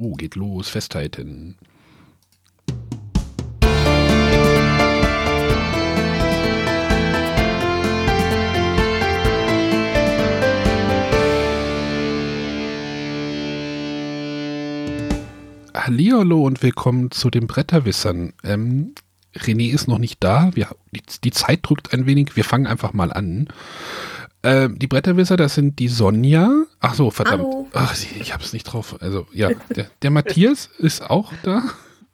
Oh, geht los, festhalten. Hallihallo und willkommen zu den Bretterwissern. Ähm, René ist noch nicht da. Wir, die, die, Zeit drückt ein wenig. Wir fangen einfach mal an. Ähm, die Bretterwisser, das sind die Sonja. Ach so, verdammt. Hallo. Ach, ich hab's nicht drauf. Also, ja, der, der Matthias ist auch da.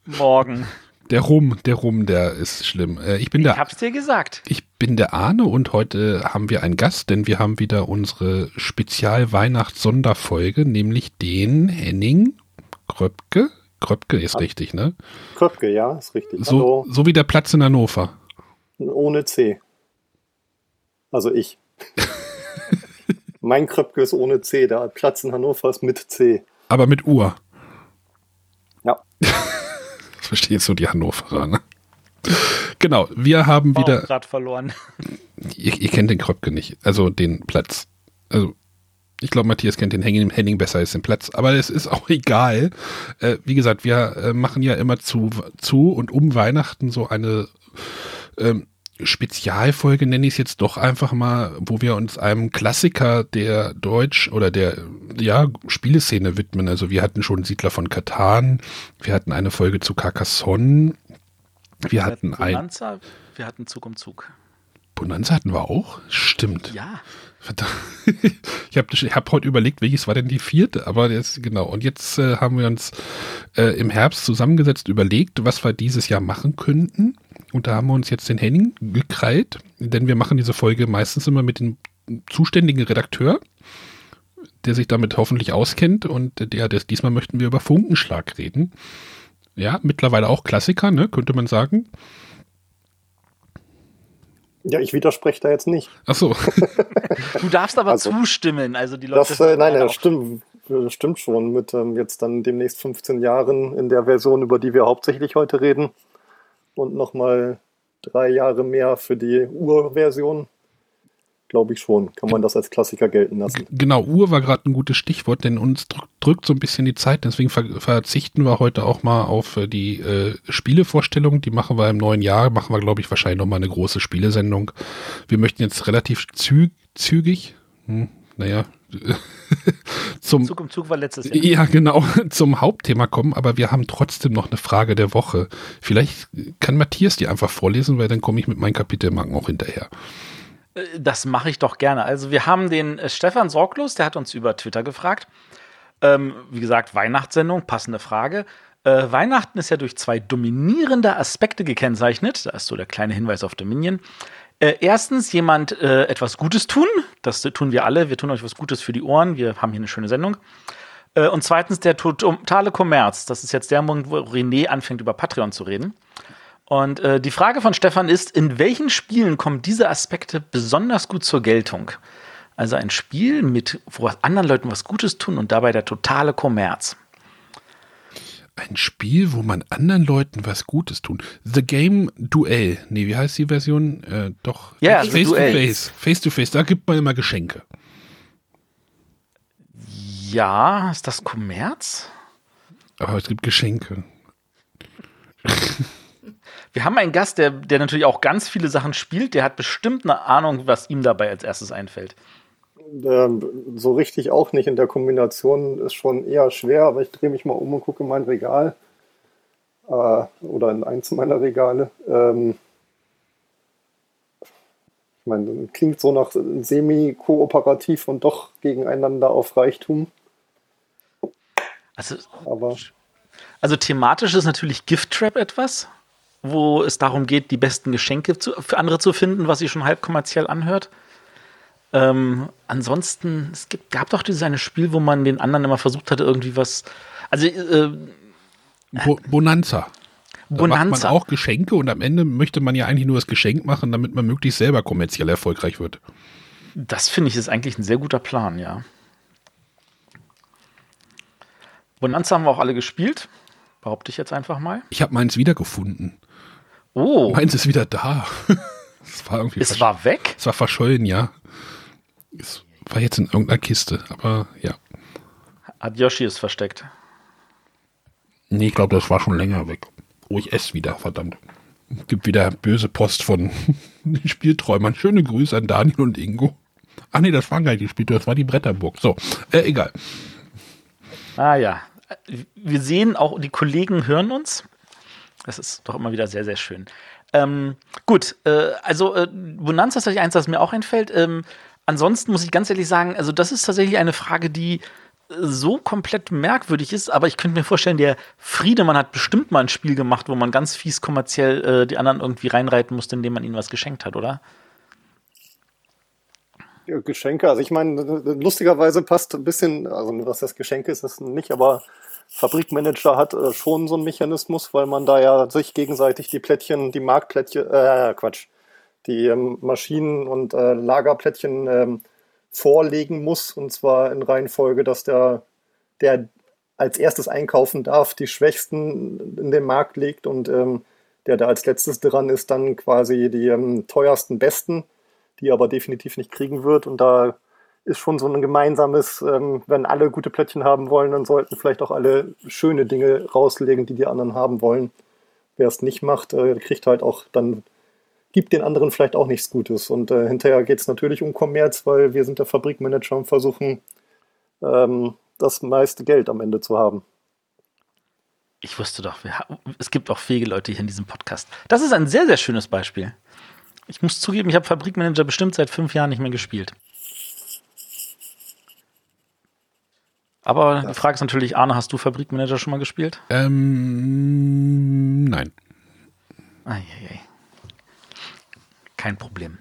Morgen. Der Rum, der Rum, der ist schlimm. Äh, ich bin der. Ich hab's dir gesagt. Ich bin der Arne und heute haben wir einen Gast, denn wir haben wieder unsere Spezial-Weihnachts-Sonderfolge, nämlich den Henning Kröpke. Kröpke ist richtig, ne? Kröpke, ja, ist richtig. So, so wie der Platz in Hannover. Ohne C. Also ich. mein Kröpke ist ohne C, der Platz in Hannover ist mit C. Aber mit Uhr. Ja. das verstehen so die Hannoverer, ne? Genau, wir haben wieder. gerade verloren. Ihr, ihr, kennt den Kröpke nicht, also den Platz. Also ich glaube, Matthias kennt den Henning, Henning besser als den Platz, aber es ist auch egal. Äh, wie gesagt, wir äh, machen ja immer zu, zu und um Weihnachten so eine ähm, Spezialfolge, nenne ich es jetzt doch einfach mal, wo wir uns einem Klassiker der Deutsch- oder der ja, Spieleszene widmen. Also wir hatten schon Siedler von Katan, wir hatten eine Folge zu Carcassonne, wir, wir hatten, hatten ein... Wir hatten Zug um Zug. Bonanza hatten wir auch? Stimmt. Ja. Ich habe hab heute überlegt, welches war denn die vierte, aber jetzt, genau. Und jetzt äh, haben wir uns äh, im Herbst zusammengesetzt, überlegt, was wir dieses Jahr machen könnten. Und da haben wir uns jetzt den Henning gekrallt, denn wir machen diese Folge meistens immer mit dem zuständigen Redakteur, der sich damit hoffentlich auskennt. Und der, der diesmal möchten wir über Funkenschlag reden. Ja, mittlerweile auch Klassiker, ne, könnte man sagen. Ja, ich widerspreche da jetzt nicht. Ach so. du darfst aber also, zustimmen. Also die Leute das, äh, nein, ja, stimmt, stimmt schon. Mit ähm, jetzt dann demnächst 15 Jahren in der Version, über die wir hauptsächlich heute reden. Und nochmal drei Jahre mehr für die Urversion glaube ich schon. Kann man das als Klassiker gelten lassen. Genau, Uhr war gerade ein gutes Stichwort, denn uns drückt so ein bisschen die Zeit. Deswegen ver verzichten wir heute auch mal auf äh, die äh, Spielevorstellung. Die machen wir im neuen Jahr. Machen wir, glaube ich, wahrscheinlich nochmal eine große Spielesendung. Wir möchten jetzt relativ zü zügig, hm, naja, zum Zug um Zug war letztes Jahr. Ja, genau, zum Hauptthema kommen, aber wir haben trotzdem noch eine Frage der Woche. Vielleicht kann Matthias die einfach vorlesen, weil dann komme ich mit meinen Kapitelmarken auch hinterher. Äh, das mache ich doch gerne. Also wir haben den äh, Stefan Sorglos, der hat uns über Twitter gefragt. Ähm, wie gesagt, Weihnachtssendung, passende Frage. Äh, Weihnachten ist ja durch zwei dominierende Aspekte gekennzeichnet. Da ist so der kleine Hinweis auf Dominion. Äh, erstens, jemand äh, etwas Gutes tun. Das tun wir alle. Wir tun euch was Gutes für die Ohren. Wir haben hier eine schöne Sendung. Äh, und zweitens, der totale Kommerz. Das ist jetzt der Moment, wo René anfängt, über Patreon zu reden. Und äh, die Frage von Stefan ist, in welchen Spielen kommen diese Aspekte besonders gut zur Geltung? Also ein Spiel, mit, wo anderen Leuten was Gutes tun und dabei der totale Kommerz. Ein Spiel, wo man anderen Leuten was Gutes tun. The Game Duell. Nee, wie heißt die Version? Äh, doch. Ja, Face to Face. Face to Face. Da gibt man immer Geschenke. Ja, ist das Kommerz? Aber es gibt Geschenke. Wir haben einen Gast, der, der natürlich auch ganz viele Sachen spielt. Der hat bestimmt eine Ahnung, was ihm dabei als erstes einfällt. Ähm, so richtig auch nicht. In der Kombination ist schon eher schwer, aber ich drehe mich mal um und gucke in mein Regal. Äh, oder in eins meiner Regale. Ähm, ich meine, klingt so nach semi-kooperativ und doch gegeneinander auf Reichtum. Also, aber also thematisch ist natürlich Gift Trap etwas wo es darum geht, die besten Geschenke zu, für andere zu finden, was sich schon halb kommerziell anhört. Ähm, ansonsten, es gibt, gab doch dieses eine Spiel, wo man den anderen immer versucht hatte, irgendwie was. Also, äh, Bo Bonanza. Da Bonanza. macht man auch Geschenke und am Ende möchte man ja eigentlich nur das Geschenk machen, damit man möglichst selber kommerziell erfolgreich wird. Das finde ich ist eigentlich ein sehr guter Plan, ja. Bonanza haben wir auch alle gespielt, behaupte ich jetzt einfach mal. Ich habe meins wiedergefunden. Oh. Meins ist wieder da. es war irgendwie. Es war weg? Es war verschollen, ja. Es war jetzt in irgendeiner Kiste, aber ja. Hat Yoshi es versteckt? Nee, ich glaube, das war schon länger weg. Oh, ich esse wieder, verdammt. Gibt wieder böse Post von den Spielträumern. Schöne Grüße an Daniel und Ingo. Ach nee, das waren gar nicht die Spielträumer, das war die Bretterburg. So, äh, egal. Ah ja. Wir sehen auch, die Kollegen hören uns. Das ist doch immer wieder sehr, sehr schön. Ähm, gut, äh, also äh, Bonanza ist tatsächlich eins, das mir auch einfällt. Ähm, ansonsten muss ich ganz ehrlich sagen, also das ist tatsächlich eine Frage, die so komplett merkwürdig ist, aber ich könnte mir vorstellen, der Friedemann hat bestimmt mal ein Spiel gemacht, wo man ganz fies kommerziell äh, die anderen irgendwie reinreiten musste, indem man ihnen was geschenkt hat, oder? Ja, Geschenke, also ich meine, lustigerweise passt ein bisschen, also was das Geschenk ist, ist nicht, aber Fabrikmanager hat äh, schon so einen Mechanismus, weil man da ja sich gegenseitig die Plättchen, die Marktplättchen, äh, Quatsch, die ähm, Maschinen und äh, Lagerplättchen ähm, vorlegen muss, und zwar in Reihenfolge, dass der, der als erstes einkaufen darf, die Schwächsten in den Markt legt und ähm, der da als letztes dran ist, dann quasi die ähm, teuersten Besten, die aber definitiv nicht kriegen wird. Und da ist schon so ein gemeinsames, ähm, wenn alle gute Plättchen haben wollen, dann sollten vielleicht auch alle schöne Dinge rauslegen, die die anderen haben wollen. Wer es nicht macht, äh, kriegt halt auch dann gibt den anderen vielleicht auch nichts Gutes. Und äh, hinterher geht es natürlich um Kommerz, weil wir sind der Fabrikmanager und versuchen, ähm, das meiste Geld am Ende zu haben. Ich wusste doch, wir, es gibt auch fähige Leute hier in diesem Podcast. Das ist ein sehr, sehr schönes Beispiel. Ich muss zugeben, ich habe Fabrikmanager bestimmt seit fünf Jahren nicht mehr gespielt. Aber das die Frage ist natürlich, Arne, hast du Fabrikmanager schon mal gespielt? Ähm, nein. Eieiei kein Problem.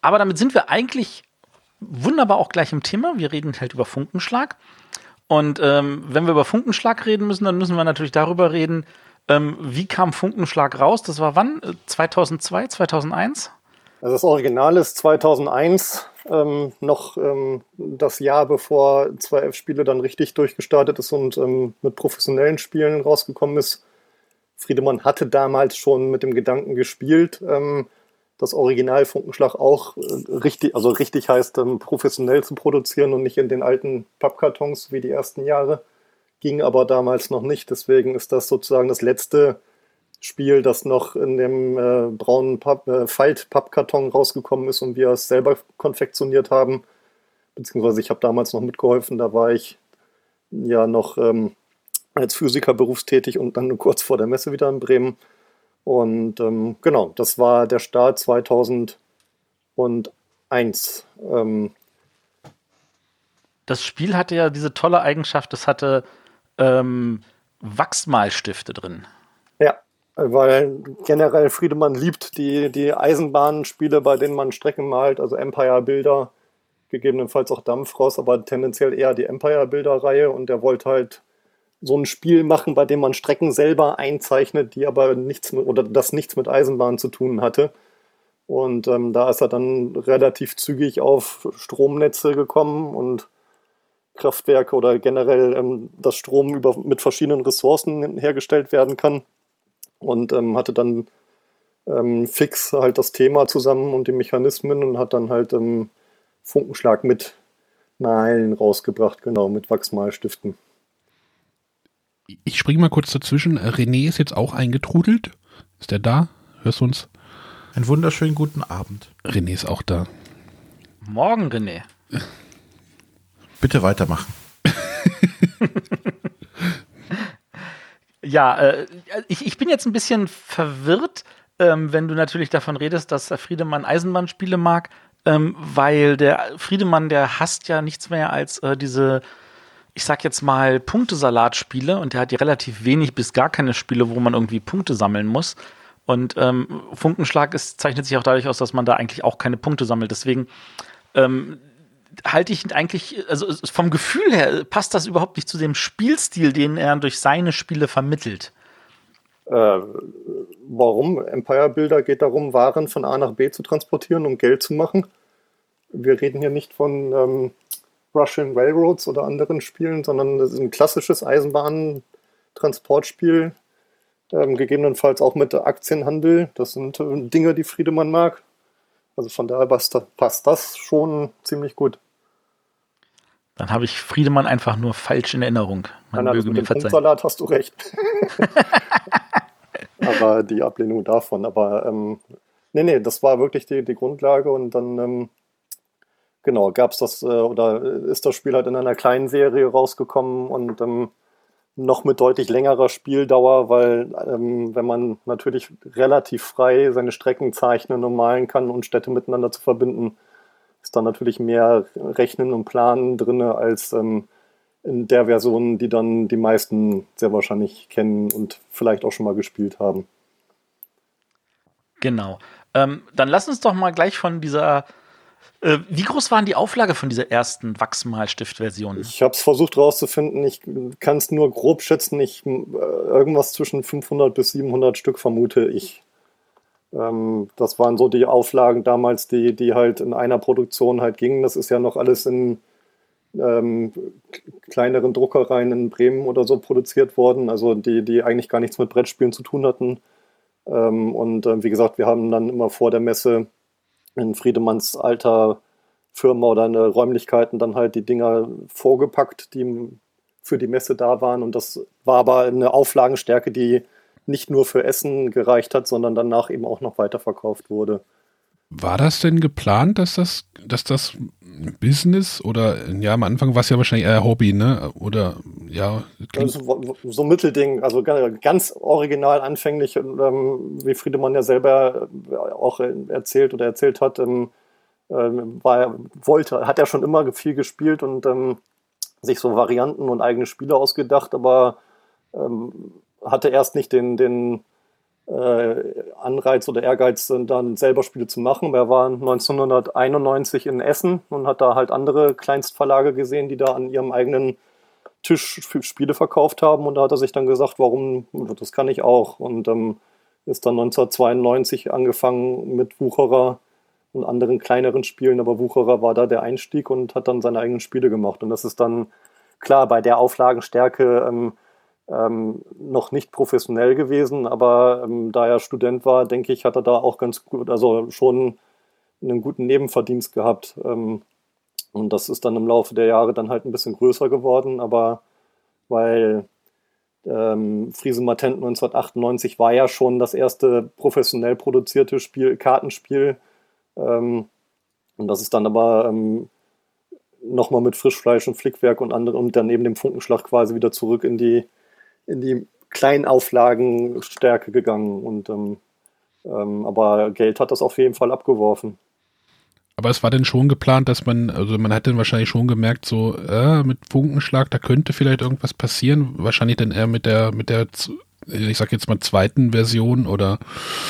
Aber damit sind wir eigentlich wunderbar auch gleich im Thema. Wir reden halt über Funkenschlag. Und ähm, wenn wir über Funkenschlag reden müssen, dann müssen wir natürlich darüber reden, ähm, wie kam Funkenschlag raus? Das war wann? 2002, 2001? Also das Original ist 2001, ähm, noch ähm, das Jahr bevor 2F-Spiele dann richtig durchgestartet ist und ähm, mit professionellen Spielen rausgekommen ist. Friedemann hatte damals schon mit dem Gedanken gespielt, ähm, das Original Funkenschlag auch äh, richtig, also richtig heißt, ähm, professionell zu produzieren und nicht in den alten Pappkartons wie die ersten Jahre. Ging aber damals noch nicht. Deswegen ist das sozusagen das letzte Spiel, das noch in dem äh, braunen Papp, äh, Faltpappkarton rausgekommen ist und wir es selber konfektioniert haben. Beziehungsweise ich habe damals noch mitgeholfen, da war ich ja noch ähm, als Physiker berufstätig und dann kurz vor der Messe wieder in Bremen. Und ähm, genau, das war der Start 2001. Ähm, das Spiel hatte ja diese tolle Eigenschaft, es hatte ähm, Wachsmalstifte drin. Ja, weil generell Friedemann liebt die, die Eisenbahnspiele, bei denen man Strecken malt, also Empire-Bilder, gegebenenfalls auch Dampf raus, aber tendenziell eher die Empire-Bilder-Reihe und er wollte halt so ein Spiel machen, bei dem man Strecken selber einzeichnet, die aber nichts mit, oder das nichts mit Eisenbahn zu tun hatte. Und ähm, da ist er dann relativ zügig auf Stromnetze gekommen und Kraftwerke oder generell, ähm, dass Strom über, mit verschiedenen Ressourcen hergestellt werden kann. Und ähm, hatte dann ähm, fix halt das Thema zusammen und die Mechanismen und hat dann halt ähm, Funkenschlag mit Neilen rausgebracht, genau, mit Wachsmalstiften ich springe mal kurz dazwischen. René ist jetzt auch eingetrudelt. Ist er da? Hörst du uns? Einen wunderschönen guten Abend. René ist auch da. Morgen, René. Bitte weitermachen. ja, äh, ich, ich bin jetzt ein bisschen verwirrt, ähm, wenn du natürlich davon redest, dass der Friedemann Eisenbahnspiele mag, ähm, weil der Friedemann, der hasst ja nichts mehr als äh, diese ich sag jetzt mal, Punktesalat-Spiele und der hat ja relativ wenig bis gar keine Spiele, wo man irgendwie Punkte sammeln muss. Und ähm, Funkenschlag ist, zeichnet sich auch dadurch aus, dass man da eigentlich auch keine Punkte sammelt. Deswegen ähm, halte ich eigentlich, also vom Gefühl her passt das überhaupt nicht zu dem Spielstil, den er durch seine Spiele vermittelt. Äh, warum? Empire Builder geht darum, Waren von A nach B zu transportieren, um Geld zu machen. Wir reden hier nicht von ähm, Russian Railroads oder anderen Spielen, sondern das ist ein klassisches Eisenbahntransportspiel, ähm, gegebenenfalls auch mit Aktienhandel. Das sind äh, Dinge, die Friedemann mag. Also von daher passt, passt das schon ziemlich gut. Dann habe ich Friedemann einfach nur falsch in Erinnerung. Man nein, nein, mit dem Punktsalat hast du recht. aber die Ablehnung davon. Aber ähm, nee, nee, das war wirklich die, die Grundlage und dann ähm, genau gab es das äh, oder ist das Spiel halt in einer kleinen Serie rausgekommen und ähm, noch mit deutlich längerer Spieldauer, weil ähm, wenn man natürlich relativ frei seine Strecken zeichnen und malen kann und Städte miteinander zu verbinden, ist da natürlich mehr Rechnen und Planen drin als ähm, in der Version, die dann die meisten sehr wahrscheinlich kennen und vielleicht auch schon mal gespielt haben. Genau. Ähm, dann lass uns doch mal gleich von dieser. Äh, wie groß waren die Auflage von dieser ersten Wachsmalstift-Version? Ich habe es versucht rauszufinden. Ich kann es nur grob schätzen. Ich, äh, irgendwas zwischen 500 bis 700 Stück vermute ich. Ähm, das waren so die Auflagen damals, die, die halt in einer Produktion halt gingen. Das ist ja noch alles in ähm, kleineren Druckereien in Bremen oder so produziert worden, also die, die eigentlich gar nichts mit Brettspielen zu tun hatten. Ähm, und äh, wie gesagt, wir haben dann immer vor der Messe in Friedemanns alter Firma oder in Räumlichkeiten dann halt die Dinger vorgepackt, die für die Messe da waren. Und das war aber eine Auflagenstärke, die nicht nur für Essen gereicht hat, sondern danach eben auch noch weiterverkauft wurde. War das denn geplant, dass das, dass das Business oder ja, am Anfang war es ja wahrscheinlich eher Hobby, ne? Oder ja. So, so Mittelding, also ganz original anfänglich, ähm, wie Friedemann ja selber auch erzählt oder erzählt hat, ähm, ähm, war, wollte, hat er schon immer viel gespielt und ähm, sich so Varianten und eigene Spiele ausgedacht, aber ähm, hatte erst nicht den, den äh, Anreiz oder Ehrgeiz, dann selber Spiele zu machen. Er war 1991 in Essen und hat da halt andere Kleinstverlage gesehen, die da an ihrem eigenen Tisch Spiele verkauft haben. Und da hat er sich dann gesagt, warum, das kann ich auch. Und ähm, ist dann 1992 angefangen mit Wucherer und anderen kleineren Spielen, aber Wucherer war da der Einstieg und hat dann seine eigenen Spiele gemacht. Und das ist dann klar bei der Auflagenstärke. Ähm, ähm, noch nicht professionell gewesen, aber ähm, da er Student war, denke ich, hat er da auch ganz gut, also schon einen guten Nebenverdienst gehabt. Ähm, und das ist dann im Laufe der Jahre dann halt ein bisschen größer geworden, aber weil ähm, Friese Matent 1998 war ja schon das erste professionell produzierte Spiel, Kartenspiel. Ähm, und das ist dann aber ähm, nochmal mit Frischfleisch und Flickwerk und andere und dann eben dem Funkenschlag quasi wieder zurück in die in die Kleinauflagenstärke gegangen. Und ähm, ähm, aber Geld hat das auf jeden Fall abgeworfen. Aber es war denn schon geplant, dass man, also man hat dann wahrscheinlich schon gemerkt, so äh, mit Funkenschlag, da könnte vielleicht irgendwas passieren. Wahrscheinlich dann eher mit der, mit der, ich sag jetzt mal zweiten Version oder.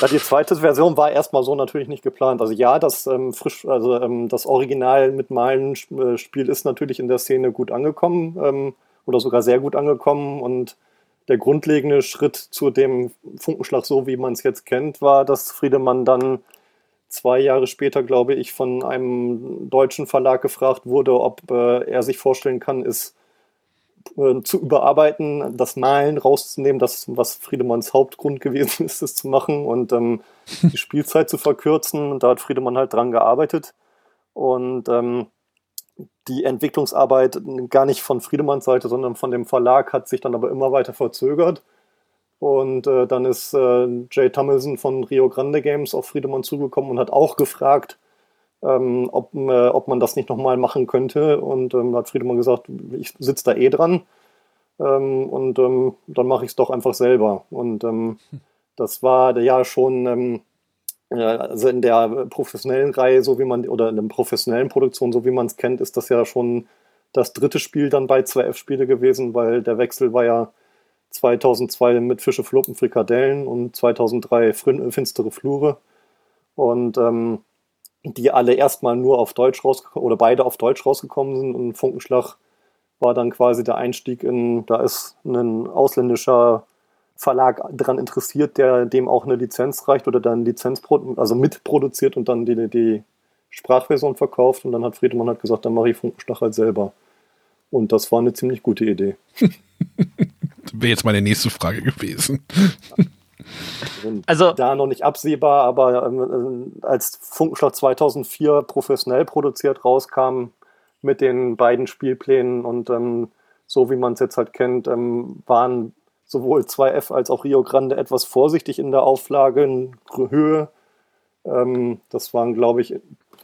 Ja, die zweite Version war erstmal so natürlich nicht geplant. Also ja, das ähm, frisch, also ähm, das Original mit Malen-Spiel ist natürlich in der Szene gut angekommen ähm, oder sogar sehr gut angekommen und der grundlegende Schritt zu dem Funkenschlag, so wie man es jetzt kennt, war, dass Friedemann dann zwei Jahre später, glaube ich, von einem deutschen Verlag gefragt wurde, ob äh, er sich vorstellen kann, es äh, zu überarbeiten, das Malen rauszunehmen, das, was Friedemanns Hauptgrund gewesen ist, es zu machen und ähm, die Spielzeit zu verkürzen. Und da hat Friedemann halt dran gearbeitet. Und ähm, die Entwicklungsarbeit gar nicht von Friedemanns Seite, sondern von dem Verlag hat sich dann aber immer weiter verzögert. Und äh, dann ist äh, Jay Tomlinson von Rio Grande Games auf Friedemann zugekommen und hat auch gefragt, ähm, ob, äh, ob man das nicht nochmal machen könnte. Und ähm, hat Friedemann gesagt, ich sitze da eh dran. Ähm, und ähm, dann mache ich es doch einfach selber. Und ähm, das war ja schon ähm, also in der professionellen Reihe, so wie man, oder in der professionellen Produktion, so wie man es kennt, ist das ja schon das dritte Spiel dann bei 2F-Spiele gewesen, weil der Wechsel war ja 2002 mit Fische, Fluppen, Frikadellen und 2003 Finstere Flure. Und ähm, die alle erstmal nur auf Deutsch rausgekommen, oder beide auf Deutsch rausgekommen sind. Und Funkenschlag war dann quasi der Einstieg in, da ist ein ausländischer Verlag daran interessiert, der dem auch eine Lizenz reicht oder dann Lizenz also mitproduziert und dann die, die Sprachversion verkauft. Und dann hat Friedemann halt gesagt, dann mache ich Funkenstach halt selber. Und das war eine ziemlich gute Idee. Wäre jetzt meine nächste Frage gewesen. also da noch nicht absehbar, aber ähm, als Funkenschlag 2004 professionell produziert rauskam, mit den beiden Spielplänen und ähm, so wie man es jetzt halt kennt, ähm, waren sowohl 2F als auch Rio Grande etwas vorsichtig in der Auflage, in Höhe. Ähm, das waren, glaube ich,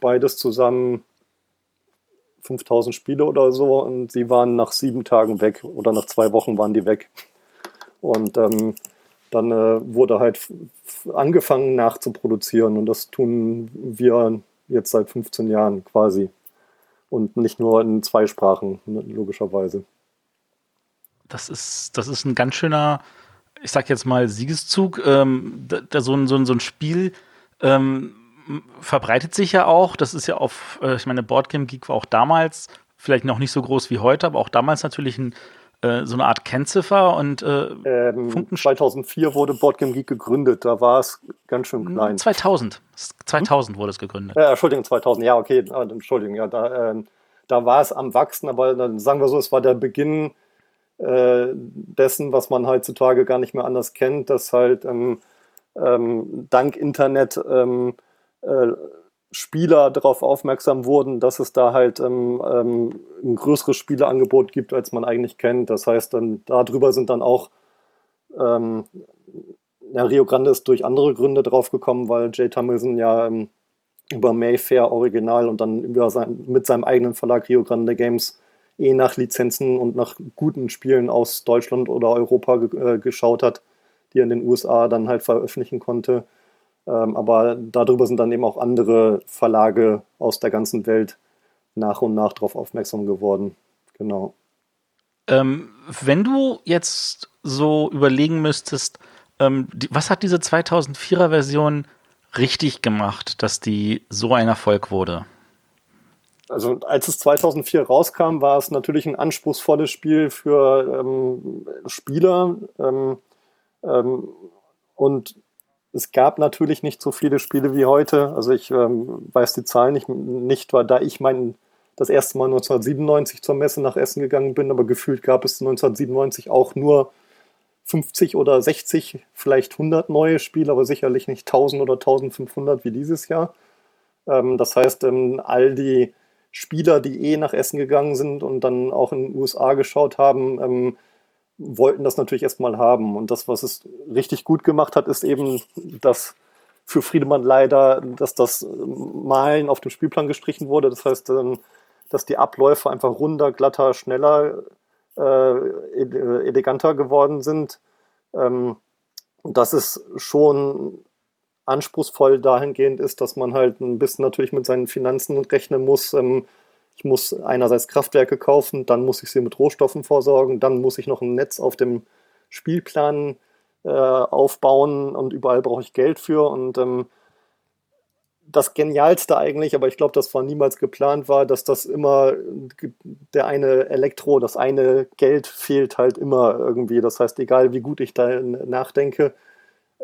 beides zusammen 5000 Spiele oder so und sie waren nach sieben Tagen weg oder nach zwei Wochen waren die weg. Und ähm, dann äh, wurde halt angefangen nachzuproduzieren und das tun wir jetzt seit 15 Jahren quasi. Und nicht nur in zwei Sprachen, logischerweise. Das ist, das ist ein ganz schöner, ich sag jetzt mal, Siegeszug. Ähm, da, da so, ein, so, ein, so ein Spiel ähm, verbreitet sich ja auch. Das ist ja auf, äh, ich meine, Boardgame Geek war auch damals vielleicht noch nicht so groß wie heute, aber auch damals natürlich ein, äh, so eine Art Kennziffer und äh, ähm, 2004 wurde Boardgame Geek gegründet. Da war es ganz schön klein. 2000. 2000 hm? wurde es gegründet. Ja, Entschuldigung, 2000. Ja, okay. Ah, Entschuldigung, ja, da, äh, da war es am Wachsen, aber dann sagen wir so, es war der Beginn äh, dessen, was man heutzutage gar nicht mehr anders kennt, dass halt ähm, ähm, dank Internet ähm, äh, Spieler darauf aufmerksam wurden, dass es da halt ähm, ähm, ein größeres Spieleangebot gibt, als man eigentlich kennt. Das heißt, dann darüber sind dann auch ähm, ja, Rio Grande ist durch andere Gründe draufgekommen, weil Jay Tamilson ja über Mayfair Original und dann sein, mit seinem eigenen Verlag Rio Grande Games eh nach Lizenzen und nach guten Spielen aus Deutschland oder Europa ge äh, geschaut hat, die er in den USA dann halt veröffentlichen konnte. Ähm, aber darüber sind dann eben auch andere Verlage aus der ganzen Welt nach und nach darauf aufmerksam geworden. Genau. Ähm, wenn du jetzt so überlegen müsstest, ähm, die, was hat diese 2004er Version richtig gemacht, dass die so ein Erfolg wurde? Also als es 2004 rauskam, war es natürlich ein anspruchsvolles Spiel für ähm, Spieler. Ähm, ähm, und es gab natürlich nicht so viele Spiele wie heute. Also ich ähm, weiß die Zahlen nicht, nicht, weil da ich mein das erste Mal 1997 zur Messe nach Essen gegangen bin, aber gefühlt gab es 1997 auch nur 50 oder 60, vielleicht 100 neue Spiele, aber sicherlich nicht 1000 oder 1500 wie dieses Jahr. Ähm, das heißt, ähm, all die Spieler, die eh nach Essen gegangen sind und dann auch in den USA geschaut haben, ähm, wollten das natürlich erstmal haben. Und das, was es richtig gut gemacht hat, ist eben, dass für Friedemann leider, dass das Malen auf dem Spielplan gestrichen wurde. Das heißt, ähm, dass die Abläufe einfach runder, glatter, schneller, äh, eleganter geworden sind. Ähm, dass es schon anspruchsvoll dahingehend ist, dass man halt ein bisschen natürlich mit seinen Finanzen rechnen muss. Ähm, ich muss einerseits Kraftwerke kaufen, dann muss ich sie mit Rohstoffen versorgen, dann muss ich noch ein Netz auf dem Spielplan äh, aufbauen und überall brauche ich Geld für. Und ähm, das Genialste eigentlich, aber ich glaube, das war niemals geplant war, dass das immer der eine Elektro, das eine Geld fehlt halt immer irgendwie. Das heißt, egal wie gut ich da nachdenke,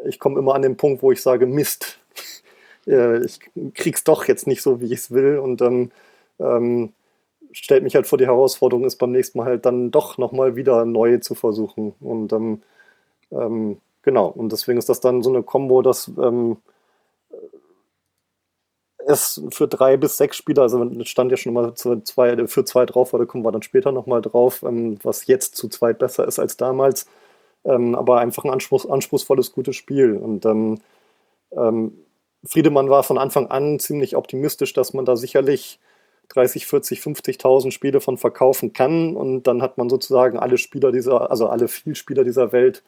ich komme immer an den Punkt, wo ich sage, Mist, ich krieg's doch jetzt nicht so, wie ich es will. Und ähm, ähm, stellt mich halt vor die Herausforderung, es beim nächsten Mal halt dann doch nochmal wieder neu zu versuchen. Und ähm, ähm, genau, und deswegen ist das dann so eine Kombo, dass ähm, es für drei bis sechs Spieler, also stand ja schon mal zu zwei, für zwei drauf, da kommen wir dann später nochmal drauf, ähm, was jetzt zu zweit besser ist als damals. Ähm, aber einfach ein anspruchs anspruchsvolles, gutes Spiel. Und ähm, ähm, Friedemann war von Anfang an ziemlich optimistisch, dass man da sicherlich 30, 40, 50.000 Spiele von verkaufen kann und dann hat man sozusagen alle Spieler dieser, also alle Vielspieler dieser Welt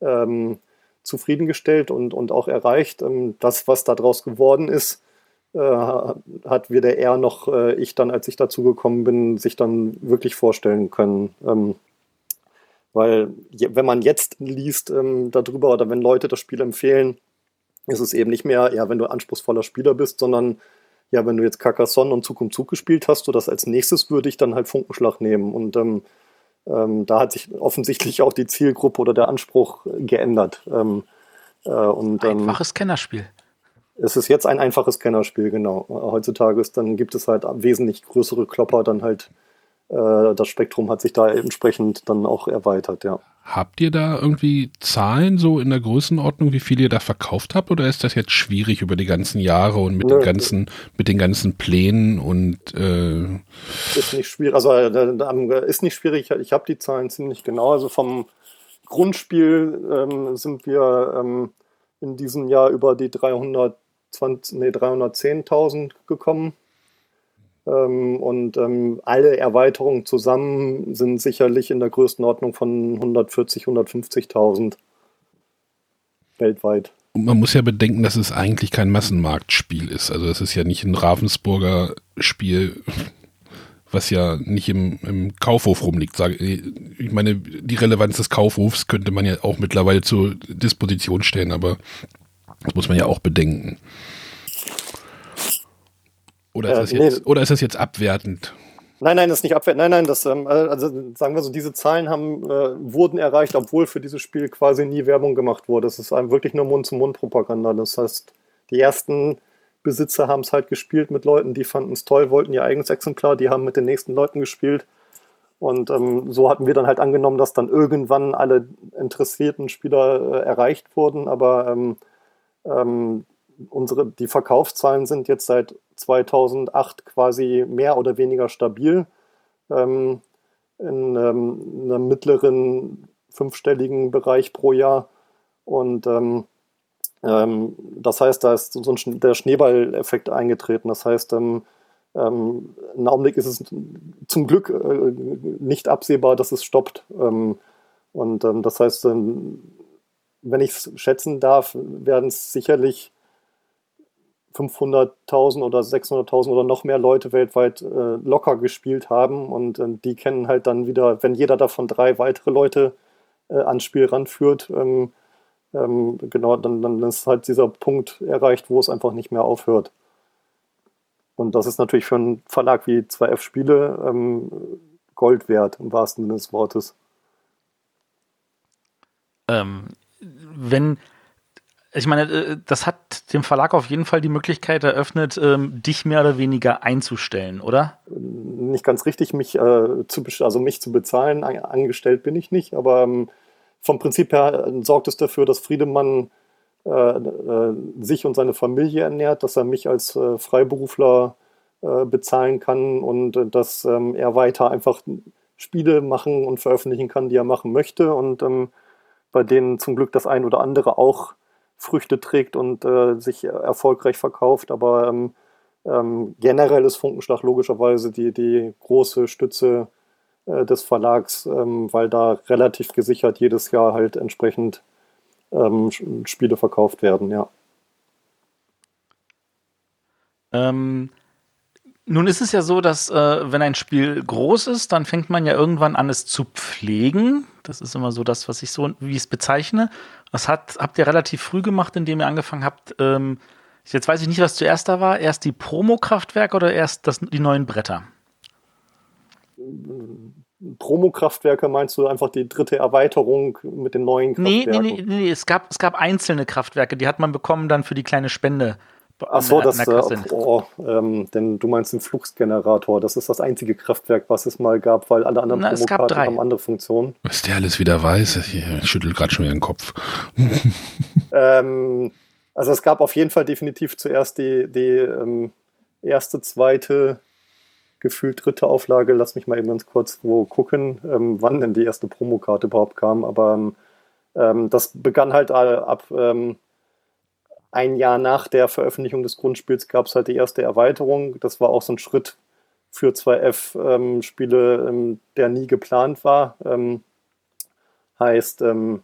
ähm, zufriedengestellt und, und auch erreicht. Ähm, das, was daraus geworden ist, äh, hat weder er noch äh, ich dann, als ich dazu gekommen bin, sich dann wirklich vorstellen können. Ähm, weil wenn man jetzt liest ähm, darüber oder wenn Leute das Spiel empfehlen, ist es eben nicht mehr, ja, wenn du anspruchsvoller Spieler bist, sondern ja, wenn du jetzt Carcassonne und Zug um Zug gespielt hast, so das als nächstes würde ich dann halt Funkenschlag nehmen. Und ähm, ähm, da hat sich offensichtlich auch die Zielgruppe oder der Anspruch geändert. Ähm, äh, und, ähm, einfaches Kennerspiel. Es ist jetzt ein einfaches Kennerspiel, genau. Heutzutage ist, dann gibt es halt wesentlich größere Klopper, dann halt äh, das Spektrum hat sich da entsprechend dann auch erweitert, ja. Habt ihr da irgendwie Zahlen so in der Größenordnung, wie viel ihr da verkauft habt, oder ist das jetzt schwierig über die ganzen Jahre und mit Nö. den ganzen, mit den ganzen Plänen und äh ist nicht schwierig, also äh, ist nicht schwierig, ich habe die Zahlen ziemlich genau. Also vom Grundspiel ähm, sind wir ähm, in diesem Jahr über die 320, nee, 310.000 gekommen. Ähm, und ähm, alle Erweiterungen zusammen sind sicherlich in der Größenordnung von 140, 150.000 weltweit. Und man muss ja bedenken, dass es eigentlich kein Massenmarktspiel ist. Also es ist ja nicht ein Ravensburger Spiel, was ja nicht im, im Kaufhof rumliegt. Ich meine, die Relevanz des Kaufhofs könnte man ja auch mittlerweile zur Disposition stellen, aber das muss man ja auch bedenken. Oder ist, äh, das jetzt, nee. oder ist das jetzt abwertend? Nein, nein, das ist nicht abwertend. Nein, nein, das, ähm, also sagen wir so, diese Zahlen haben, äh, wurden erreicht, obwohl für dieses Spiel quasi nie Werbung gemacht wurde. Das ist einem wirklich nur Mund-zu-Mund-Propaganda. Das heißt, die ersten Besitzer haben es halt gespielt mit Leuten, die fanden es toll, wollten ihr eigenes Exemplar, die haben mit den nächsten Leuten gespielt. Und ähm, so hatten wir dann halt angenommen, dass dann irgendwann alle interessierten Spieler äh, erreicht wurden. Aber ähm, ähm, unsere, die Verkaufszahlen sind jetzt seit 2008 quasi mehr oder weniger stabil. Ähm, in, ähm, einem mittleren fünfstelligen Bereich pro Jahr. Und ähm, ähm das heißt, da ist so ein, der Schneeballeffekt eingetreten. Das heißt, ähm, ähm, im Augenblick ist es zum Glück äh, nicht absehbar, dass es stoppt. Ähm, und ähm, das heißt, wenn ich es schätzen darf, werden es sicherlich 500.000 oder 600.000 oder noch mehr Leute weltweit äh, locker gespielt haben und äh, die kennen halt dann wieder, wenn jeder davon drei weitere Leute äh, ans Spiel ranführt, ähm, ähm, genau, dann, dann ist halt dieser Punkt erreicht, wo es einfach nicht mehr aufhört. Und das ist natürlich für einen Verlag wie 2F Spiele ähm, Gold wert, im wahrsten Sinne des Wortes. Ähm, wenn, ich meine, äh, das hat dem Verlag auf jeden Fall die Möglichkeit eröffnet, ähm, dich mehr oder weniger einzustellen, oder? Nicht ganz richtig, mich, äh, zu, also mich zu bezahlen. Angestellt bin ich nicht, aber ähm, vom Prinzip her äh, sorgt es dafür, dass Friedemann äh, äh, sich und seine Familie ernährt, dass er mich als äh, Freiberufler bezahlen kann und dass ähm, er weiter einfach Spiele machen und veröffentlichen kann, die er machen möchte und ähm, bei denen zum Glück das ein oder andere auch Früchte trägt und äh, sich erfolgreich verkauft. Aber ähm, ähm, generell ist Funkenschlag logischerweise die, die große Stütze äh, des Verlags, ähm, weil da relativ gesichert jedes Jahr halt entsprechend ähm, Spiele verkauft werden, ja. Ähm, nun ist es ja so, dass äh, wenn ein Spiel groß ist, dann fängt man ja irgendwann an, es zu pflegen. Das ist immer so das, was ich so, wie es bezeichne. Das hat, habt ihr relativ früh gemacht, indem ihr angefangen habt. Ähm, jetzt weiß ich nicht, was zuerst da war. Erst die Promo-Kraftwerke oder erst das, die neuen Bretter? Promo-Kraftwerke meinst du einfach die dritte Erweiterung mit den neuen Kraftwerken? Nee, nee, nee, nee. Es, gab, es gab einzelne Kraftwerke, die hat man bekommen dann für die kleine Spende. Ach so, das, äh, oh, ähm, denn du meinst den Fluxgenerator. Das ist das einzige Kraftwerk, was es mal gab, weil alle anderen Promokarten haben andere Funktionen. Was der alles wieder weiß, ich schüttel gerade schon wieder den Kopf. ähm, also es gab auf jeden Fall definitiv zuerst die, die ähm, erste, zweite, gefühlt dritte Auflage. Lass mich mal eben ganz kurz wo gucken, ähm, wann denn die erste Promokarte überhaupt kam. Aber ähm, ähm, das begann halt ab ähm, ein Jahr nach der Veröffentlichung des Grundspiels gab es halt die erste Erweiterung. Das war auch so ein Schritt für 2F-Spiele, ähm, ähm, der nie geplant war. Ähm, heißt, ähm,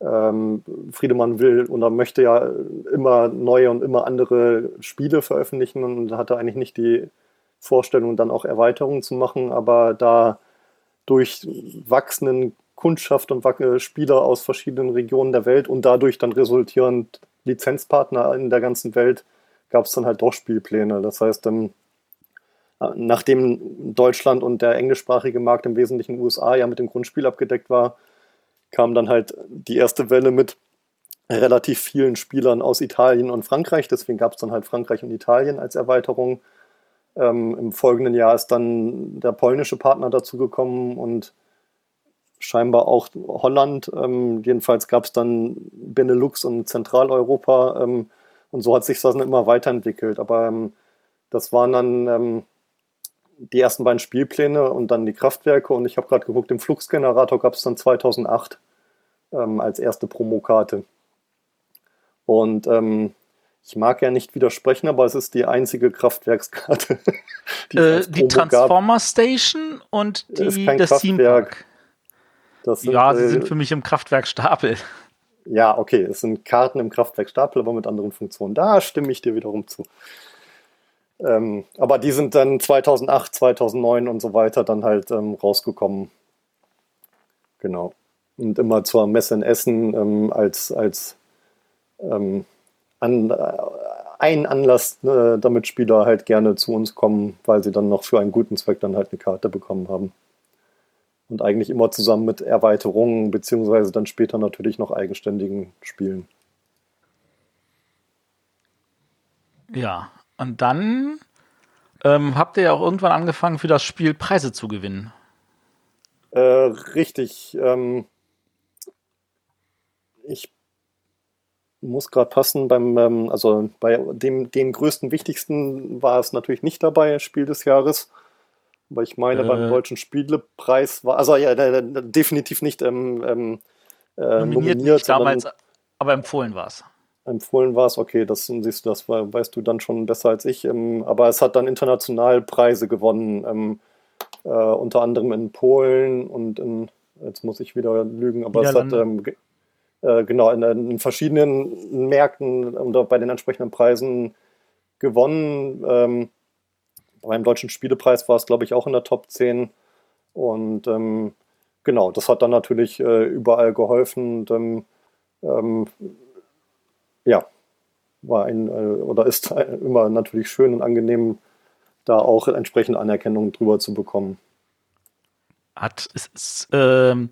ähm, Friedemann will oder möchte ja immer neue und immer andere Spiele veröffentlichen und hatte eigentlich nicht die Vorstellung, dann auch Erweiterungen zu machen, aber da durch wachsenden Kundschaft und Spieler aus verschiedenen Regionen der Welt und dadurch dann resultierend Lizenzpartner in der ganzen Welt gab es dann halt doch Spielpläne. Das heißt, ähm, nachdem Deutschland und der englischsprachige Markt im Wesentlichen USA ja mit dem Grundspiel abgedeckt war, kam dann halt die erste Welle mit relativ vielen Spielern aus Italien und Frankreich. Deswegen gab es dann halt Frankreich und Italien als Erweiterung. Ähm, Im folgenden Jahr ist dann der polnische Partner dazugekommen und scheinbar auch Holland. Ähm, jedenfalls gab es dann Benelux und Zentraleuropa ähm, und so hat sich das dann immer weiterentwickelt. Aber ähm, das waren dann ähm, die ersten beiden Spielpläne und dann die Kraftwerke und ich habe gerade geguckt, den Fluxgenerator gab es dann 2008 ähm, als erste Promokarte. Und ähm, ich mag ja nicht widersprechen, aber es ist die einzige Kraftwerkskarte. die, äh, die Transformer gab. Station und die, das Kraftwerk. Sind, ja, sie sind für mich im Kraftwerkstapel. Ja, okay, es sind Karten im Kraftwerkstapel, aber mit anderen Funktionen. Da stimme ich dir wiederum zu. Ähm, aber die sind dann 2008, 2009 und so weiter dann halt ähm, rausgekommen. Genau. Und immer zur Messe in Essen ähm, als, als ähm, an, äh, ein Anlass, äh, damit Spieler halt gerne zu uns kommen, weil sie dann noch für einen guten Zweck dann halt eine Karte bekommen haben. Und eigentlich immer zusammen mit Erweiterungen, beziehungsweise dann später natürlich noch eigenständigen Spielen. Ja, und dann ähm, habt ihr ja auch irgendwann angefangen, für das Spiel Preise zu gewinnen. Äh, richtig. Ähm, ich muss gerade passen, beim, ähm, also bei dem, dem größten, wichtigsten war es natürlich nicht dabei, Spiel des Jahres. Aber ich meine, äh, beim Deutschen Spielepreis war, also ja, definitiv nicht ähm, ähm, äh, nominiert, nominiert damals, aber empfohlen war es. Empfohlen war es, okay, das siehst du, das weißt du dann schon besser als ich. Ähm, aber es hat dann international Preise gewonnen, ähm, äh, unter anderem in Polen und in, jetzt muss ich wieder lügen, aber es hat ähm, äh, genau in, in, verschiedenen Märkten und bei den entsprechenden Preisen gewonnen. Ähm, beim Deutschen Spielepreis war es, glaube ich, auch in der Top 10. Und ähm, genau, das hat dann natürlich äh, überall geholfen. Und, ähm, ähm ja, war ein äh, oder ist immer natürlich schön und angenehm, da auch entsprechende Anerkennung drüber zu bekommen. Hat, ist, ist, ähm,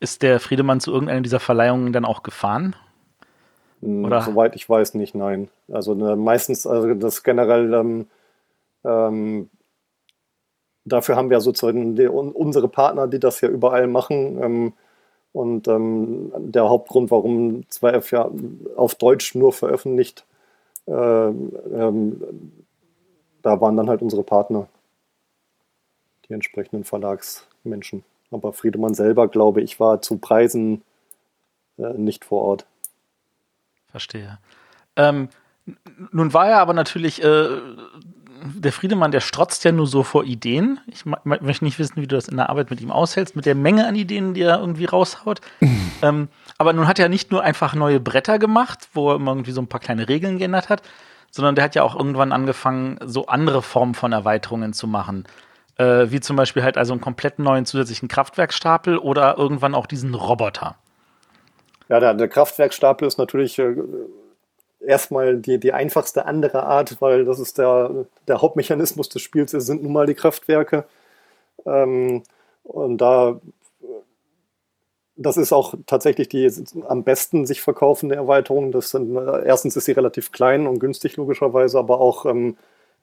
ist der Friedemann zu irgendeiner dieser Verleihungen dann auch gefahren? Hm, Oder? Soweit ich weiß, nicht, nein. Also ne, meistens, also das generell, ähm, dafür haben wir sozusagen die, unsere Partner, die das ja überall machen. Ähm, und ähm, der Hauptgrund, warum 2F ja auf Deutsch nur veröffentlicht, äh, ähm, da waren dann halt unsere Partner, die entsprechenden Verlagsmenschen. Aber Friedemann selber, glaube ich, war zu Preisen äh, nicht vor Ort. Verstehe. Ähm, nun war er aber natürlich, äh, der Friedemann, der strotzt ja nur so vor Ideen. Ich möchte nicht wissen, wie du das in der Arbeit mit ihm aushältst, mit der Menge an Ideen, die er irgendwie raushaut. ähm, aber nun hat er nicht nur einfach neue Bretter gemacht, wo er irgendwie so ein paar kleine Regeln geändert hat, sondern der hat ja auch irgendwann angefangen, so andere Formen von Erweiterungen zu machen. Äh, wie zum Beispiel halt also einen komplett neuen zusätzlichen Kraftwerkstapel oder irgendwann auch diesen Roboter. Ja, der, der Kraftwerkstapel ist natürlich äh, erstmal die, die einfachste andere Art, weil das ist der, der Hauptmechanismus des Spiels, es sind nun mal die Kraftwerke. Ähm, und da das ist auch tatsächlich die am besten sich verkaufende Erweiterung. Das sind, erstens ist sie relativ klein und günstig logischerweise, aber auch ähm,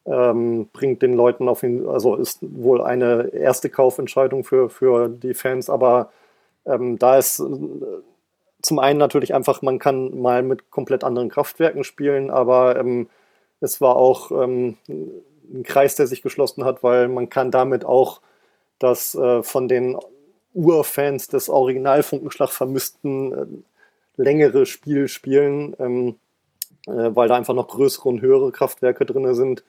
ähm, bringt den Leuten auf ihn, also ist wohl eine erste Kaufentscheidung für, für die Fans, aber ähm, da ist zum einen natürlich einfach, man kann mal mit komplett anderen Kraftwerken spielen, aber ähm, es war auch ähm, ein Kreis, der sich geschlossen hat, weil man kann damit auch das äh, von den Urfans des Original Funkenschlag vermissten äh, längere Spiel spielen, ähm, äh, weil da einfach noch größere und höhere Kraftwerke drin sind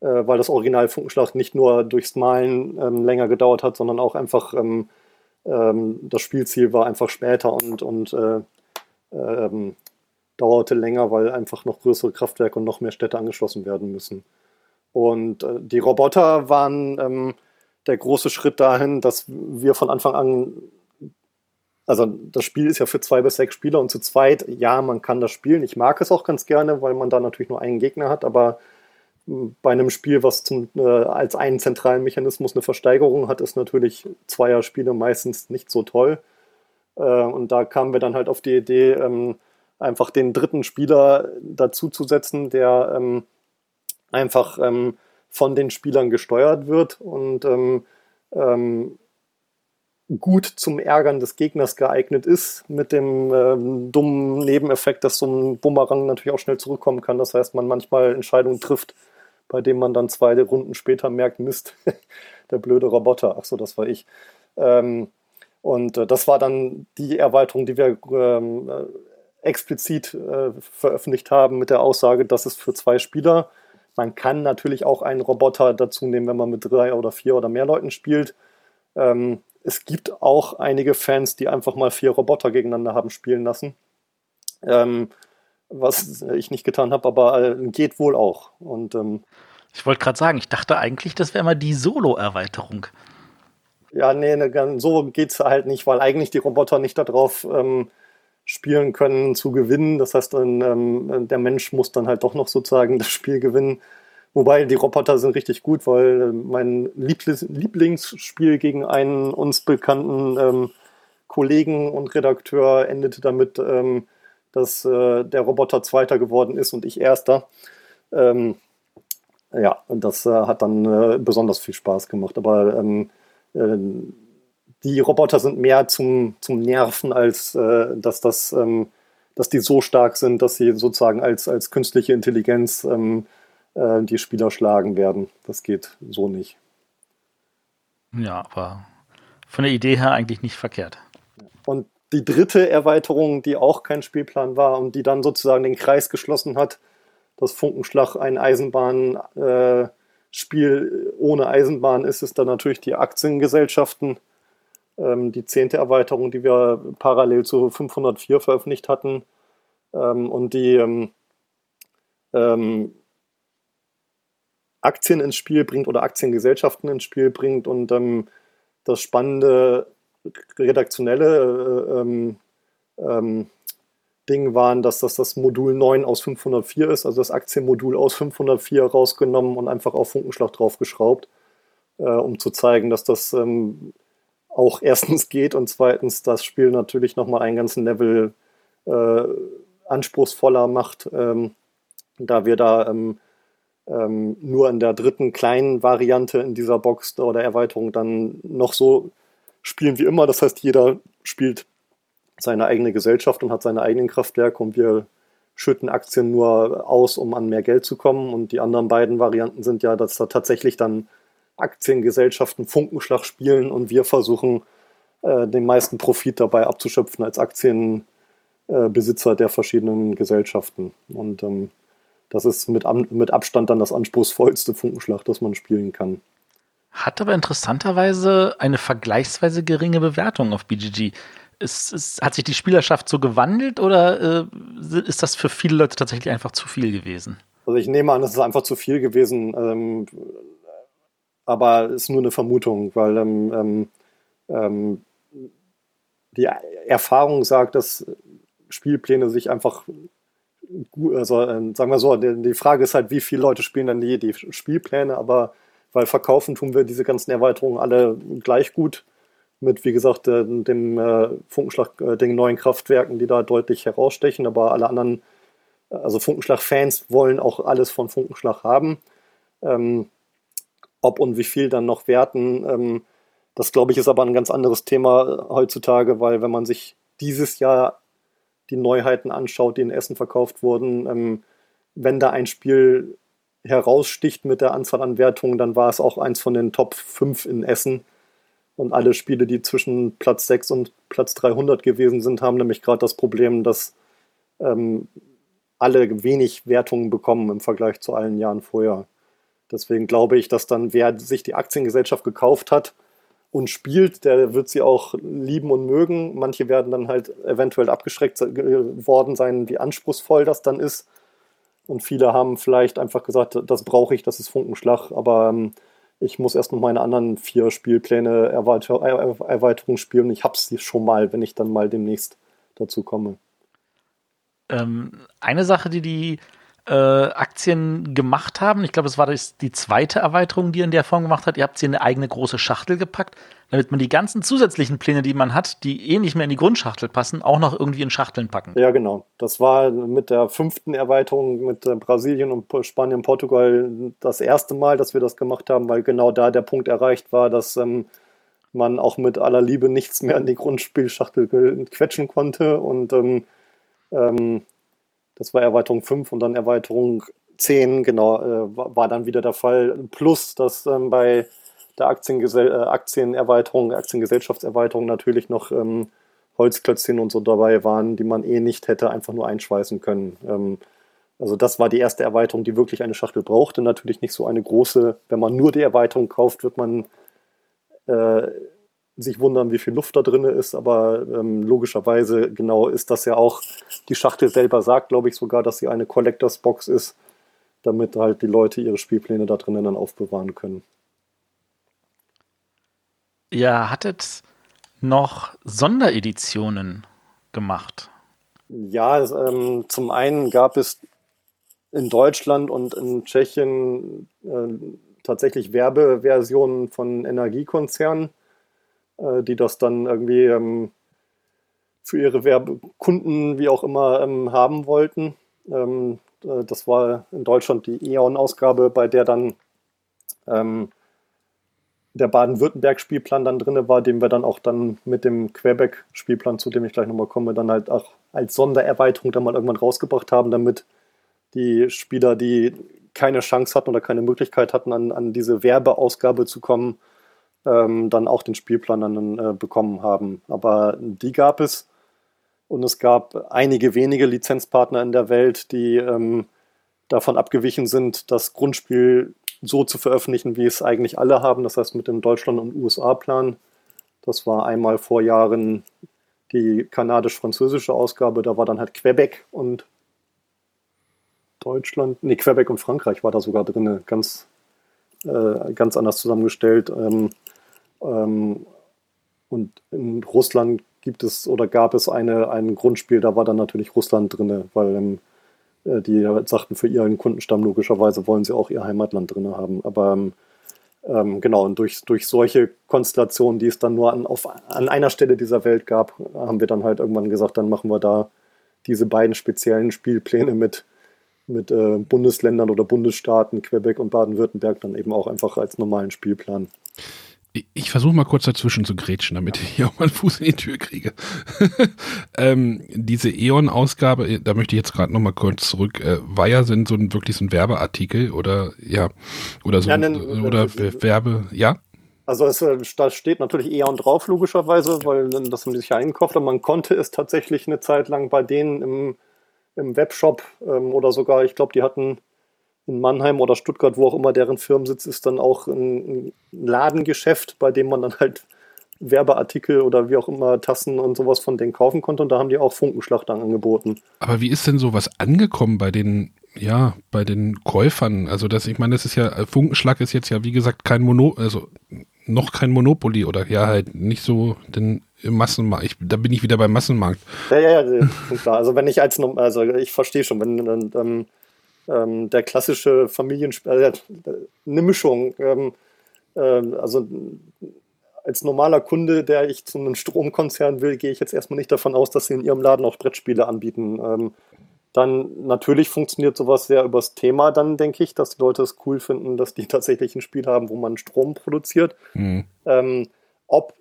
äh, weil das Original Funkenschlag nicht nur durchs Malen ähm, länger gedauert hat, sondern auch einfach ähm, das Spielziel war einfach später und, und äh, ähm, dauerte länger, weil einfach noch größere Kraftwerke und noch mehr Städte angeschlossen werden müssen. Und äh, die Roboter waren ähm, der große Schritt dahin, dass wir von Anfang an also das Spiel ist ja für zwei bis sechs Spieler und zu zweit, ja, man kann das spielen. Ich mag es auch ganz gerne, weil man da natürlich nur einen Gegner hat, aber bei einem Spiel, was zum, äh, als einen zentralen Mechanismus eine Versteigerung hat, ist natürlich Zweierspiele meistens nicht so toll. Äh, und da kamen wir dann halt auf die Idee, ähm, einfach den dritten Spieler dazu zu setzen, der ähm, einfach ähm, von den Spielern gesteuert wird und ähm, ähm, gut zum Ärgern des Gegners geeignet ist, mit dem ähm, dummen Nebeneffekt, dass so ein Bumerang natürlich auch schnell zurückkommen kann. Das heißt, man manchmal Entscheidungen trifft, bei denen man dann zwei Runden später merkt, Mist, der blöde Roboter. Ach so, das war ich. Ähm, und äh, das war dann die Erweiterung, die wir ähm, äh, explizit äh, veröffentlicht haben mit der Aussage, dass es für zwei Spieler. Man kann natürlich auch einen Roboter dazu nehmen, wenn man mit drei oder vier oder mehr Leuten spielt. Ähm, es gibt auch einige Fans, die einfach mal vier Roboter gegeneinander haben spielen lassen. Ähm, was ich nicht getan habe, aber äh, geht wohl auch. Und ähm, ich wollte gerade sagen, ich dachte eigentlich, das wäre mal die Solo-Erweiterung. Ja, nee, ne, so geht es halt nicht, weil eigentlich die Roboter nicht darauf ähm, spielen können, zu gewinnen. Das heißt, dann, ähm, der Mensch muss dann halt doch noch sozusagen das Spiel gewinnen. Wobei die Roboter sind richtig gut, weil äh, mein Lieblings Lieblingsspiel gegen einen uns bekannten ähm, Kollegen und Redakteur endete damit, ähm, dass äh, der Roboter Zweiter geworden ist und ich Erster. Ähm, ja, das äh, hat dann äh, besonders viel Spaß gemacht. Aber ähm, äh, die Roboter sind mehr zum, zum Nerven, als äh, dass, das, ähm, dass die so stark sind, dass sie sozusagen als, als künstliche Intelligenz ähm, äh, die Spieler schlagen werden. Das geht so nicht. Ja, aber von der Idee her eigentlich nicht verkehrt. Und die dritte Erweiterung, die auch kein Spielplan war und die dann sozusagen den Kreis geschlossen hat, dass Funkenschlag ein Eisenbahnspiel äh, ohne Eisenbahn ist, ist dann natürlich die Aktiengesellschaften. Ähm, die zehnte Erweiterung, die wir parallel zu 504 veröffentlicht hatten. Ähm, und die ähm, Aktien ins Spiel bringt oder Aktiengesellschaften ins Spiel bringt und das spannende redaktionelle äh, ähm, ähm, Ding waren, dass das das Modul 9 aus 504 ist, also das Aktienmodul aus 504 rausgenommen und einfach auf Funkenschlag draufgeschraubt, äh, um zu zeigen, dass das ähm, auch erstens geht und zweitens das Spiel natürlich nochmal einen ganzen Level äh, anspruchsvoller macht, ähm, da wir da ähm, ähm, nur in der dritten kleinen Variante in dieser Box oder Erweiterung dann noch so spielen wie immer. Das heißt, jeder spielt seine eigene Gesellschaft und hat seine eigenen Kraftwerke und wir schütten Aktien nur aus, um an mehr Geld zu kommen. Und die anderen beiden Varianten sind ja, dass da tatsächlich dann Aktiengesellschaften Funkenschlag spielen und wir versuchen, äh, den meisten Profit dabei abzuschöpfen als Aktienbesitzer der verschiedenen Gesellschaften. Und ähm, das ist mit Abstand dann das anspruchsvollste Funkenschlag, das man spielen kann. Hat aber interessanterweise eine vergleichsweise geringe Bewertung auf BGG. Ist, ist, hat sich die Spielerschaft so gewandelt oder äh, ist das für viele Leute tatsächlich einfach zu viel gewesen? Also ich nehme an, es ist einfach zu viel gewesen, ähm, aber es ist nur eine Vermutung, weil ähm, ähm, ähm die Erfahrung sagt, dass Spielpläne sich einfach also äh, sagen wir so, die, die, Frage ist halt, wie viele Leute spielen dann die, die Spielpläne, aber weil verkaufen tun wir diese ganzen Erweiterungen alle gleich gut mit, wie gesagt, äh, dem äh, Funkenschlag, äh, den neuen Kraftwerken, die da deutlich herausstechen, aber alle anderen, also Funkenschlag-Fans wollen auch alles von Funkenschlag haben. Ähm, ob und wie viel dann noch werten, ähm, das glaube ich ist aber ein ganz anderes Thema heutzutage, weil wenn man sich dieses Jahr die Neuheiten anschaut, die in Essen verkauft wurden, ähm, wenn da ein Spiel heraussticht mit der Anzahl an Wertungen, dann war es auch eins von den Top 5 in Essen. Und alle Spiele, die zwischen Platz 6 und Platz 300 gewesen sind, haben nämlich gerade das Problem, dass ähm, alle wenig Wertungen bekommen im Vergleich zu allen Jahren vorher. Deswegen glaube ich, dass dann wer sich die Aktiengesellschaft gekauft hat, und spielt, der wird sie auch lieben und mögen. Manche werden dann halt eventuell abgeschreckt worden sein, wie anspruchsvoll das dann ist. Und viele haben vielleicht einfach gesagt, das brauche ich, das ist Funkenschlag, aber ähm, ich muss erst noch meine anderen vier Spielpläne Erweiter Erweiterung spielen. Ich habe sie schon mal, wenn ich dann mal demnächst dazu komme. Ähm, eine Sache, die die äh, Aktien gemacht haben. Ich glaube, es war das, die zweite Erweiterung, die ihr in der Form gemacht hat. Ihr habt sie in eine eigene große Schachtel gepackt, damit man die ganzen zusätzlichen Pläne, die man hat, die eh nicht mehr in die Grundschachtel passen, auch noch irgendwie in Schachteln packen. Ja, genau. Das war mit der fünften Erweiterung mit äh, Brasilien und Spanien, Portugal das erste Mal, dass wir das gemacht haben, weil genau da der Punkt erreicht war, dass ähm, man auch mit aller Liebe nichts mehr in die Grundspielschachtel quetschen konnte. Und ähm, ähm, das war Erweiterung 5 und dann Erweiterung 10, genau, äh, war dann wieder der Fall. Plus, dass ähm, bei der Aktiengesell äh, Aktienerweiterung, Aktiengesellschaftserweiterung natürlich noch ähm, Holzklötzchen und so dabei waren, die man eh nicht hätte einfach nur einschweißen können. Ähm, also das war die erste Erweiterung, die wirklich eine Schachtel brauchte. Natürlich nicht so eine große. Wenn man nur die Erweiterung kauft, wird man äh, sich wundern, wie viel Luft da drin ist. Aber ähm, logischerweise genau ist das ja auch, die Schachtel selber sagt, glaube ich sogar, dass sie eine Collectors Box ist, damit halt die Leute ihre Spielpläne da drinnen dann aufbewahren können. Ihr hattet noch Sondereditionen gemacht. Ja, ähm, zum einen gab es in Deutschland und in Tschechien äh, tatsächlich Werbeversionen von Energiekonzernen, äh, die das dann irgendwie ähm, für ihre Werbekunden, wie auch immer, ähm, haben wollten. Ähm, äh, das war in Deutschland die E.ON-Ausgabe, bei der dann ähm, der Baden-Württemberg-Spielplan dann drin war, den wir dann auch dann mit dem Quebec-Spielplan, zu dem ich gleich nochmal komme, dann halt auch als Sondererweiterung dann mal irgendwann rausgebracht haben, damit die Spieler, die keine Chance hatten oder keine Möglichkeit hatten, an, an diese Werbeausgabe zu kommen, ähm, dann auch den Spielplan dann äh, bekommen haben. Aber die gab es und es gab einige wenige Lizenzpartner in der Welt, die ähm, davon abgewichen sind, das Grundspiel so zu veröffentlichen, wie es eigentlich alle haben, das heißt mit dem Deutschland- und USA-Plan. Das war einmal vor Jahren die kanadisch-französische Ausgabe, da war dann halt Quebec und Deutschland, nee, Quebec und Frankreich war da sogar drin, ganz, äh, ganz anders zusammengestellt. Ähm, ähm, und in Russland gibt es oder gab es eine, ein Grundspiel, da war dann natürlich Russland drin, weil ähm, äh, die sagten, für ihren Kundenstamm logischerweise wollen sie auch ihr Heimatland drin haben. Aber ähm, ähm, genau, und durch, durch solche Konstellationen, die es dann nur an, auf, an einer Stelle dieser Welt gab, haben wir dann halt irgendwann gesagt, dann machen wir da diese beiden speziellen Spielpläne mit mit äh, Bundesländern oder Bundesstaaten, Quebec und Baden-Württemberg, dann eben auch einfach als normalen Spielplan. Ich, ich versuche mal kurz dazwischen zu grätschen, damit ich hier auch mal einen Fuß in die Tür kriege. ähm, diese E.ON-Ausgabe, äh, da möchte ich jetzt gerade noch mal kurz zurück, äh, war ja sind so ein, wirklich so ein Werbeartikel oder ja, oder so, ja, denn, oder äh, Werbe, ja? Also es, äh, da steht natürlich E.ON drauf, logischerweise, weil das haben die sich ja eingekauft, aber man konnte es tatsächlich eine Zeit lang bei denen im im Webshop ähm, oder sogar, ich glaube, die hatten in Mannheim oder Stuttgart, wo auch immer deren Firmensitz ist, dann auch ein, ein Ladengeschäft, bei dem man dann halt Werbeartikel oder wie auch immer Tassen und sowas von denen kaufen konnte und da haben die auch Funkenschlacht dann angeboten. Aber wie ist denn sowas angekommen bei den, ja, bei den Käufern? Also das, ich meine, das ist ja, Funkenschlag ist jetzt ja wie gesagt kein Mono, also noch kein Monopoly oder ja halt nicht so den im Massenmarkt. Ich, da bin ich wieder beim Massenmarkt. Ja, ja, ja, klar. Also wenn ich als, also ich verstehe schon, wenn ähm, ähm, der klassische Familienspiel, äh, eine Mischung, ähm, äh, also als normaler Kunde, der ich zu einem Stromkonzern will, gehe ich jetzt erstmal nicht davon aus, dass sie in ihrem Laden auch Brettspiele anbieten. Ähm, dann natürlich funktioniert sowas sehr übers Thema, dann denke ich, dass die Leute es cool finden, dass die tatsächlich ein Spiel haben, wo man Strom produziert. Mhm. Ähm, ob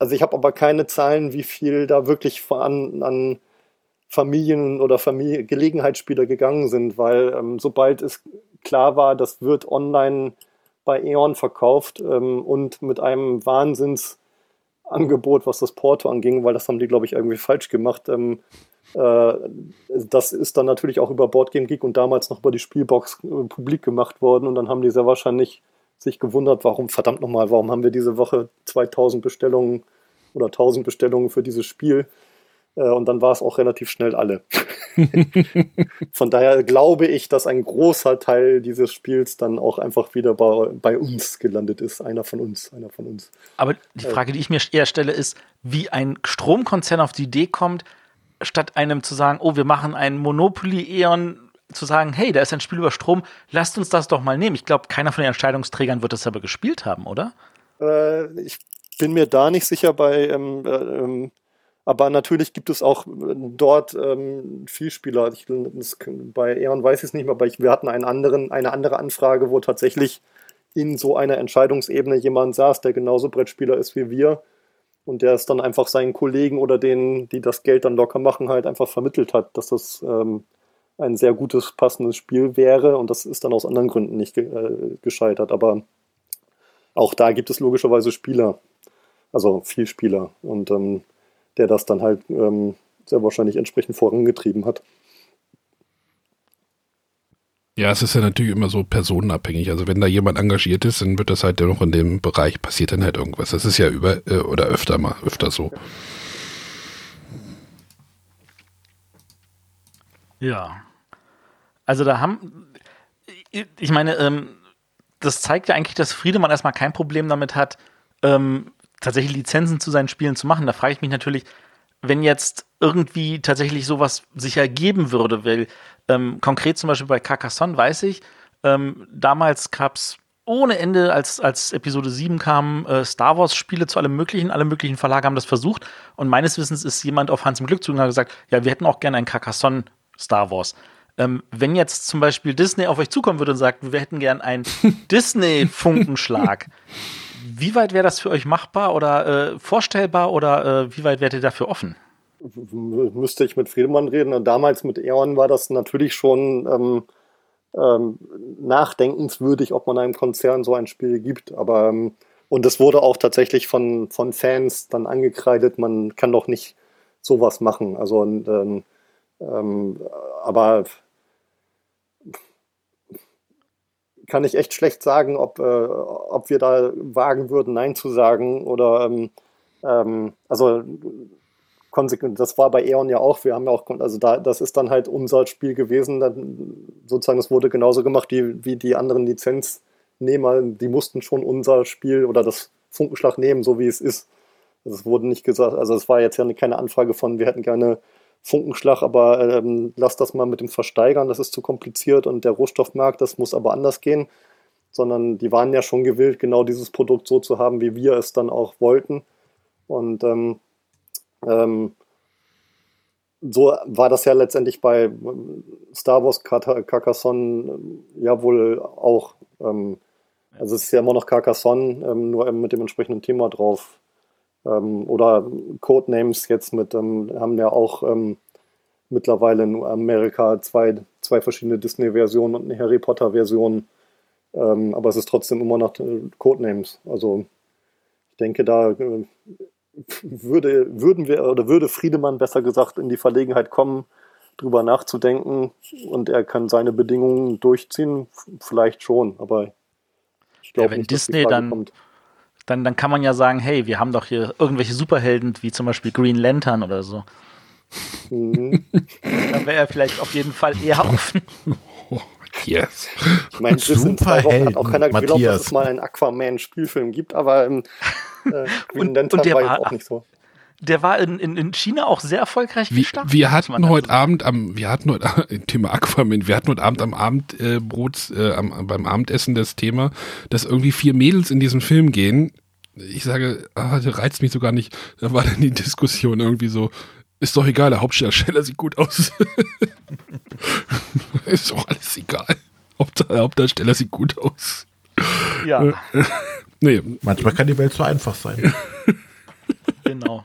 also ich habe aber keine Zahlen, wie viel da wirklich an, an Familien oder Familie, Gelegenheitsspieler gegangen sind, weil ähm, sobald es klar war, das wird online bei E.ON verkauft ähm, und mit einem Wahnsinnsangebot, was das Porto anging, weil das haben die, glaube ich, irgendwie falsch gemacht. Ähm, äh, das ist dann natürlich auch über Boardgame Geek und damals noch über die Spielbox äh, publik gemacht worden und dann haben die sehr wahrscheinlich sich gewundert, warum, verdammt nochmal, warum haben wir diese Woche 2000 Bestellungen oder 1000 Bestellungen für dieses Spiel? Äh, und dann war es auch relativ schnell alle. Von daher glaube ich, dass ein großer Teil dieses Spiels dann auch einfach wieder bei, bei uns gelandet ist. Einer von uns, einer von uns. Aber die äh. Frage, die ich mir eher stelle, ist, wie ein Stromkonzern auf die Idee kommt, statt einem zu sagen, oh, wir machen ein Monopoly-Eon zu sagen, hey, da ist ein Spiel über Strom, lasst uns das doch mal nehmen. Ich glaube, keiner von den Entscheidungsträgern wird das aber gespielt haben, oder? Äh, ich bin mir da nicht sicher bei, ähm, äh, ähm, aber natürlich gibt es auch dort ähm, Vielspieler. Ich, das, bei Eon weiß ich es nicht mehr, aber ich, wir hatten einen anderen, eine andere Anfrage, wo tatsächlich in so einer Entscheidungsebene jemand saß, der genauso Brettspieler ist wie wir und der es dann einfach seinen Kollegen oder denen, die das Geld dann locker machen, halt einfach vermittelt hat, dass das ähm, ein sehr gutes, passendes Spiel wäre und das ist dann aus anderen Gründen nicht ge äh, gescheitert. Aber auch da gibt es logischerweise Spieler, also viel Spieler und ähm, der das dann halt ähm, sehr wahrscheinlich entsprechend vorangetrieben hat. Ja, es ist ja natürlich immer so personenabhängig. Also wenn da jemand engagiert ist, dann wird das halt noch in dem Bereich passiert dann halt irgendwas. Das ist ja über äh, oder öfter mal, öfter so. Ja. Also da haben, ich meine, ähm, das zeigt ja eigentlich, dass Friedemann erstmal kein Problem damit hat, ähm, tatsächlich Lizenzen zu seinen Spielen zu machen. Da frage ich mich natürlich, wenn jetzt irgendwie tatsächlich sowas sich ergeben würde, weil ähm, konkret zum Beispiel bei Carcassonne weiß ich, ähm, damals gab es ohne Ende, als, als Episode 7 kam, äh, Star Wars-Spiele zu allem möglichen, alle möglichen Verlage haben das versucht und meines Wissens ist jemand auf Hans im Glück zugegangen und gesagt, ja, wir hätten auch gerne ein Carcassonne Star Wars. Ähm, wenn jetzt zum Beispiel Disney auf euch zukommen würde und sagt, wir hätten gern einen Disney-Funkenschlag, wie weit wäre das für euch machbar oder äh, vorstellbar oder äh, wie weit wärt ihr dafür offen? Müsste ich mit Friedemann reden. Und damals mit Eon war das natürlich schon ähm, ähm, nachdenkenswürdig, ob man einem Konzern so ein Spiel gibt. Aber ähm, und es wurde auch tatsächlich von, von Fans dann angekreidet, man kann doch nicht sowas machen. Also und, ähm, ähm, aber kann ich echt schlecht sagen, ob, äh, ob wir da wagen würden, Nein zu sagen oder ähm, ähm, also das war bei E.ON ja auch, wir haben ja auch, also da, das ist dann halt unser Spiel gewesen, dann sozusagen, es wurde genauso gemacht wie, wie die anderen Lizenznehmer, die mussten schon unser Spiel oder das Funkenschlag nehmen, so wie es ist. Also es wurde nicht gesagt, also es war jetzt ja keine Anfrage von, wir hätten gerne Funkenschlag, aber ähm, lass das mal mit dem Versteigern, das ist zu kompliziert und der Rohstoffmarkt, das muss aber anders gehen. Sondern die waren ja schon gewillt, genau dieses Produkt so zu haben, wie wir es dann auch wollten. Und ähm, ähm, so war das ja letztendlich bei Star Wars Carcassonne ähm, ja wohl auch. Ähm, also es ist ja immer noch Carcassonne, ähm, nur mit dem entsprechenden Thema drauf. Ähm, oder Codenames jetzt mit, ähm, haben ja auch ähm, mittlerweile in Amerika zwei, zwei verschiedene Disney-Versionen und eine Harry Potter-Version. Ähm, aber es ist trotzdem immer noch äh, Codenames. Also ich denke, da äh, würde, würden wir oder würde Friedemann besser gesagt in die Verlegenheit kommen, drüber nachzudenken und er kann seine Bedingungen durchziehen, vielleicht schon, aber ich glaube ja, wenn nicht, Disney dann kommt dann, dann kann man ja sagen, hey, wir haben doch hier irgendwelche Superhelden, wie zum Beispiel Green Lantern oder so. Mhm. dann wäre er vielleicht auf jeden Fall eher offen. Oh, yes. Ich meine, Superhelden, hat auch keiner geglaubt, dass es mal einen Aquaman-Spielfilm gibt, aber ähm, äh, Green und, Lantern und der war, war auch nicht so der war in, in, in China auch sehr erfolgreich gestartet. Wir, wir hatten heute so Abend am, wir hatten heute, Thema Aquaman, wir hatten heute Abend am Abendbrot, äh, äh, am, beim Abendessen das Thema, dass irgendwie vier Mädels in diesen Film gehen. Ich sage, ah, das reizt mich sogar nicht. Da war dann die Diskussion irgendwie so, ist doch egal, der Hauptdarsteller sieht gut aus. ist doch alles egal. Hauptsache, der Hauptdarsteller sieht gut aus. Ja. nee. Manchmal kann die Welt so einfach sein. genau.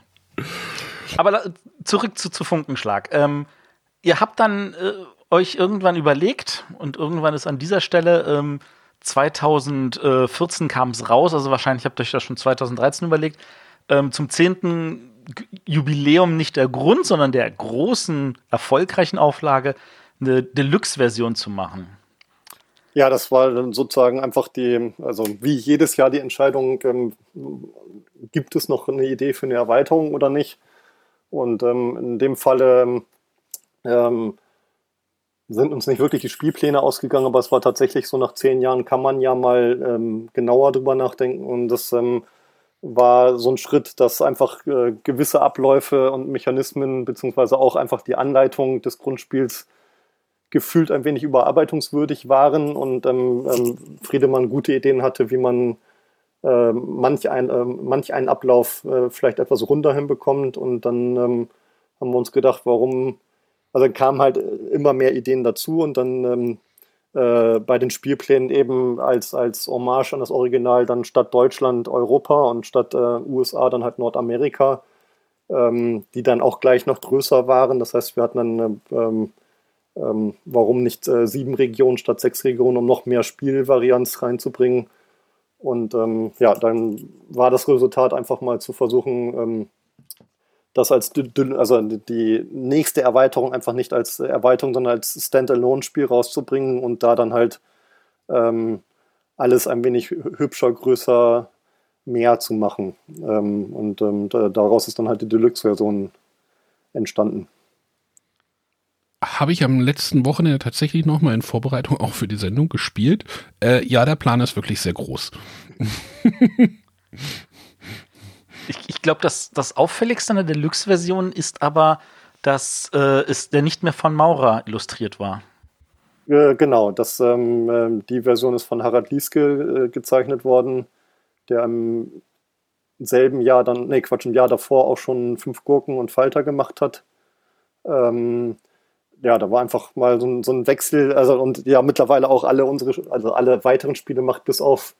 Aber zurück zu, zu Funkenschlag. Ähm, ihr habt dann äh, euch irgendwann überlegt und irgendwann ist an dieser Stelle ähm, 2014 kam es raus, also wahrscheinlich habt ihr euch das schon 2013 überlegt, ähm, zum 10. Jubiläum nicht der Grund, sondern der großen, erfolgreichen Auflage eine Deluxe-Version zu machen. Ja, das war dann sozusagen einfach die, also wie jedes Jahr die Entscheidung, ähm, gibt es noch eine Idee für eine Erweiterung oder nicht? Und ähm, in dem Falle ähm, sind uns nicht wirklich die Spielpläne ausgegangen, aber es war tatsächlich so, nach zehn Jahren kann man ja mal ähm, genauer drüber nachdenken. Und das ähm, war so ein Schritt, dass einfach äh, gewisse Abläufe und Mechanismen, beziehungsweise auch einfach die Anleitung des Grundspiels gefühlt ein wenig überarbeitungswürdig waren und ähm, ähm, Friedemann gute Ideen hatte, wie man äh, manch, ein, äh, manch einen Ablauf äh, vielleicht etwas runter hinbekommt. Und dann ähm, haben wir uns gedacht, warum, also kamen halt immer mehr Ideen dazu und dann ähm, äh, bei den Spielplänen eben als, als Hommage an das Original dann statt Deutschland Europa und statt äh, USA dann halt Nordamerika, ähm, die dann auch gleich noch größer waren. Das heißt, wir hatten dann, ähm, ähm, warum nicht äh, sieben Regionen statt sechs Regionen, um noch mehr Spielvarianz reinzubringen. Und ähm, ja, dann war das Resultat einfach mal zu versuchen, ähm, das als also die nächste Erweiterung einfach nicht als Erweiterung, sondern als Standalone-Spiel rauszubringen und da dann halt ähm, alles ein wenig hübscher, größer, mehr zu machen. Ähm, und ähm, daraus ist dann halt die Deluxe-Version entstanden. Habe ich am letzten Wochenende tatsächlich nochmal in Vorbereitung auch für die Sendung gespielt. Äh, ja, der Plan ist wirklich sehr groß. Ich, ich glaube, das, das Auffälligste an der Deluxe-Version ist aber, dass äh, es der nicht mehr von Maurer illustriert war. Äh, genau, das, ähm, ähm, die Version ist von Harald Lieske äh, gezeichnet worden, der im selben Jahr dann, nee, Quatsch, im Jahr davor auch schon fünf Gurken und Falter gemacht hat. Ähm, ja, da war einfach mal so ein, so ein, Wechsel, also und ja, mittlerweile auch alle unsere, also alle weiteren Spiele macht bis auf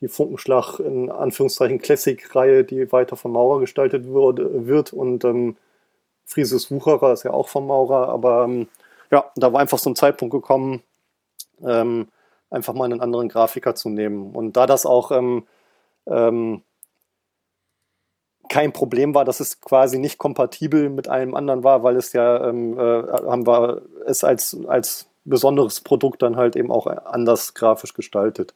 die Funkenschlag in Anführungszeichen Classic-Reihe, die weiter vom Maurer gestaltet wurde, wird. Und ähm, Frieses Wucherer ist ja auch vom Maurer, aber ähm, ja, da war einfach so ein Zeitpunkt gekommen, ähm, einfach mal einen anderen Grafiker zu nehmen. Und da das auch ähm, ähm, kein Problem war, dass es quasi nicht kompatibel mit allem anderen war, weil es ja, ähm, äh, haben wir es als, als besonderes Produkt dann halt eben auch anders grafisch gestaltet.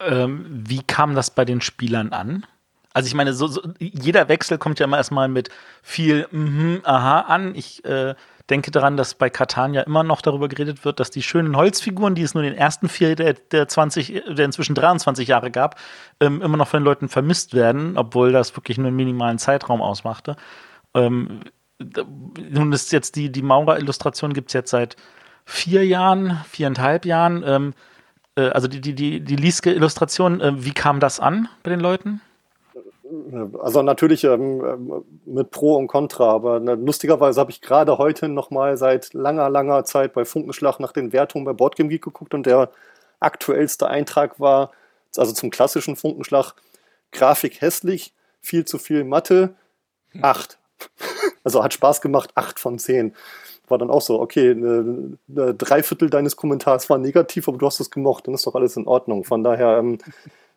Ähm, wie kam das bei den Spielern an? Also ich meine, so, so, jeder Wechsel kommt ja immer erstmal mit viel mm aha an. Ich äh, denke daran, dass bei Katan ja immer noch darüber geredet wird, dass die schönen Holzfiguren, die es nur in den ersten vier der, der 20, der inzwischen 23 Jahre gab, ähm, immer noch von den Leuten vermisst werden, obwohl das wirklich nur einen minimalen Zeitraum ausmachte. Ähm, nun ist jetzt die, die Maurer-Illustration gibt es jetzt seit vier Jahren, viereinhalb Jahren. Ähm, äh, also die, die, die, die Lieske-Illustration, äh, wie kam das an bei den Leuten? Also natürlich ähm, mit Pro und Contra, aber ne, lustigerweise habe ich gerade heute nochmal seit langer, langer Zeit bei Funkenschlag nach den Wertungen bei Boardgame Geek geguckt und der aktuellste Eintrag war, also zum klassischen Funkenschlag, Grafik hässlich, viel zu viel Mathe, 8. Also hat Spaß gemacht, 8 von 10 war dann auch so, okay, eine, eine drei Viertel deines Kommentars war negativ, aber du hast es gemocht, dann ist doch alles in Ordnung. Von daher ähm,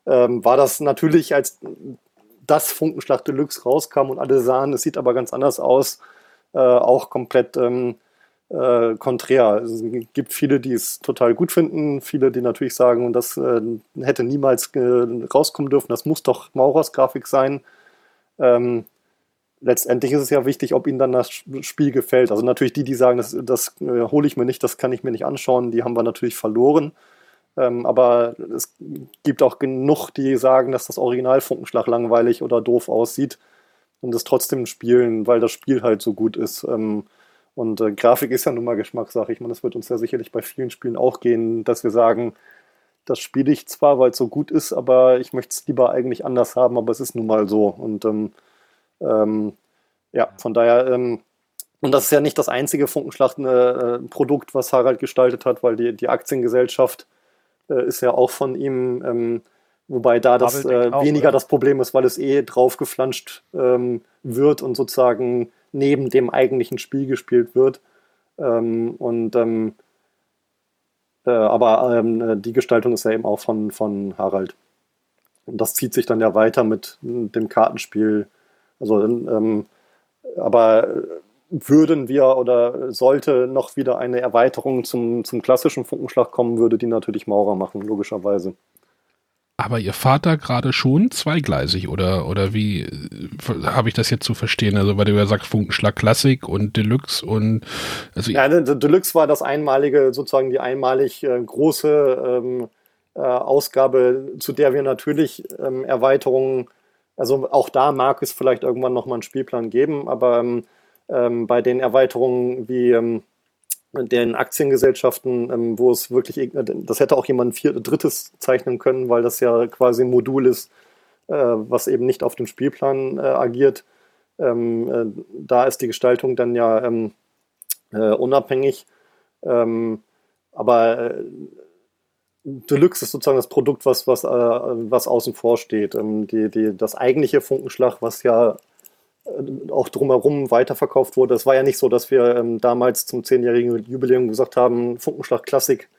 ähm, war das natürlich, als das Funkenschlag Deluxe rauskam und alle sahen, es sieht aber ganz anders aus, äh, auch komplett ähm, äh, konträr. Es gibt viele, die es total gut finden, viele, die natürlich sagen, das äh, hätte niemals äh, rauskommen dürfen, das muss doch Maurers Grafik sein. Ähm, letztendlich ist es ja wichtig, ob ihnen dann das Spiel gefällt. Also natürlich die, die sagen, das, das äh, hole ich mir nicht, das kann ich mir nicht anschauen, die haben wir natürlich verloren. Ähm, aber es gibt auch genug, die sagen, dass das Original Funkenschlag langweilig oder doof aussieht und es trotzdem spielen, weil das Spiel halt so gut ist. Ähm, und äh, Grafik ist ja nun mal Geschmackssache. Ich meine, das wird uns ja sicherlich bei vielen Spielen auch gehen, dass wir sagen, das spiele ich zwar, weil es so gut ist, aber ich möchte es lieber eigentlich anders haben, aber es ist nun mal so. Und ähm, ähm, ja, von daher, ähm, und das ist ja nicht das einzige Funkenschlacht-Produkt, äh, was Harald gestaltet hat, weil die, die Aktiengesellschaft äh, ist ja auch von ihm, ähm, wobei da das äh, weniger auch, das Problem ist, weil es eh draufgeflanscht ähm, wird und sozusagen neben dem eigentlichen Spiel gespielt wird. Ähm, und ähm, äh, aber ähm, die Gestaltung ist ja eben auch von, von Harald. Und das zieht sich dann ja weiter mit dem Kartenspiel also, ähm, aber würden wir oder sollte noch wieder eine Erweiterung zum, zum klassischen Funkenschlag kommen, würde die natürlich Maurer machen, logischerweise. Aber Ihr Vater gerade schon zweigleisig oder, oder wie äh, habe ich das jetzt zu verstehen? Also, weil du ja sagst Funkenschlag Klassik und Deluxe und. Also ja, Deluxe war das einmalige, sozusagen die einmalig äh, große ähm, äh, Ausgabe, zu der wir natürlich ähm, Erweiterungen also auch da mag es vielleicht irgendwann nochmal einen Spielplan geben, aber ähm, bei den Erweiterungen wie ähm, den Aktiengesellschaften, ähm, wo es wirklich, das hätte auch jemand ein drittes zeichnen können, weil das ja quasi ein Modul ist, äh, was eben nicht auf dem Spielplan äh, agiert. Ähm, äh, da ist die Gestaltung dann ja ähm, äh, unabhängig. aber äh, Deluxe ist sozusagen das Produkt, was, was, äh, was außen vor steht. Ähm, die, die, das eigentliche Funkenschlag, was ja äh, auch drumherum weiterverkauft wurde. Es war ja nicht so, dass wir ähm, damals zum zehnjährigen Jubiläum gesagt haben, Funkenschlag Klassik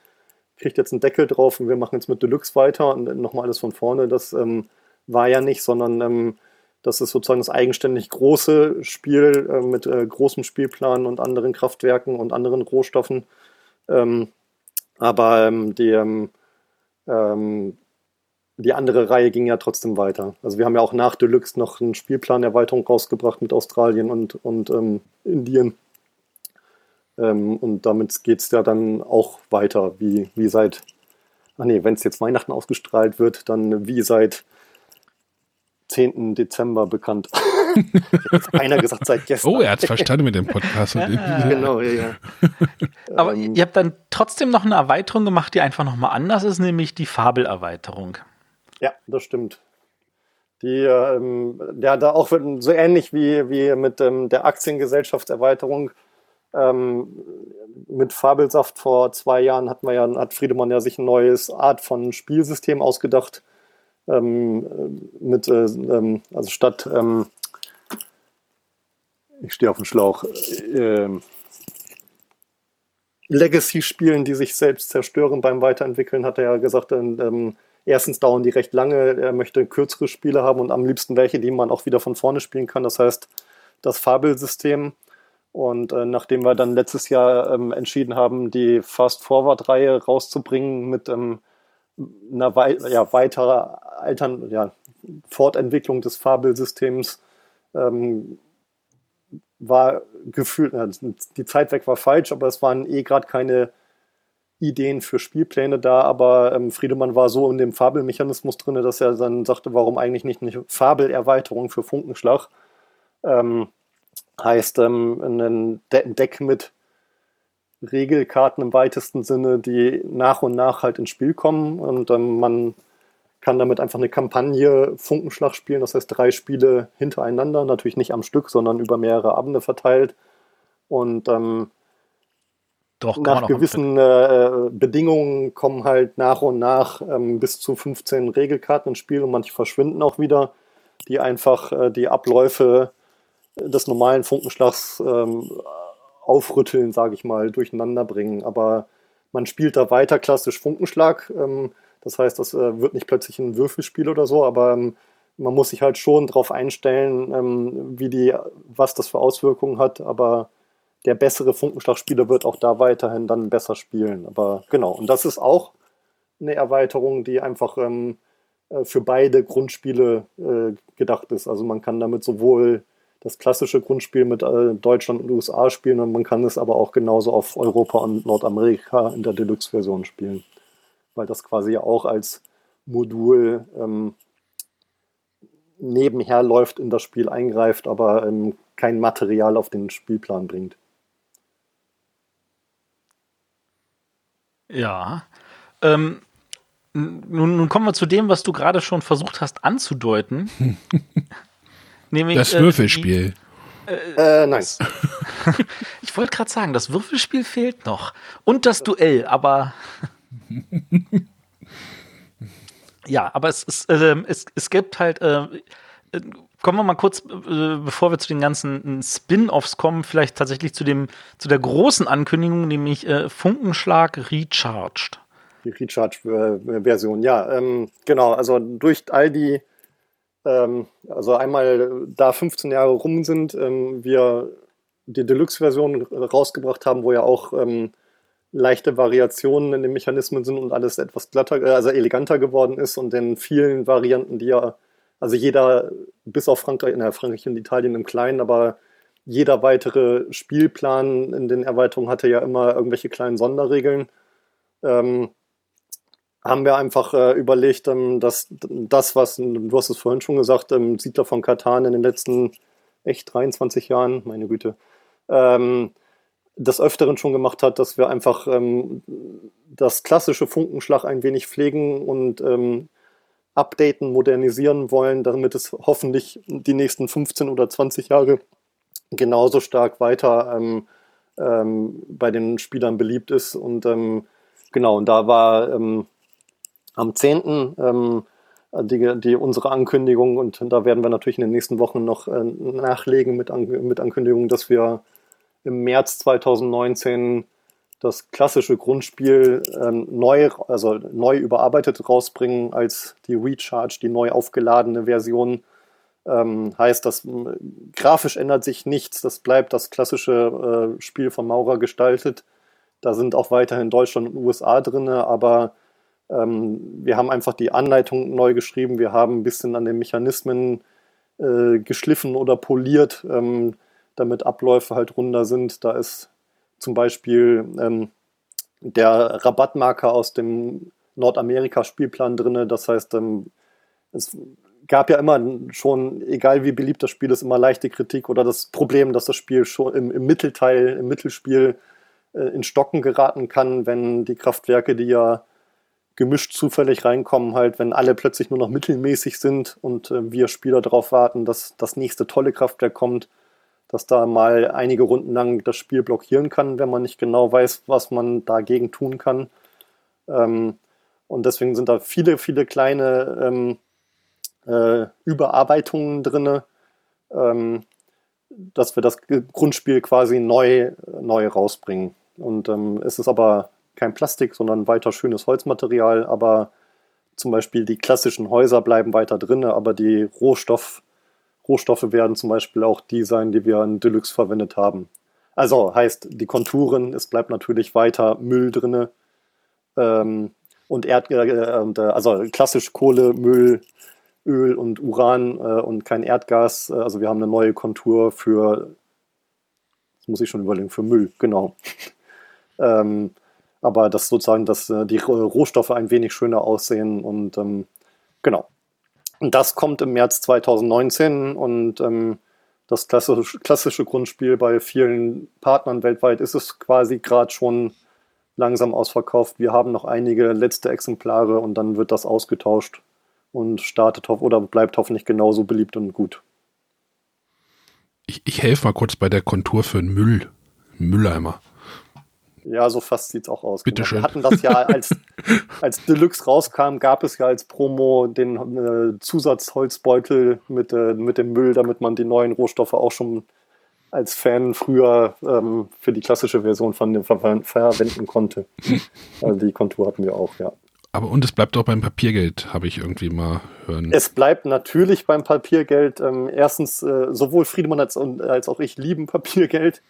kriegt jetzt einen Deckel drauf und wir machen jetzt mit Deluxe weiter und nochmal alles von vorne. Das ähm, war ja nicht, sondern ähm, das ist sozusagen das eigenständig große Spiel äh, mit äh, großem Spielplan und anderen Kraftwerken und anderen Rohstoffen. Ähm, aber ähm, die, ähm, ähm, die andere Reihe ging ja trotzdem weiter. Also wir haben ja auch nach Deluxe noch eine Spielplanerweiterung rausgebracht mit Australien und, und ähm, Indien. Ähm, und damit geht es ja dann auch weiter, wie, wie seit, ach nee, wenn es jetzt Weihnachten ausgestrahlt wird, dann wie seit 10. Dezember bekannt. Einer gesagt seit gestern. Oh, er hat es verstanden mit dem Podcast. genau, ja, ja. Aber ähm, ihr habt dann trotzdem noch eine Erweiterung gemacht, die einfach nochmal anders ist, nämlich die Fabelerweiterung. Ja, das stimmt. Die, ähm, der da auch so ähnlich wie, wie mit ähm, der Aktiengesellschaftserweiterung ähm, mit Fabelsaft vor zwei Jahren hat man ja, hat Friedemann ja sich ein neues Art von Spielsystem ausgedacht. Ähm, mit, äh, ähm, also statt, ähm, ich stehe auf dem Schlauch, äh, Legacy-Spielen, die sich selbst zerstören beim Weiterentwickeln, hat er ja gesagt, ähm, erstens dauern die recht lange, er möchte kürzere Spiele haben und am liebsten welche, die man auch wieder von vorne spielen kann. Das heißt, das Fabelsystem. Und äh, nachdem wir dann letztes Jahr ähm, entschieden haben, die Fast-Forward-Reihe rauszubringen mit ähm, einer wei ja, weiterer Altern ja, Fortentwicklung des Fabelsystems, ähm, war gefühlt, die Zeit weg war falsch, aber es waren eh gerade keine Ideen für Spielpläne da, aber ähm, Friedemann war so in dem Fabelmechanismus drin, dass er dann sagte, warum eigentlich nicht eine Fabelerweiterung für Funkenschlag? Ähm, heißt ähm, ein De Deck mit Regelkarten im weitesten Sinne, die nach und nach halt ins Spiel kommen. Und ähm, man kann damit einfach eine Kampagne Funkenschlag spielen, das heißt drei Spiele hintereinander, natürlich nicht am Stück, sondern über mehrere Abende verteilt. Und ähm, doch, nach gewissen äh, Bedingungen kommen halt nach und nach ähm, bis zu 15 Regelkarten ins Spiel und manche verschwinden auch wieder, die einfach äh, die Abläufe des normalen Funkenschlags ähm, aufrütteln, sage ich mal, durcheinander bringen. Aber man spielt da weiter klassisch Funkenschlag. Ähm, das heißt, das äh, wird nicht plötzlich ein Würfelspiel oder so, aber ähm, man muss sich halt schon darauf einstellen, ähm, wie die, was das für Auswirkungen hat. Aber der bessere Funkenschlagspieler wird auch da weiterhin dann besser spielen. Aber genau, und das ist auch eine Erweiterung, die einfach ähm, äh, für beide Grundspiele äh, gedacht ist. Also man kann damit sowohl das klassische Grundspiel mit äh, Deutschland und USA spielen und man kann es aber auch genauso auf Europa und Nordamerika in der Deluxe-Version spielen. Weil das quasi ja auch als Modul ähm, nebenher läuft, in das Spiel eingreift, aber ähm, kein Material auf den Spielplan bringt. Ja. Ähm, nun, nun, kommen wir zu dem, was du gerade schon versucht hast anzudeuten. Nämlich, das äh, Würfelspiel. Äh, äh, nein. ich wollte gerade sagen, das Würfelspiel fehlt noch. Und das Duell, aber. ja, aber es, es, äh, es, es gibt halt. Äh, äh, kommen wir mal kurz, äh, bevor wir zu den ganzen Spin-offs kommen, vielleicht tatsächlich zu dem zu der großen Ankündigung, nämlich äh, Funkenschlag Recharged. Die Recharge-Version, ja, ähm, genau. Also durch all die, ähm, also einmal da 15 Jahre rum sind, ähm, wir die Deluxe-Version rausgebracht haben, wo ja auch ähm, leichte Variationen in den Mechanismen sind und alles etwas glatter, äh, also eleganter geworden ist und in vielen Varianten, die ja also jeder, bis auf Frankreich, na, Frankreich und Italien im Kleinen, aber jeder weitere Spielplan in den Erweiterungen hatte ja immer irgendwelche kleinen Sonderregeln. Ähm, haben wir einfach äh, überlegt, ähm, dass das, was, du hast es vorhin schon gesagt, ähm, Siedler von Katan in den letzten echt 23 Jahren, meine Güte, ähm, des Öfteren schon gemacht hat, dass wir einfach ähm, das klassische Funkenschlag ein wenig pflegen und ähm, updaten, modernisieren wollen, damit es hoffentlich die nächsten 15 oder 20 Jahre genauso stark weiter ähm, ähm, bei den Spielern beliebt ist. Und ähm, genau, und da war ähm, am 10. Ähm, die, die, unsere Ankündigung und da werden wir natürlich in den nächsten Wochen noch äh, nachlegen mit, An mit Ankündigung, dass wir im März 2019 das klassische Grundspiel ähm, neu, also neu überarbeitet rausbringen als die Recharge, die neu aufgeladene Version. Ähm, heißt, das äh, grafisch ändert sich nichts, das bleibt das klassische äh, Spiel von Maurer gestaltet. Da sind auch weiterhin Deutschland und USA drin, aber ähm, wir haben einfach die Anleitung neu geschrieben, wir haben ein bisschen an den Mechanismen äh, geschliffen oder poliert, ähm, damit Abläufe halt runder sind. Da ist zum Beispiel ähm, der Rabattmarker aus dem Nordamerika-Spielplan drin. Das heißt, ähm, es gab ja immer schon, egal wie beliebt das Spiel ist, immer leichte Kritik oder das Problem, dass das Spiel schon im, im Mittelteil, im Mittelspiel äh, in Stocken geraten kann, wenn die Kraftwerke, die ja gemischt zufällig reinkommen, halt, wenn alle plötzlich nur noch mittelmäßig sind und äh, wir Spieler darauf warten, dass das nächste tolle Kraftwerk kommt, dass da mal einige Runden lang das Spiel blockieren kann, wenn man nicht genau weiß, was man dagegen tun kann. Ähm, und deswegen sind da viele, viele kleine ähm, äh, Überarbeitungen drin, ähm, dass wir das Grundspiel quasi neu, neu rausbringen. Und ähm, es ist aber kein Plastik, sondern weiter schönes Holzmaterial, aber zum Beispiel die klassischen Häuser bleiben weiter drin, aber die Rohstoff, Rohstoffe werden zum Beispiel auch die sein, die wir in Deluxe verwendet haben. Also heißt, die Konturen, es bleibt natürlich weiter Müll drin. Ähm, und Erd, äh, äh, also klassisch Kohle, Müll, Öl und Uran äh, und kein Erdgas. Äh, also wir haben eine neue Kontur für, das muss ich schon überlegen, für Müll, genau. ähm, aber dass sozusagen dass äh, die Rohstoffe ein wenig schöner aussehen und ähm, genau. Und das kommt im März 2019 und ähm, das klassische, klassische Grundspiel bei vielen Partnern weltweit ist es quasi gerade schon langsam ausverkauft. Wir haben noch einige letzte Exemplare und dann wird das ausgetauscht und startet oder bleibt hoffentlich genauso beliebt und gut. Ich, ich helfe mal kurz bei der Kontur für den Müll. Mülleimer. Ja, so fast sieht es auch aus. Bitte schön. Wir hatten das ja, als, als Deluxe rauskam, gab es ja als Promo den äh, Zusatzholzbeutel mit, äh, mit dem Müll, damit man die neuen Rohstoffe auch schon als Fan früher ähm, für die klassische Version von ver verwenden konnte. also die Kontur hatten wir auch, ja. Aber und es bleibt auch beim Papiergeld, habe ich irgendwie mal hören. Es bleibt natürlich beim Papiergeld. Ähm, erstens, äh, sowohl Friedemann als, als auch ich lieben Papiergeld.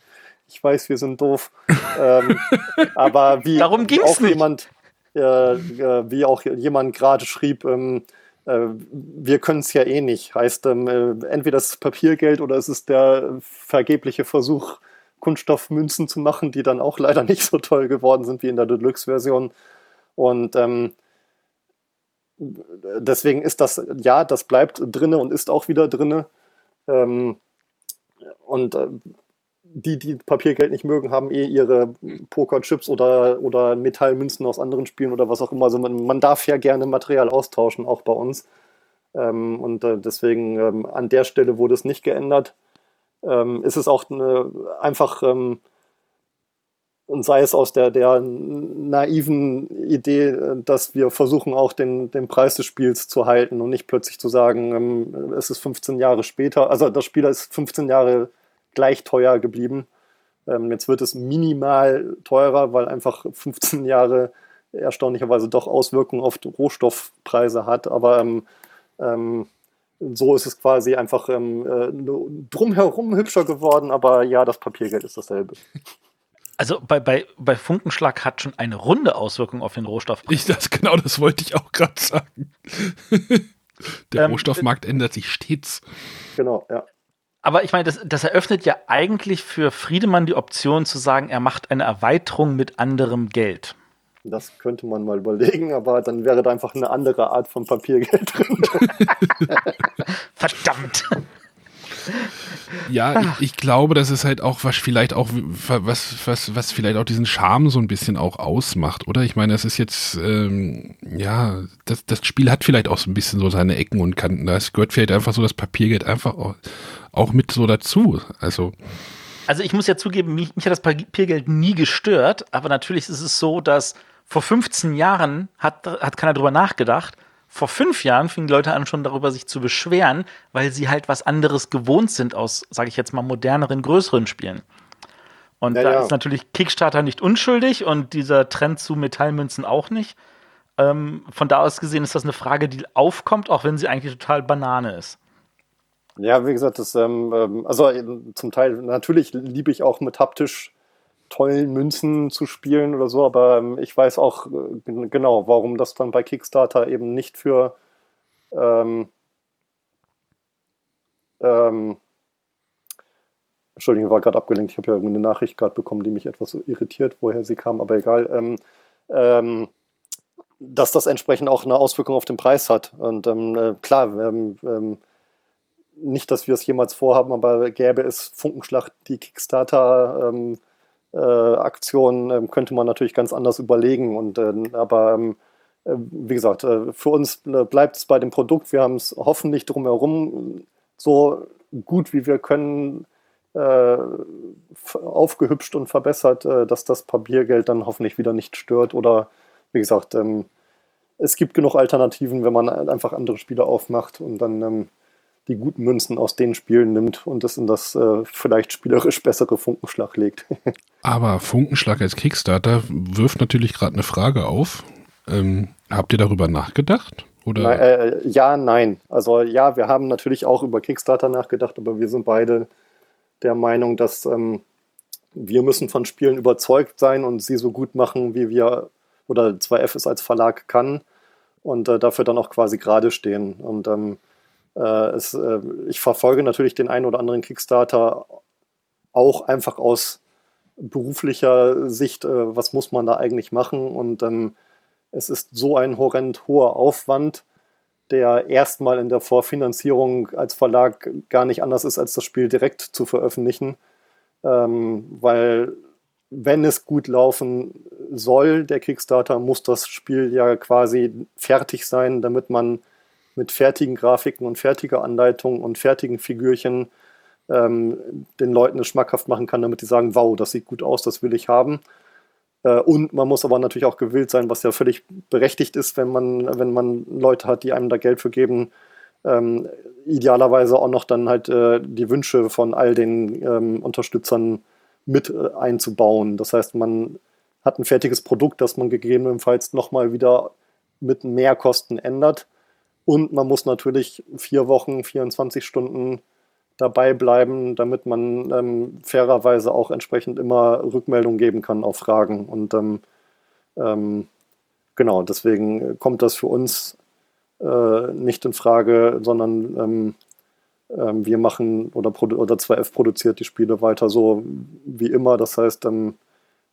Ich weiß, wir sind doof. ähm, aber wie Darum auch nicht. jemand, äh, äh, wie auch jemand gerade schrieb, ähm, äh, wir können es ja eh nicht. Heißt, ähm, äh, entweder das Papiergeld oder es ist der vergebliche Versuch, Kunststoffmünzen zu machen, die dann auch leider nicht so toll geworden sind wie in der Deluxe-Version. Und ähm, deswegen ist das, ja, das bleibt drinne und ist auch wieder drinne. Ähm, und äh, die, die Papiergeld nicht mögen, haben eh ihre Pokerchips oder, oder Metallmünzen aus anderen Spielen oder was auch immer. Also man, man darf ja gerne Material austauschen, auch bei uns. Ähm, und äh, deswegen ähm, an der Stelle wurde es nicht geändert. Ähm, ist es auch eine, einfach, ähm, und sei es aus der, der naiven Idee, dass wir versuchen auch den, den Preis des Spiels zu halten und nicht plötzlich zu sagen, ähm, es ist 15 Jahre später, also das Spiel ist 15 Jahre gleich teuer geblieben. Ähm, jetzt wird es minimal teurer, weil einfach 15 Jahre erstaunlicherweise doch Auswirkungen auf die Rohstoffpreise hat. Aber ähm, ähm, so ist es quasi einfach ähm, äh, drumherum hübscher geworden. Aber ja, das Papiergeld ist dasselbe. Also bei, bei, bei Funkenschlag hat schon eine runde Auswirkung auf den Rohstoffpreis. Ich, das, genau, das wollte ich auch gerade sagen. Der ähm, Rohstoffmarkt ändert sich stets. Genau, ja. Aber ich meine, das, das eröffnet ja eigentlich für Friedemann die Option zu sagen, er macht eine Erweiterung mit anderem Geld. Das könnte man mal überlegen, aber dann wäre da einfach eine andere Art von Papiergeld drin. Verdammt. Ja, ich, ich, glaube, das ist halt auch was vielleicht auch was was was vielleicht auch diesen Charme so ein bisschen auch ausmacht, oder? Ich meine, das ist jetzt ähm, ja das das Spiel hat vielleicht auch so ein bisschen so seine Ecken und Kanten. Da gehört vielleicht einfach so das Papiergeld einfach auch, auch mit so dazu. Also also ich muss ja zugeben, mich, mich hat das Papiergeld nie gestört, aber natürlich ist es so, dass vor 15 Jahren hat, hat keiner drüber nachgedacht. Vor fünf Jahren fingen Leute an, schon darüber sich zu beschweren, weil sie halt was anderes gewohnt sind aus, sage ich jetzt mal, moderneren, größeren Spielen. Und ja, da ja. ist natürlich Kickstarter nicht unschuldig und dieser Trend zu Metallmünzen auch nicht. Ähm, von da aus gesehen ist das eine Frage, die aufkommt, auch wenn sie eigentlich total Banane ist. Ja, wie gesagt, das, ähm, ähm also äh, zum Teil, natürlich liebe ich auch mit haptisch tollen Münzen zu spielen oder so, aber ähm, ich weiß auch äh, genau, warum das dann bei Kickstarter eben nicht für ähm, ähm, Entschuldigung, war gerade abgelenkt. Ich habe ja eine Nachricht gerade bekommen, die mich etwas irritiert, woher sie kam, aber egal. Ähm, ähm, dass das entsprechend auch eine Auswirkung auf den Preis hat. Und ähm, äh, klar, ähm, ähm, nicht, dass wir es jemals vorhaben, aber gäbe es Funkenschlacht, die Kickstarter äh, Aktion, äh, könnte man natürlich ganz anders überlegen. Und äh, aber ähm, äh, wie gesagt, äh, für uns bleibt es bei dem Produkt. Wir haben es hoffentlich drumherum so gut wie wir können aufgehübscht und verbessert, dass das Papiergeld dann hoffentlich wieder nicht stört. Oder wie gesagt, ähm, es gibt genug Alternativen, wenn man einfach andere Spiele aufmacht und dann ähm, die guten Münzen aus den Spielen nimmt und es in das äh, vielleicht spielerisch bessere Funkenschlag legt. Aber Funkenschlag als Kickstarter wirft natürlich gerade eine Frage auf. Ähm, habt ihr darüber nachgedacht? Oder? Na, äh, ja, nein. Also ja, wir haben natürlich auch über Kickstarter nachgedacht, aber wir sind beide der Meinung, dass ähm, wir müssen von Spielen überzeugt sein und sie so gut machen, wie wir oder 2F es als Verlag kann und äh, dafür dann auch quasi gerade stehen. Und ähm, äh, es, äh, ich verfolge natürlich den einen oder anderen Kickstarter auch einfach aus beruflicher Sicht, äh, was muss man da eigentlich machen und ähm, es ist so ein horrend hoher Aufwand, der erstmal in der Vorfinanzierung als Verlag gar nicht anders ist, als das Spiel direkt zu veröffentlichen. Ähm, weil wenn es gut laufen soll, der Kickstarter, muss das Spiel ja quasi fertig sein, damit man mit fertigen Grafiken und fertiger Anleitung und fertigen Figürchen ähm, den Leuten es schmackhaft machen kann, damit die sagen, wow, das sieht gut aus, das will ich haben. Äh, und man muss aber natürlich auch gewillt sein, was ja völlig berechtigt ist, wenn man, wenn man Leute hat, die einem da Geld für geben, ähm, idealerweise auch noch dann halt äh, die Wünsche von all den ähm, Unterstützern mit äh, einzubauen. Das heißt, man hat ein fertiges Produkt, das man gegebenenfalls nochmal wieder mit mehr Kosten ändert. Und man muss natürlich vier Wochen, 24 Stunden dabei bleiben, damit man ähm, fairerweise auch entsprechend immer Rückmeldung geben kann auf Fragen. Und ähm, ähm, genau, deswegen kommt das für uns äh, nicht in Frage, sondern ähm, ähm, wir machen oder, oder 2F produziert die Spiele weiter so wie immer. Das heißt, ähm,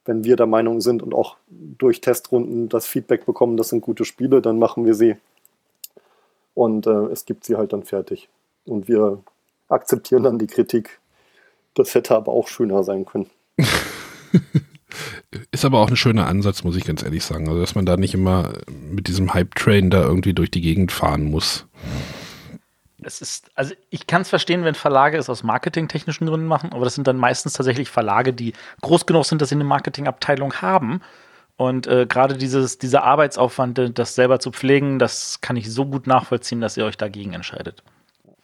wenn wir der Meinung sind und auch durch Testrunden das Feedback bekommen, das sind gute Spiele, dann machen wir sie. Und äh, es gibt sie halt dann fertig. Und wir akzeptieren dann die Kritik. Das hätte aber auch schöner sein können. Ist aber auch ein schöner Ansatz, muss ich ganz ehrlich sagen. Also, dass man da nicht immer mit diesem Hype-Train da irgendwie durch die Gegend fahren muss. Es ist, also ich kann es verstehen, wenn Verlage es aus marketingtechnischen Gründen machen, aber das sind dann meistens tatsächlich Verlage, die groß genug sind, dass sie eine Marketingabteilung haben. Und äh, gerade dieser Arbeitsaufwand, das selber zu pflegen, das kann ich so gut nachvollziehen, dass ihr euch dagegen entscheidet.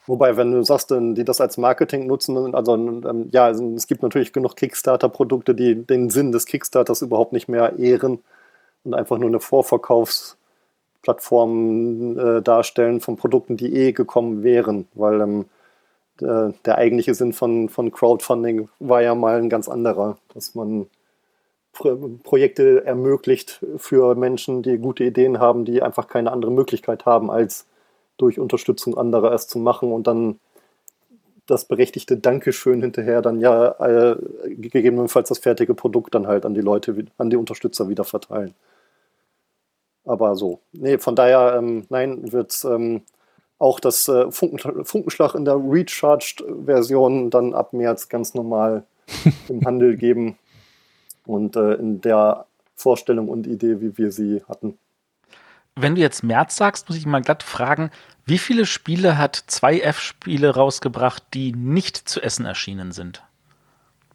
Wobei, wenn du sagst, die das als Marketing nutzen, also ähm, ja, es gibt natürlich genug Kickstarter-Produkte, die den Sinn des Kickstarters überhaupt nicht mehr ehren und einfach nur eine Vorverkaufsplattform äh, darstellen von Produkten, die eh gekommen wären, weil ähm, der, der, eigentliche Sinn von, von Crowdfunding war ja mal ein ganz anderer, dass man Projekte ermöglicht für Menschen, die gute Ideen haben, die einfach keine andere Möglichkeit haben, als durch Unterstützung anderer erst zu machen und dann das berechtigte Dankeschön hinterher dann ja äh, gegebenenfalls das fertige Produkt dann halt an die Leute, an die Unterstützer wieder verteilen. Aber so. Nee, von daher, ähm, nein, wird ähm, auch das äh, Funken, Funkenschlag in der Recharged-Version dann ab März ganz normal im Handel geben und äh, in der Vorstellung und Idee, wie wir sie hatten wenn du jetzt März sagst, muss ich mal glatt fragen, wie viele Spiele hat 2F-Spiele rausgebracht, die nicht zu Essen erschienen sind?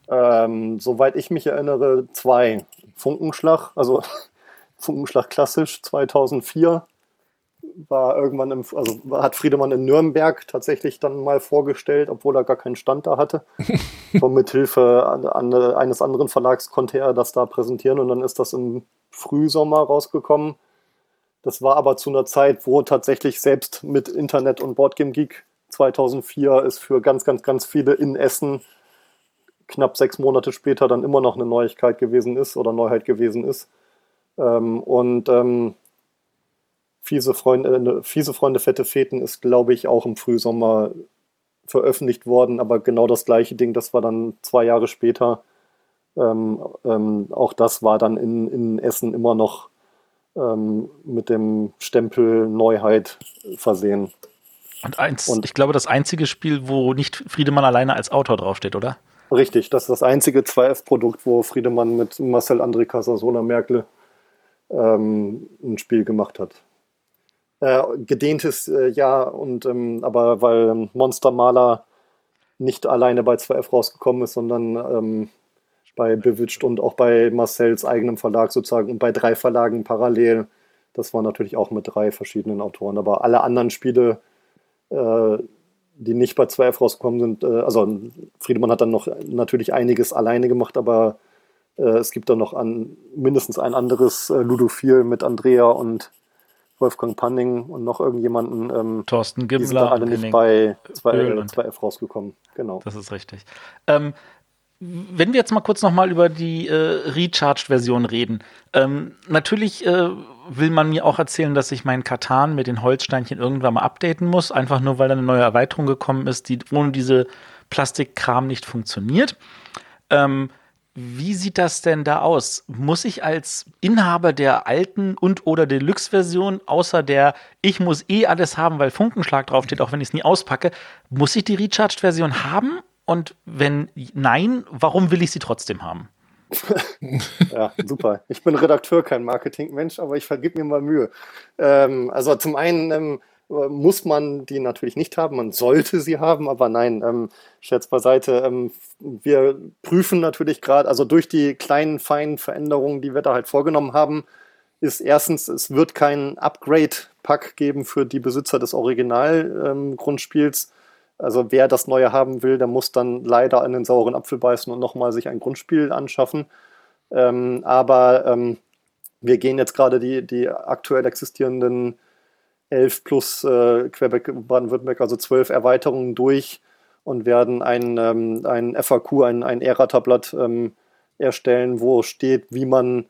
Ähm, soweit ich mich erinnere, zwei. Funkenschlag, also Funkenschlag klassisch 2004 war irgendwann im, also hat Friedemann in Nürnberg tatsächlich dann mal vorgestellt, obwohl er gar keinen Stand da hatte. und mit Hilfe an, an, eines anderen Verlags konnte er das da präsentieren und dann ist das im Frühsommer rausgekommen. Das war aber zu einer Zeit, wo tatsächlich selbst mit Internet und Boardgame Geek 2004 ist für ganz, ganz, ganz viele in Essen knapp sechs Monate später dann immer noch eine Neuigkeit gewesen ist oder Neuheit gewesen ist. Ähm, und ähm, Fiese Freunde, Fiese Freunde Fette Feten ist, glaube ich, auch im Frühsommer veröffentlicht worden, aber genau das gleiche Ding, das war dann zwei Jahre später. Ähm, ähm, auch das war dann in, in Essen immer noch ähm, mit dem Stempel Neuheit versehen. Und eins, und ich glaube, das einzige Spiel, wo nicht Friedemann alleine als Autor draufsteht, oder? Richtig, das ist das einzige 2F-Produkt, wo Friedemann mit Marcel André Casasola Merkel ähm, ein Spiel gemacht hat. Äh, gedehntes äh, Jahr und ähm, aber weil Monster Maler nicht alleine bei 2F rausgekommen ist, sondern ähm, bei Bewitcht und auch bei Marcells eigenem Verlag sozusagen und bei drei Verlagen parallel. Das war natürlich auch mit drei verschiedenen Autoren. Aber alle anderen Spiele, äh, die nicht bei 2F rausgekommen sind, äh, also Friedemann hat dann noch natürlich einiges alleine gemacht, aber äh, es gibt da noch an, mindestens ein anderes Ludophil mit Andrea und Wolfgang Panning und noch irgendjemanden. Ähm, Thorsten Gimmler. Die sind alle nicht bei 2F rausgekommen. Genau. Das ist richtig. Ähm, wenn wir jetzt mal kurz nochmal über die äh, Recharged-Version reden. Ähm, natürlich äh, will man mir auch erzählen, dass ich meinen Katan mit den Holzsteinchen irgendwann mal updaten muss, einfach nur weil da eine neue Erweiterung gekommen ist, die ohne diese Plastikkram nicht funktioniert. Ähm, wie sieht das denn da aus? Muss ich als Inhaber der alten und oder Deluxe-Version, außer der ich muss eh alles haben, weil Funkenschlag draufsteht, auch wenn ich es nie auspacke, muss ich die Recharged-Version haben? Und wenn nein, warum will ich sie trotzdem haben? ja, super. Ich bin Redakteur, kein Marketingmensch, aber ich vergib mir mal Mühe. Ähm, also zum einen ähm, muss man die natürlich nicht haben, man sollte sie haben, aber nein, ähm, Scherz beiseite. Ähm, wir prüfen natürlich gerade, also durch die kleinen, feinen Veränderungen, die wir da halt vorgenommen haben, ist erstens, es wird kein Upgrade-Pack geben für die Besitzer des Original-Grundspiels. Ähm, also wer das Neue haben will, der muss dann leider an den sauren Apfel beißen und nochmal sich ein Grundspiel anschaffen. Ähm, aber ähm, wir gehen jetzt gerade die, die aktuell existierenden 11 plus äh, Quebec, Baden-Württemberg, also 12 Erweiterungen durch und werden ein, ähm, ein FAQ, ein, ein Errata-Blatt ähm, erstellen, wo steht, wie man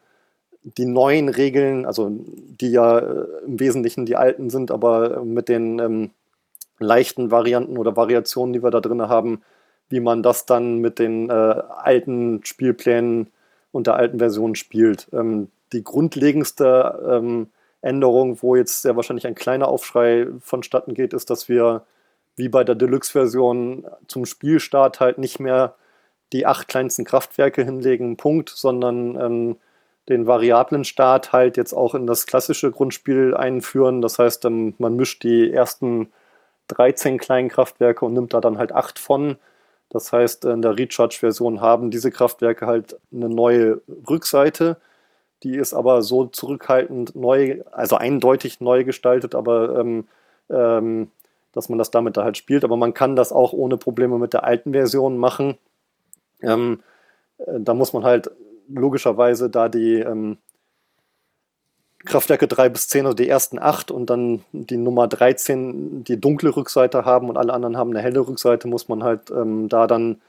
die neuen Regeln, also die ja äh, im Wesentlichen die alten sind, aber mit den ähm, leichten Varianten oder Variationen, die wir da drin haben, wie man das dann mit den äh, alten Spielplänen und der alten Version spielt. Ähm, die grundlegendste ähm, Änderung, wo jetzt sehr wahrscheinlich ein kleiner Aufschrei vonstatten geht, ist, dass wir wie bei der Deluxe-Version zum Spielstart halt nicht mehr die acht kleinsten Kraftwerke hinlegen, Punkt, sondern ähm, den variablen Start halt jetzt auch in das klassische Grundspiel einführen. Das heißt, ähm, man mischt die ersten 13 kleinen Kraftwerke und nimmt da dann halt acht von. Das heißt, in der Recharge-Version haben diese Kraftwerke halt eine neue Rückseite, die ist aber so zurückhaltend neu, also eindeutig neu gestaltet, aber ähm, ähm, dass man das damit da halt spielt. Aber man kann das auch ohne Probleme mit der alten Version machen. Ähm, äh, da muss man halt logischerweise da die ähm, Kraftwerke 3 bis 10, also die ersten 8 und dann die Nummer 13, die dunkle Rückseite haben und alle anderen haben eine helle Rückseite, muss man halt ähm, da dann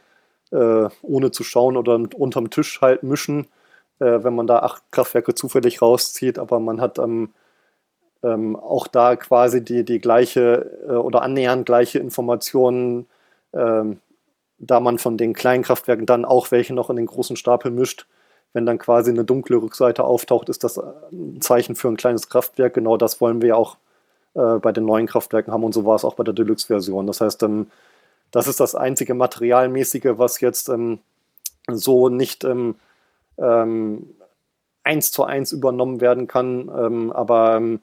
äh, ohne zu schauen oder unterm Tisch halt mischen äh, wenn man da acht Kraftwerke zufällig rauszieht, aber man hat ähm, ähm, auch da quasi die, die gleiche äh, oder annähernd gleiche Informationen, ähm, da man von den kleinen Kraftwerken dann auch welche noch in den großen Stapel mischt. Wenn dann quasi eine dunkle Rückseite auftaucht, ist das ein Zeichen für ein kleines Kraftwerk. Genau das wollen wir auch äh, bei den neuen Kraftwerken haben und so war es auch bei der Deluxe-Version. Das heißt, ähm, das ist das einzige Materialmäßige, was jetzt ähm, so nicht ähm, ähm, eins zu eins übernommen werden kann, ähm, aber ähm,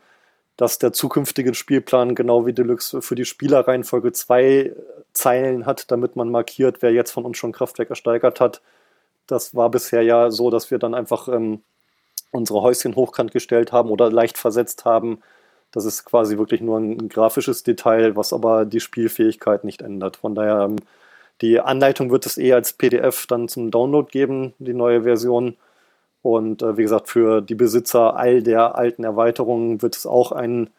dass der zukünftige Spielplan genau wie Deluxe für die Spielerreihenfolge zwei Zeilen hat, damit man markiert, wer jetzt von uns schon Kraftwerk ersteigert hat. Das war bisher ja so, dass wir dann einfach ähm, unsere Häuschen hochkant gestellt haben oder leicht versetzt haben. Das ist quasi wirklich nur ein grafisches Detail, was aber die Spielfähigkeit nicht ändert. Von daher, ähm, die Anleitung wird es eh als PDF dann zum Download geben, die neue Version. Und äh, wie gesagt, für die Besitzer all der alten Erweiterungen wird es auch ein,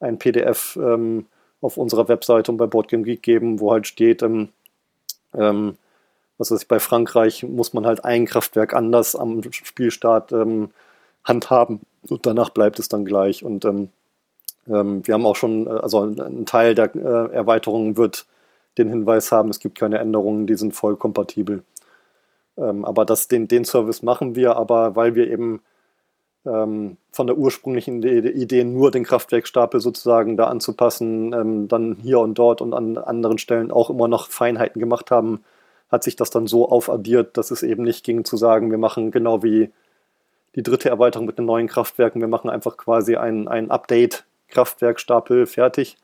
ein PDF ähm, auf unserer Webseite und bei Boardgame Geek geben, wo halt steht, ähm, ähm, was weiß ich, bei Frankreich muss man halt ein Kraftwerk anders am Spielstart ähm, handhaben und danach bleibt es dann gleich. Und ähm, ähm, wir haben auch schon, äh, also ein Teil der äh, Erweiterungen wird den Hinweis haben, es gibt keine Änderungen, die sind voll kompatibel. Ähm, aber das, den, den Service machen wir, aber weil wir eben ähm, von der ursprünglichen Idee nur den Kraftwerkstapel sozusagen da anzupassen, ähm, dann hier und dort und an anderen Stellen auch immer noch Feinheiten gemacht haben, hat sich das dann so aufaddiert, dass es eben nicht ging zu sagen, wir machen genau wie die dritte Erweiterung mit den neuen Kraftwerken, wir machen einfach quasi ein, ein Update-Kraftwerkstapel fertig,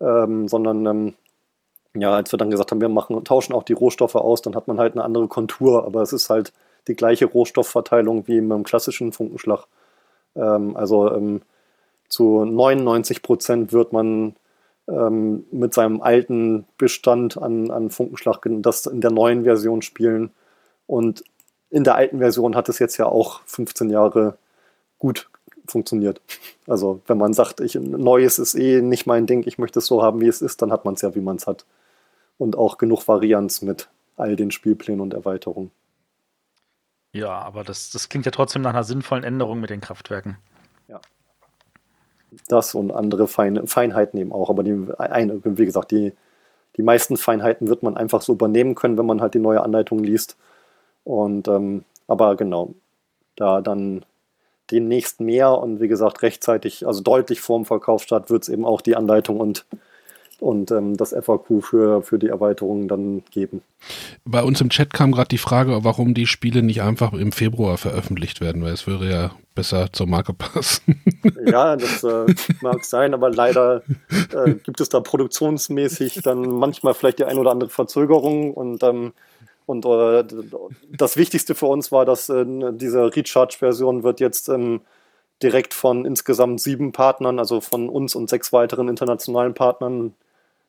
ähm, sondern ähm, ja, als wir dann gesagt haben, wir machen, tauschen auch die Rohstoffe aus, dann hat man halt eine andere Kontur, aber es ist halt die gleiche Rohstoffverteilung wie im klassischen Funkenschlag. Ähm, also ähm, zu 99 Prozent wird man ähm, mit seinem alten Bestand an, an Funkenschlag das in der neuen Version spielen. Und in der alten Version hat es jetzt ja auch 15 Jahre gut funktioniert. Also wenn man sagt, ich, Neues ist eh nicht mein Ding, ich möchte es so haben, wie es ist, dann hat man es ja, wie man es hat. Und auch genug Varianz mit all den Spielplänen und Erweiterungen. Ja, aber das, das klingt ja trotzdem nach einer sinnvollen Änderung mit den Kraftwerken. Ja. Das und andere Fein, Feinheiten eben auch. Aber die, wie gesagt, die, die meisten Feinheiten wird man einfach so übernehmen können, wenn man halt die neue Anleitung liest. Und ähm, aber genau, da dann demnächst mehr und wie gesagt rechtzeitig, also deutlich vorm Verkaufsstart wird es eben auch die Anleitung und und ähm, das FAQ für, für die Erweiterungen dann geben. Bei uns im Chat kam gerade die Frage, warum die Spiele nicht einfach im Februar veröffentlicht werden, weil es würde ja besser zur Marke passen. Ja, das äh, mag sein, aber leider äh, gibt es da produktionsmäßig dann manchmal vielleicht die ein oder andere Verzögerung und ähm, und äh, das Wichtigste für uns war, dass äh, diese Recharge-Version wird jetzt ähm, direkt von insgesamt sieben Partnern, also von uns und sechs weiteren internationalen Partnern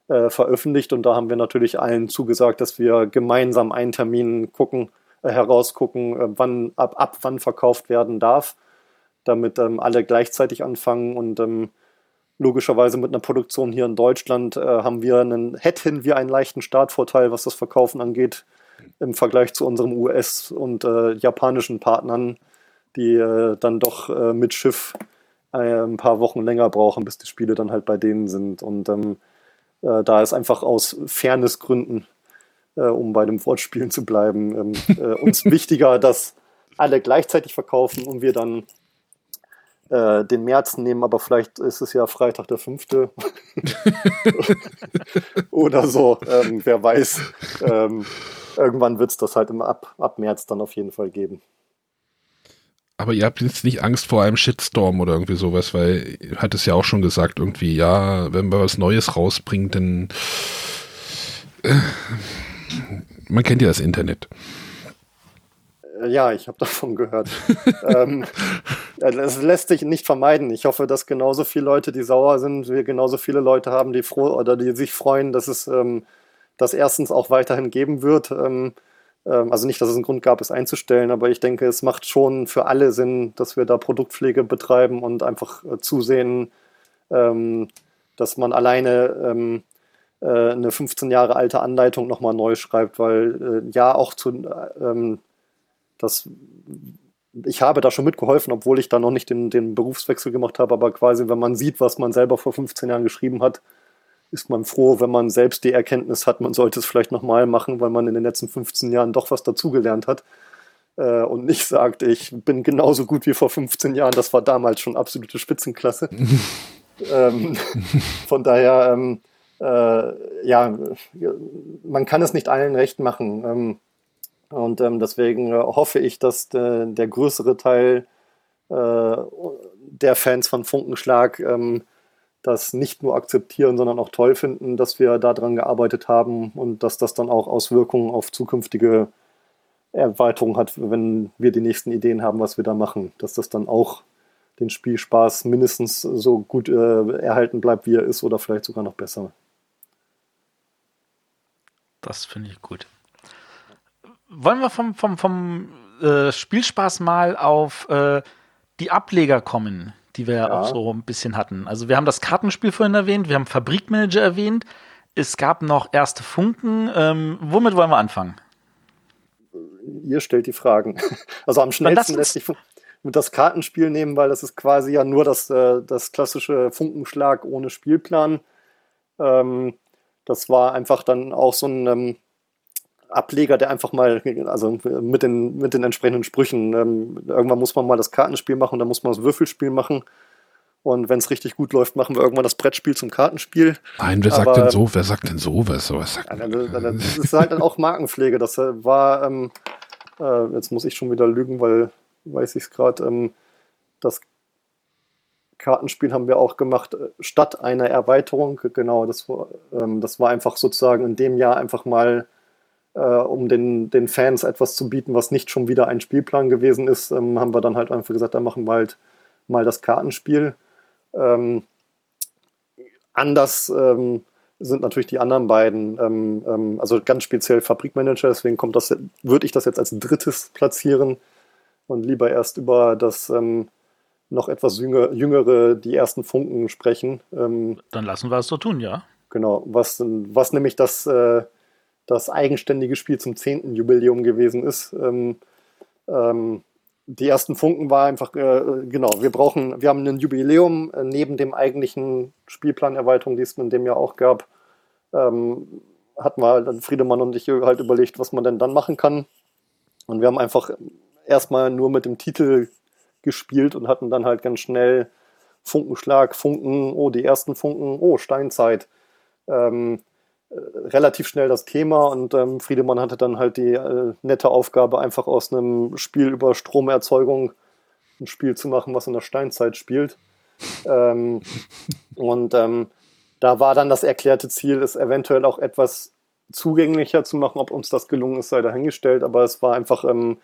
äh, veröffentlicht. Und da haben wir natürlich allen zugesagt, dass wir gemeinsam einen Termin gucken, äh, herausgucken, äh, wann ab, ab wann verkauft werden darf, damit ähm, alle gleichzeitig anfangen. Und ähm, logischerweise mit einer Produktion hier in Deutschland äh, haben wir einen, hätten wir einen leichten Startvorteil, was das Verkaufen angeht, im Vergleich zu unseren US- und äh, japanischen Partnern, die äh, dann doch mit Schiff ein paar Wochen länger brauchen, bis die Spiele dann halt bei denen sind. Und ähm, äh, da ist einfach aus Fairnessgründen, äh, um bei dem Wortspielen zu bleiben, ähm, äh, uns wichtiger, dass alle gleichzeitig verkaufen und wir dann äh, den März nehmen, aber vielleicht ist es ja Freitag der 5. oder so, ähm, wer weiß. Ähm, irgendwann wird es das halt im ab, ab März dann auf jeden Fall geben. Aber ihr habt jetzt nicht Angst vor einem Shitstorm oder irgendwie sowas, weil ihr hat es ja auch schon gesagt, irgendwie, ja, wenn man was Neues rausbringt, dann äh, man kennt ja das Internet. Äh, ja, ich habe davon gehört. ähm, es lässt sich nicht vermeiden. Ich hoffe, dass genauso viele Leute, die sauer sind, wir genauso viele Leute haben, die froh oder die sich freuen, dass es ähm, das erstens auch weiterhin geben wird. Ähm, also nicht, dass es einen Grund gab, es einzustellen, aber ich denke, es macht schon für alle Sinn, dass wir da Produktpflege betreiben und einfach äh, zusehen, ähm, dass man alleine ähm, äh, eine 15 Jahre alte Anleitung nochmal neu schreibt, weil äh, ja auch zu das ich habe da schon mitgeholfen, obwohl ich da noch nicht den, den Berufswechsel gemacht habe, aber quasi, wenn man sieht, was man selber vor 15 Jahren geschrieben hat, ist man froh, wenn man selbst die Erkenntnis hat, man sollte es vielleicht nochmal machen, weil man in den letzten 15 Jahren doch was dazugelernt hat. Äh, und nicht sagt, ich bin genauso gut wie vor 15 Jahren, das war damals schon absolute Spitzenklasse. ähm, von daher, ähm, äh, ja, man kann es nicht allen recht machen. Ähm, und ähm, deswegen äh, hoffe ich, dass de, der größere Teil äh, der Fans von Funkenschlag ähm, das nicht nur akzeptieren, sondern auch toll finden, dass wir daran gearbeitet haben und dass das dann auch Auswirkungen auf zukünftige Erweiterung hat, wenn wir die nächsten Ideen haben, was wir da machen, dass das dann auch den Spielspaß mindestens so gut äh, erhalten bleibt, wie er ist, oder vielleicht sogar noch besser. Das finde ich gut. Wollen wir vom, vom, vom äh, Spielspaß mal auf äh, die Ableger kommen, die wir ja. auch so ein bisschen hatten. Also wir haben das Kartenspiel vorhin erwähnt, wir haben Fabrikmanager erwähnt, es gab noch erste Funken. Ähm, womit wollen wir anfangen? Ihr stellt die Fragen. Also am schnellsten lässt sich das Kartenspiel nehmen, weil das ist quasi ja nur das, äh, das klassische Funkenschlag ohne Spielplan. Ähm, das war einfach dann auch so ein ähm, Ableger, der einfach mal, also mit den, mit den entsprechenden Sprüchen, ähm, irgendwann muss man mal das Kartenspiel machen, dann muss man das Würfelspiel machen. Und wenn es richtig gut läuft, machen wir irgendwann das Brettspiel zum Kartenspiel. Nein, wer sagt denn so? Wer sagt denn so? Wer so? Sagt das ist halt dann auch Markenpflege. Das äh, war, ähm, äh, jetzt muss ich schon wieder lügen, weil weiß ich es gerade, ähm, das Kartenspiel haben wir auch gemacht äh, statt einer Erweiterung. Genau, das ähm, das war einfach sozusagen in dem Jahr einfach mal, äh, um den, den Fans etwas zu bieten, was nicht schon wieder ein Spielplan gewesen ist, ähm, haben wir dann halt einfach gesagt, da machen wir halt mal das Kartenspiel. Ähm, anders ähm, sind natürlich die anderen beiden, ähm, ähm, also ganz speziell Fabrikmanager, deswegen kommt das, würde ich das jetzt als drittes platzieren und lieber erst über das ähm, noch etwas jüngere, jüngere, die ersten Funken sprechen. Ähm, Dann lassen wir es so tun, ja. Genau, was, was nämlich das, äh, das eigenständige Spiel zum 10. Jubiläum gewesen ist. Ähm, ähm, die ersten Funken war einfach, äh, genau, wir brauchen, wir haben ein Jubiläum äh, neben dem eigentlichen Spielplanerweiterung, die es in dem Jahr auch gab, ähm, hatten wir halt, Friedemann und ich halt überlegt, was man denn dann machen kann. Und wir haben einfach erstmal nur mit dem Titel gespielt und hatten dann halt ganz schnell Funkenschlag, Funken, oh, die ersten Funken, oh, Steinzeit. Ähm, äh, relativ schnell das Thema und ähm, Friedemann hatte dann halt die äh, nette Aufgabe, einfach aus einem Spiel über Stromerzeugung ein Spiel zu machen, was in der Steinzeit spielt. Ähm, und ähm, da war dann das erklärte Ziel, es eventuell auch etwas zugänglicher zu machen. Ob uns das gelungen ist, sei dahingestellt, aber es war einfach ähm,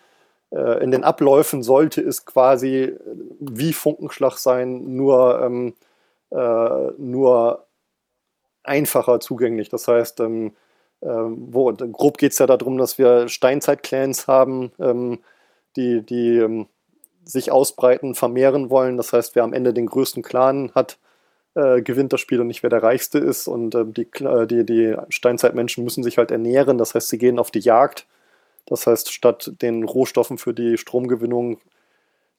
äh, in den Abläufen sollte es quasi wie Funkenschlag sein, nur, ähm, äh, nur einfacher zugänglich. Das heißt, ähm, äh, wo, grob geht es ja darum, dass wir Steinzeit-Clans haben, ähm, die, die ähm, sich ausbreiten, vermehren wollen. Das heißt, wer am Ende den größten Clan hat, äh, gewinnt das Spiel und nicht wer der Reichste ist. Und äh, die, die, die Steinzeitmenschen müssen sich halt ernähren. Das heißt, sie gehen auf die Jagd das heißt, statt den Rohstoffen für die Stromgewinnung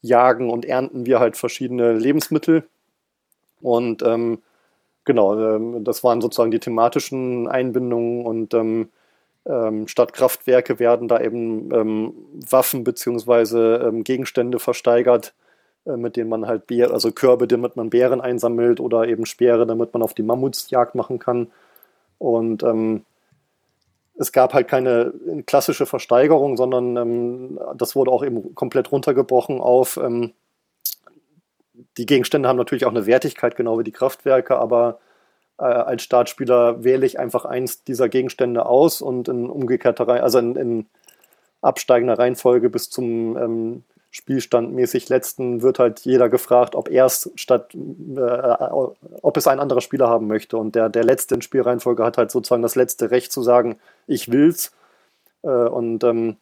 jagen und ernten wir halt verschiedene Lebensmittel. Und ähm, genau, ähm, das waren sozusagen die thematischen Einbindungen und ähm, ähm statt Kraftwerke werden da eben ähm, Waffen bzw. Gegenstände versteigert, äh, mit denen man halt Bär, also Körbe, damit man Bären einsammelt oder eben Speere, damit man auf die Mammutsjagd machen kann. Und es gab halt keine klassische Versteigerung, sondern das wurde auch eben komplett runtergebrochen auf, die Gegenstände haben natürlich auch eine Wertigkeit, genau wie die Kraftwerke, aber äh, als Startspieler wähle ich einfach eins dieser Gegenstände aus und in umgekehrter also in, in absteigender Reihenfolge bis zum ähm, Spielstandmäßig letzten wird halt jeder gefragt, ob er es statt, äh, ob es ein anderer Spieler haben möchte. Und der, der letzte in Spielreihenfolge hat halt sozusagen das letzte Recht zu sagen, ich will's. Äh, und ähm,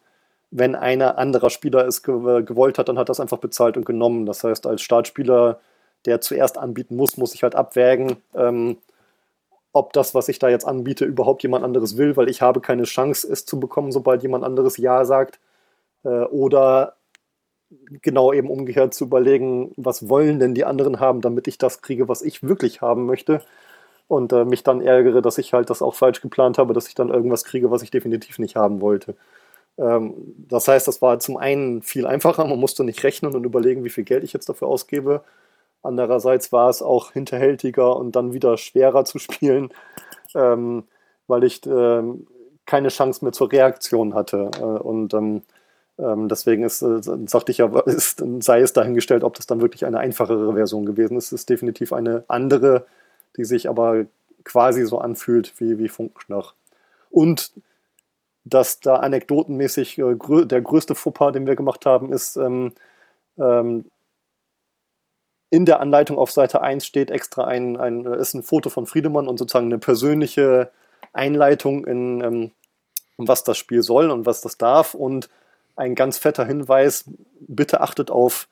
wenn einer anderer Spieler es ge gewollt hat, dann hat das einfach bezahlt und genommen. Das heißt, als Startspieler, der zuerst anbieten muss, muss ich halt abwägen, ähm, ob das, was ich da jetzt anbiete, überhaupt jemand anderes will, weil ich habe keine Chance, es zu bekommen, sobald jemand anderes Ja sagt. Äh, oder genau eben umgekehrt zu überlegen, was wollen denn die anderen haben, damit ich das kriege, was ich wirklich haben möchte. Und äh, mich dann ärgere, dass ich halt das auch falsch geplant habe, dass ich dann irgendwas kriege, was ich definitiv nicht haben wollte. Ähm, das heißt, das war zum einen viel einfacher, man musste nicht rechnen und überlegen, wie viel Geld ich jetzt dafür ausgebe. Andererseits war es auch hinterhältiger und dann wieder schwerer zu spielen, ähm, weil ich ähm, keine Chance mehr zur Reaktion hatte. Äh, und deswegen ist, äh, sagte ich ja, ist, sei es dahingestellt, ob das dann wirklich eine einfachere Version gewesen ist. Es ist definitiv eine andere, die sich aber quasi so anfühlt wie, wie Funkenschnach. Und dass da anekdotenmäßig äh, grö der größte Fauxpas, den wir gemacht haben, ist, ähm, ähm, in der Anleitung auf Seite 1 steht extra ein, ein, ist ein Foto von Friedemann und sozusagen eine persönliche Einleitung in, ähm, was das Spiel soll und was das darf. Und ein ganz fetter Hinweis, bitte achtet auf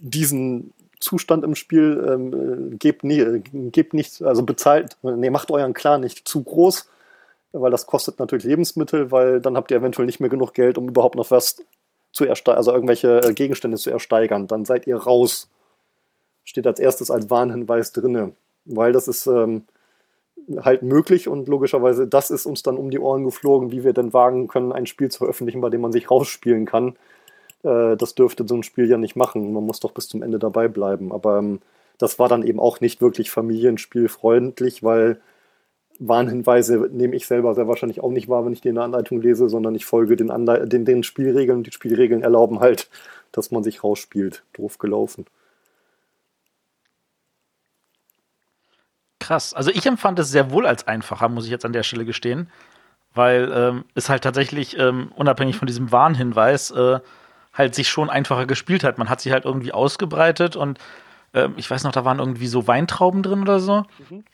diesen Zustand im Spiel, ähm, gebt, nie, gebt nicht, also bezahlt, nee, macht euren Clan nicht zu groß, weil das kostet natürlich Lebensmittel, weil dann habt ihr eventuell nicht mehr genug Geld, um überhaupt noch was zu ersteigern, also irgendwelche äh, Gegenstände zu ersteigern. Dann seid ihr raus. Steht als erstes als Warnhinweis drinne, weil das ist ähm, halt möglich und logischerweise das ist uns dann um die Ohren geflogen, wie wir denn wagen können, ein Spiel zu veröffentlichen, bei dem man sich rausspielen kann. Äh, das dürfte so ein Spiel ja nicht machen. Man muss doch bis zum Ende dabei bleiben. Aber ähm, das war dann eben auch nicht wirklich familienspielfreundlich, weil Warnhinweise nehme ich selber sehr wahrscheinlich auch nicht wahr, wenn ich die in der Anleitung lese, sondern ich folge den, Anle den, den Spielregeln. Die Spielregeln erlauben halt, dass man sich rausspielt. Doof gelaufen. Krass. Also ich empfand es sehr wohl als einfacher, muss ich jetzt an der Stelle gestehen, weil ähm, es halt tatsächlich ähm, unabhängig von diesem Warnhinweis äh, halt sich schon einfacher gespielt hat. Man hat sie halt irgendwie ausgebreitet und ähm, ich weiß noch, da waren irgendwie so Weintrauben drin oder so. Mhm.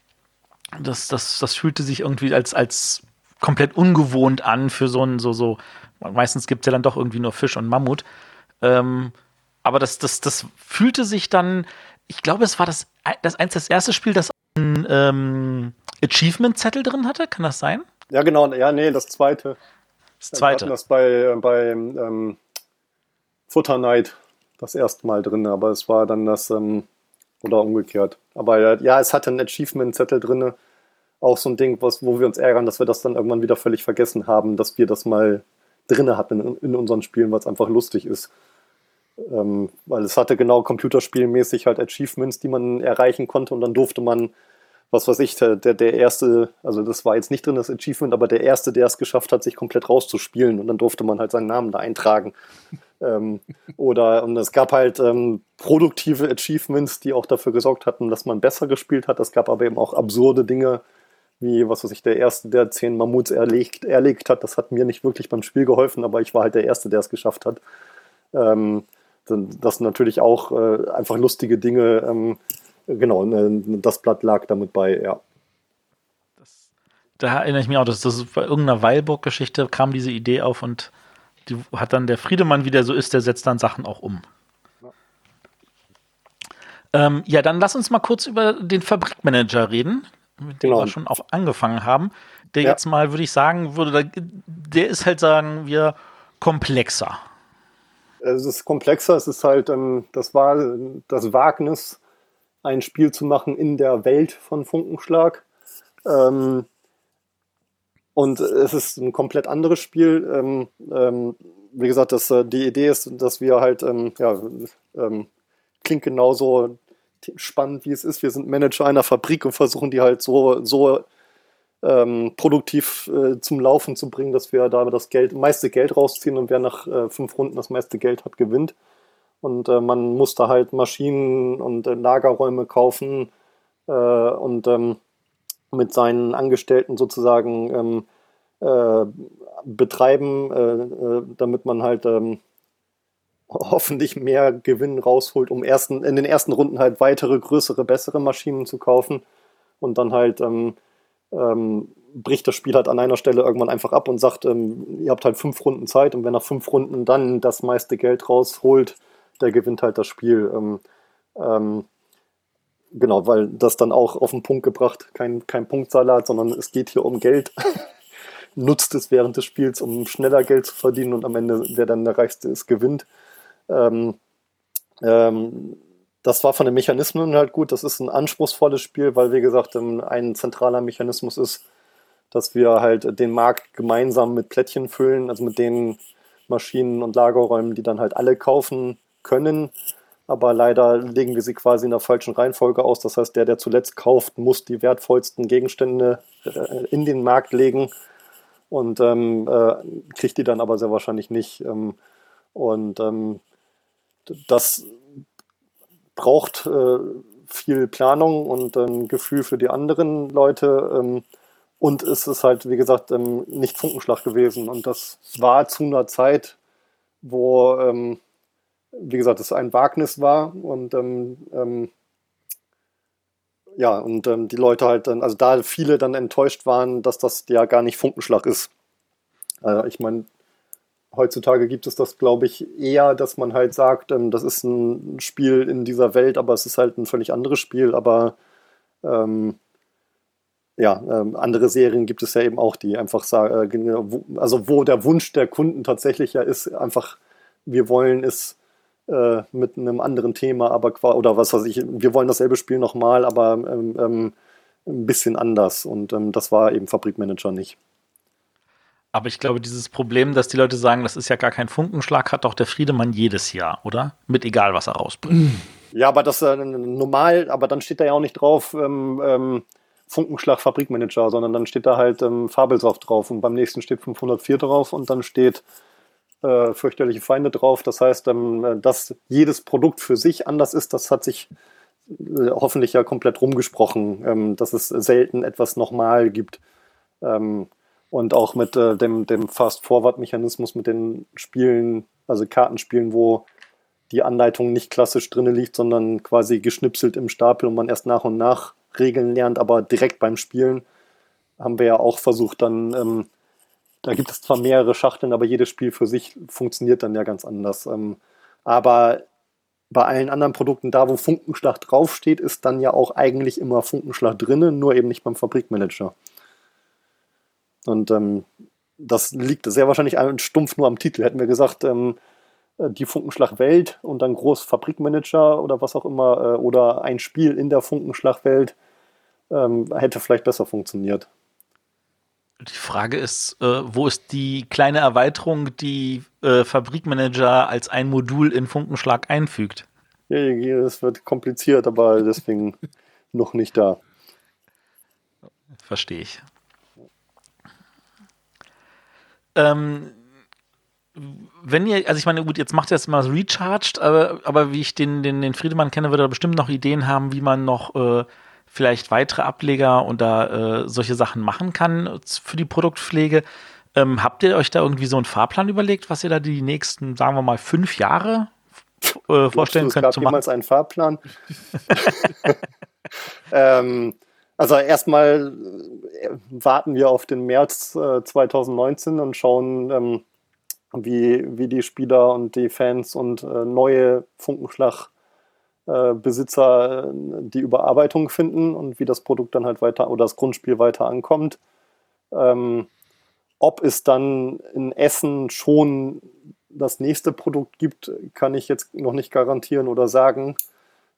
Das, das, das fühlte sich irgendwie als, als komplett ungewohnt an für so ein, so, so, meistens gibt es ja dann doch irgendwie nur Fisch und Mammut. Ähm, aber das, das, das fühlte sich dann, ich glaube, es war das, das eins das erste Spiel, das einen ähm, Achievement-Zettel drin hatte, kann das sein? Ja, genau, ja, nee, das zweite. Das zweite. Wir das bei, bei ähm, Futterneid das erste Mal drin, aber es war dann das, ähm, oder umgekehrt. Aber ja, es hatte einen Achievement-Zettel drin, auch so ein Ding, was, wo wir uns ärgern, dass wir das dann irgendwann wieder völlig vergessen haben, dass wir das mal drin hatten in, in unseren Spielen, weil es einfach lustig ist. Ähm, weil es hatte genau computerspielmäßig halt Achievements, die man erreichen konnte und dann durfte man was weiß ich, der, der erste, also das war jetzt nicht drin, das Achievement, aber der erste, der es geschafft hat, sich komplett rauszuspielen und dann durfte man halt seinen Namen da eintragen. ähm, oder und es gab halt ähm, produktive Achievements, die auch dafür gesorgt hatten, dass man besser gespielt hat. Es gab aber eben auch absurde Dinge, wie, was weiß ich, der Erste, der zehn Mammuts erlegt, erlegt hat. Das hat mir nicht wirklich beim Spiel geholfen, aber ich war halt der Erste, der es geschafft hat. Ähm, das sind natürlich auch äh, einfach lustige Dinge, ähm, Genau, ne, das Blatt lag damit bei, ja. Das, da erinnere ich mich auch, dass das bei irgendeiner Weilburg-Geschichte kam diese Idee auf und die hat dann der Friedemann, wie der so ist, der setzt dann Sachen auch um. Ja. Ähm, ja, dann lass uns mal kurz über den Fabrikmanager reden, mit dem genau. wir schon auch angefangen haben. Der ja. jetzt mal, würde ich sagen, würde, der ist halt, sagen wir, komplexer. Es ist komplexer, es ist halt, ähm, das war das Wagnis, ein Spiel zu machen in der Welt von Funkenschlag. Ähm, und es ist ein komplett anderes Spiel. Ähm, ähm, wie gesagt, das, äh, die Idee ist, dass wir halt, ähm, ja, ähm, klingt genauso spannend, wie es ist. Wir sind Manager einer Fabrik und versuchen die halt so, so ähm, produktiv äh, zum Laufen zu bringen, dass wir da das Geld, meiste Geld rausziehen und wer nach äh, fünf Runden das meiste Geld hat, gewinnt. Und äh, man musste halt Maschinen und äh, Lagerräume kaufen äh, und ähm, mit seinen Angestellten sozusagen ähm, äh, betreiben, äh, damit man halt ähm, hoffentlich mehr Gewinn rausholt, um ersten, in den ersten Runden halt weitere, größere, bessere Maschinen zu kaufen. Und dann halt ähm, ähm, bricht das Spiel halt an einer Stelle irgendwann einfach ab und sagt, ähm, ihr habt halt fünf Runden Zeit und wenn nach fünf Runden dann das meiste Geld rausholt, der gewinnt halt das Spiel. Ähm, ähm, genau, weil das dann auch auf den Punkt gebracht, kein, kein Punktsalat, sondern es geht hier um Geld. Nutzt es während des Spiels, um schneller Geld zu verdienen und am Ende, wer dann der Reichste ist, gewinnt. Ähm, ähm, das war von den Mechanismen halt gut. Das ist ein anspruchsvolles Spiel, weil, wie gesagt, ähm, ein zentraler Mechanismus ist, dass wir halt den Markt gemeinsam mit Plättchen füllen, also mit den Maschinen und Lagerräumen, die dann halt alle kaufen können, aber leider legen wir sie quasi in der falschen Reihenfolge aus. Das heißt, der, der zuletzt kauft, muss die wertvollsten Gegenstände äh, in den Markt legen und ähm, äh, kriegt die dann aber sehr wahrscheinlich nicht. Ähm, und ähm, das braucht äh, viel Planung und ein Gefühl für die anderen Leute. Ähm, Und es ist halt, wie gesagt, ähm, nicht Funkenschlag gewesen. Und das war zu einer Zeit, wo, ähm, wie gesagt, es ein Wagnis war und ähm, ähm, ja, und ähm, die Leute halt dann, also da viele dann enttäuscht waren, dass das ja gar nicht Funkenschlag ist. Also ich meine, heutzutage gibt es das, glaube ich, eher, dass man halt sagt, ähm, das ist ein Spiel in dieser Welt, aber es ist halt ein völlig anderes Spiel, aber ähm, ja, ähm, andere Serien gibt es ja eben auch, die einfach sagen, äh, also wo der Wunsch der Kunden tatsächlich ja ist, einfach, wir wollen es äh, mit einem anderen Thema, aber oder was weiß ich, wir wollen dasselbe Spiel nochmal, aber ähm, ähm, ein bisschen anders. Und ähm, das war eben Fabrikmanager nicht. Aber ich glaube, dieses Problem, dass die Leute sagen, das ist ja gar kein Funkenschlag, hat doch der Friedemann jedes Jahr, oder? Mit egal, was er rausbringt. Ja, aber das äh, normal, aber dann steht da ja auch nicht drauf, ähm, ähm, Funkenschlag Fabrikmanager, sondern dann steht da halt ähm, Fabelsaft drauf und beim nächsten steht 504 drauf und dann steht äh, fürchterliche Feinde drauf. Das heißt, ähm, dass jedes Produkt für sich anders ist, das hat sich äh, hoffentlich ja komplett rumgesprochen, ähm, dass es selten etwas nochmal gibt. Ähm, und auch mit äh, dem, dem Fast-Forward-Mechanismus mit den Spielen, also Kartenspielen, wo die Anleitung nicht klassisch drin liegt, sondern quasi geschnipselt im Stapel und man erst nach und nach Regeln lernt, aber direkt beim Spielen haben wir ja auch versucht, dann, ähm, da gibt es zwar mehrere Schachteln, aber jedes Spiel für sich funktioniert dann ja ganz anders. Ähm, aber bei allen anderen Produkten, da wo Funkenschlag draufsteht, ist dann ja auch eigentlich immer Funkenschlag drinnen, nur eben nicht beim Fabrikmanager. Und ähm, das liegt sehr wahrscheinlich stumpf nur am Titel. Hätten wir gesagt, ähm, äh, die Funkenschlag-Welt und dann groß Fabrikmanager oder was auch immer äh, oder ein Spiel in der Funkenschlag-Welt ähm, hätte vielleicht besser funktioniert. Die Frage ist, äh, wo ist die kleine Erweiterung, die äh, Fabrikmanager als ein Modul in Funkenschlag einfügt? Ja, es wird kompliziert, aber deswegen noch nicht da. Verstehe ich. Ähm, wenn ihr, also ich meine, gut, jetzt macht ihr jetzt mal Recharged, aber, aber wie ich den, den, den Friedemann kenne, wird er bestimmt noch Ideen haben, wie man noch äh, vielleicht weitere Ableger und da äh, solche Sachen machen kann für die Produktpflege. Ähm, habt ihr euch da irgendwie so einen Fahrplan überlegt, was ihr da die nächsten, sagen wir mal, fünf Jahre äh, vorstellen könnt zu machen? jemals einen Fahrplan? ähm, also erstmal äh, warten wir auf den März äh, 2019 und schauen, ähm, wie, wie die Spieler und die Fans und äh, neue Funkenschlag-Besitzer äh, die Überarbeitung finden und wie das Produkt dann halt weiter oder das Grundspiel weiter ankommt. Ähm, ob es dann in Essen schon das nächste Produkt gibt, kann ich jetzt noch nicht garantieren oder sagen,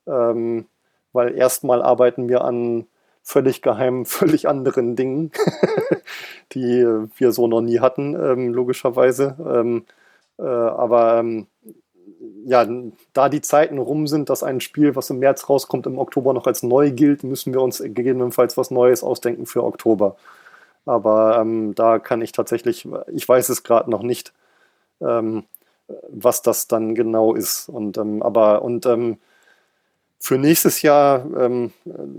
ähm, weil erstmal arbeiten wir an völlig geheimen, völlig anderen Dingen, die wir so noch nie hatten, ähm, logischerweise. Ähm, äh, aber ähm, ja, da die Zeiten rum sind, dass ein Spiel, was im März rauskommt, im Oktober noch als neu gilt, müssen wir uns gegebenenfalls was Neues ausdenken für Oktober. Aber ähm, da kann ich tatsächlich, ich weiß es gerade noch nicht, ähm, was das dann genau ist. Und ähm, aber und für nächstes Jahr, ähm,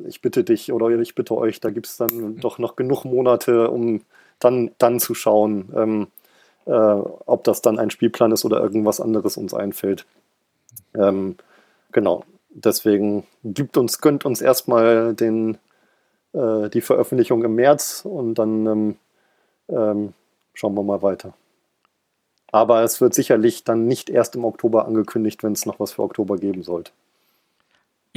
ich bitte dich oder ich bitte euch, da gibt es dann doch noch genug Monate, um dann, dann zu schauen, ähm, äh, ob das dann ein Spielplan ist oder irgendwas anderes uns einfällt. Ähm, genau. Deswegen gibt uns, gönnt uns erstmal den, äh, die Veröffentlichung im März und dann ähm, ähm, schauen wir mal weiter. Aber es wird sicherlich dann nicht erst im Oktober angekündigt, wenn es noch was für Oktober geben sollte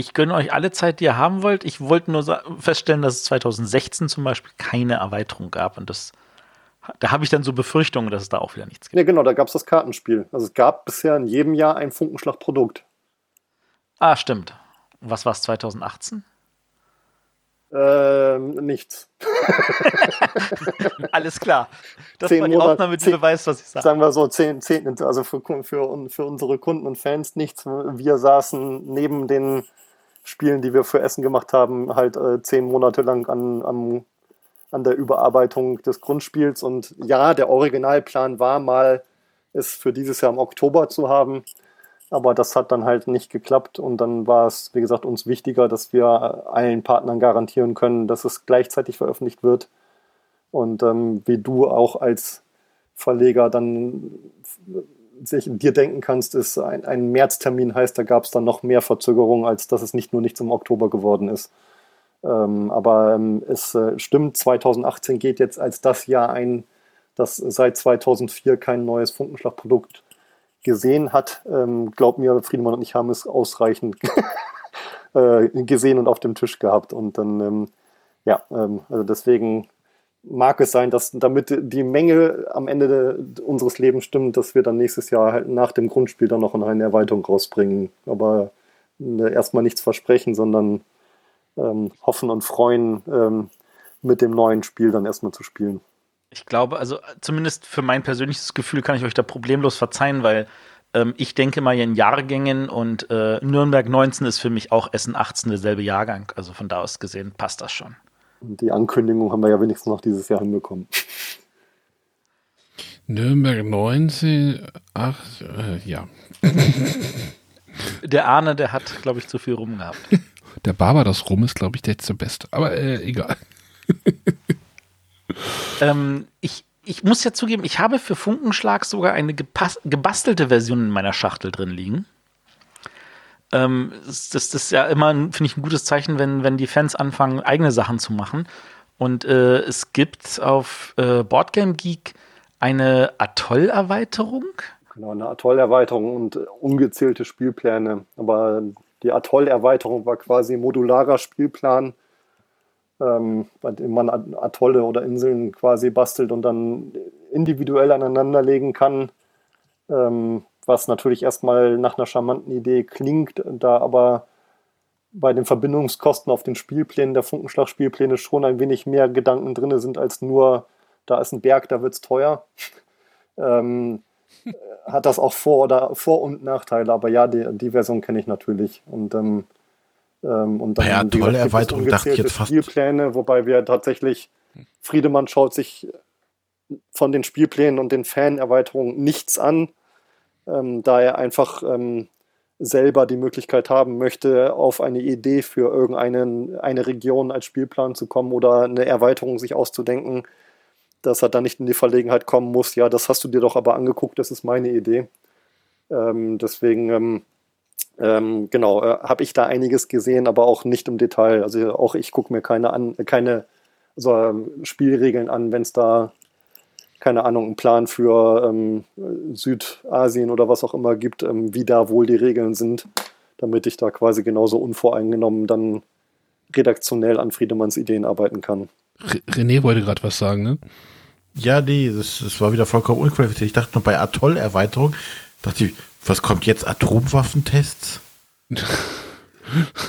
ich gönne euch alle Zeit, die ihr haben wollt. Ich wollte nur feststellen, dass es 2016 zum Beispiel keine Erweiterung gab. Und das, da habe ich dann so Befürchtungen, dass es da auch wieder nichts gibt. Ja, genau, da gab es das Kartenspiel. Also es gab bisher in jedem Jahr ein Funkenschlag-Produkt. Ah, stimmt. Was war es 2018? Ähm, nichts. Alles klar. Das zehn war die Monate, Aufnahme, die zehn, beweist, was ich sage. Sagen wir so, zehn, zehn, also für, für, für unsere Kunden und Fans nichts. Wir saßen neben den Spielen, die wir für Essen gemacht haben, halt äh, zehn Monate lang an, an, an der Überarbeitung des Grundspiels. Und ja, der Originalplan war mal, es für dieses Jahr im Oktober zu haben. Aber das hat dann halt nicht geklappt und dann war es, wie gesagt, uns wichtiger, dass wir allen Partnern garantieren können, dass es gleichzeitig veröffentlicht wird. Und ähm, wie du auch als Verleger dann sich dir denken kannst, ist ein, ein Märztermin heißt, da gab es dann noch mehr Verzögerungen, als dass es nicht nur nichts im Oktober geworden ist. Ähm, aber ähm, es äh, stimmt, 2018 geht jetzt als das Jahr ein, das seit 2004 kein neues Funkenschlagprodukt gesehen hat. Ähm, glaub mir, Friedemann und ich haben es ausreichend äh, gesehen und auf dem Tisch gehabt. Und dann, ähm, ja, ähm, also deswegen mag es sein, dass damit die Menge am Ende de, unseres Lebens stimmt, dass wir dann nächstes Jahr halt nach dem Grundspiel dann noch eine Erweiterung rausbringen. Aber äh, erstmal nichts versprechen, sondern ähm, hoffen und freuen, ähm, mit dem neuen Spiel dann erstmal zu spielen. Ich glaube, also zumindest für mein persönliches Gefühl kann ich euch da problemlos verzeihen, weil ähm, ich denke mal in Jahrgängen und äh, Nürnberg 19 ist für mich auch Essen 18 derselbe Jahrgang. Also von da aus gesehen passt das schon. Und die Ankündigung haben wir ja wenigstens noch dieses Jahr hinbekommen. Nürnberg 19, ach, äh, ja. Der Arne, der hat, glaube ich, zu viel rum gehabt. Der Barbados Rum ist, glaube ich, der letzte Beste. Aber äh, egal. ähm, ich, ich muss ja zugeben, ich habe für Funkenschlag sogar eine gebastelte Version in meiner Schachtel drin liegen. Ähm, das, das, ist ja immer, finde ich, ein gutes Zeichen, wenn, wenn die Fans anfangen, eigene Sachen zu machen. Und äh, es gibt auf äh, Boardgame Geek eine Atoll-Erweiterung. Genau, eine Atoll-Erweiterung und ungezählte Spielpläne. Aber die Atoll-Erweiterung war quasi modularer Spielplan, ähm, bei dem man Atolle oder Inseln quasi bastelt und dann individuell aneinanderlegen kann. Ähm, was natürlich erstmal nach einer charmanten Idee klingt, da aber bei den Verbindungskosten auf den Spielplänen der Funkenschlag-Spielpläne schon ein wenig mehr Gedanken drin sind als nur, da ist ein Berg, da wird es teuer. ähm, hat das auch Vor- oder Vor- und Nachteile, aber ja, die, die Version kenne ich natürlich. Und, ähm, ähm, und dann ja, tolle Erweiterung, dachte ich jetzt fast. Spielpläne, wobei wir tatsächlich, Friedemann schaut sich von den Spielplänen und den Fan-Erweiterungen nichts an, ähm, da er einfach ähm, selber die Möglichkeit haben möchte, auf eine Idee für irgendeine eine Region als Spielplan zu kommen oder eine Erweiterung sich auszudenken, dass er dann nicht in die Verlegenheit kommen muss, ja, das hast du dir doch aber angeguckt, das ist meine Idee. Ähm, deswegen, ähm, ähm, genau, äh, habe ich da einiges gesehen, aber auch nicht im Detail. Also auch ich gucke mir keine an, keine also, Spielregeln an, wenn es da, keine Ahnung, einen Plan für ähm, Südasien oder was auch immer gibt, ähm, wie da wohl die Regeln sind, damit ich da quasi genauso unvoreingenommen dann redaktionell an Friedemanns Ideen arbeiten kann. René wollte gerade was sagen, ne? Ja, nee, das, das war wieder vollkommen unqualifiziert. Ich dachte noch bei Atoll-Erweiterung, dachte ich, was kommt jetzt? Atomwaffentests?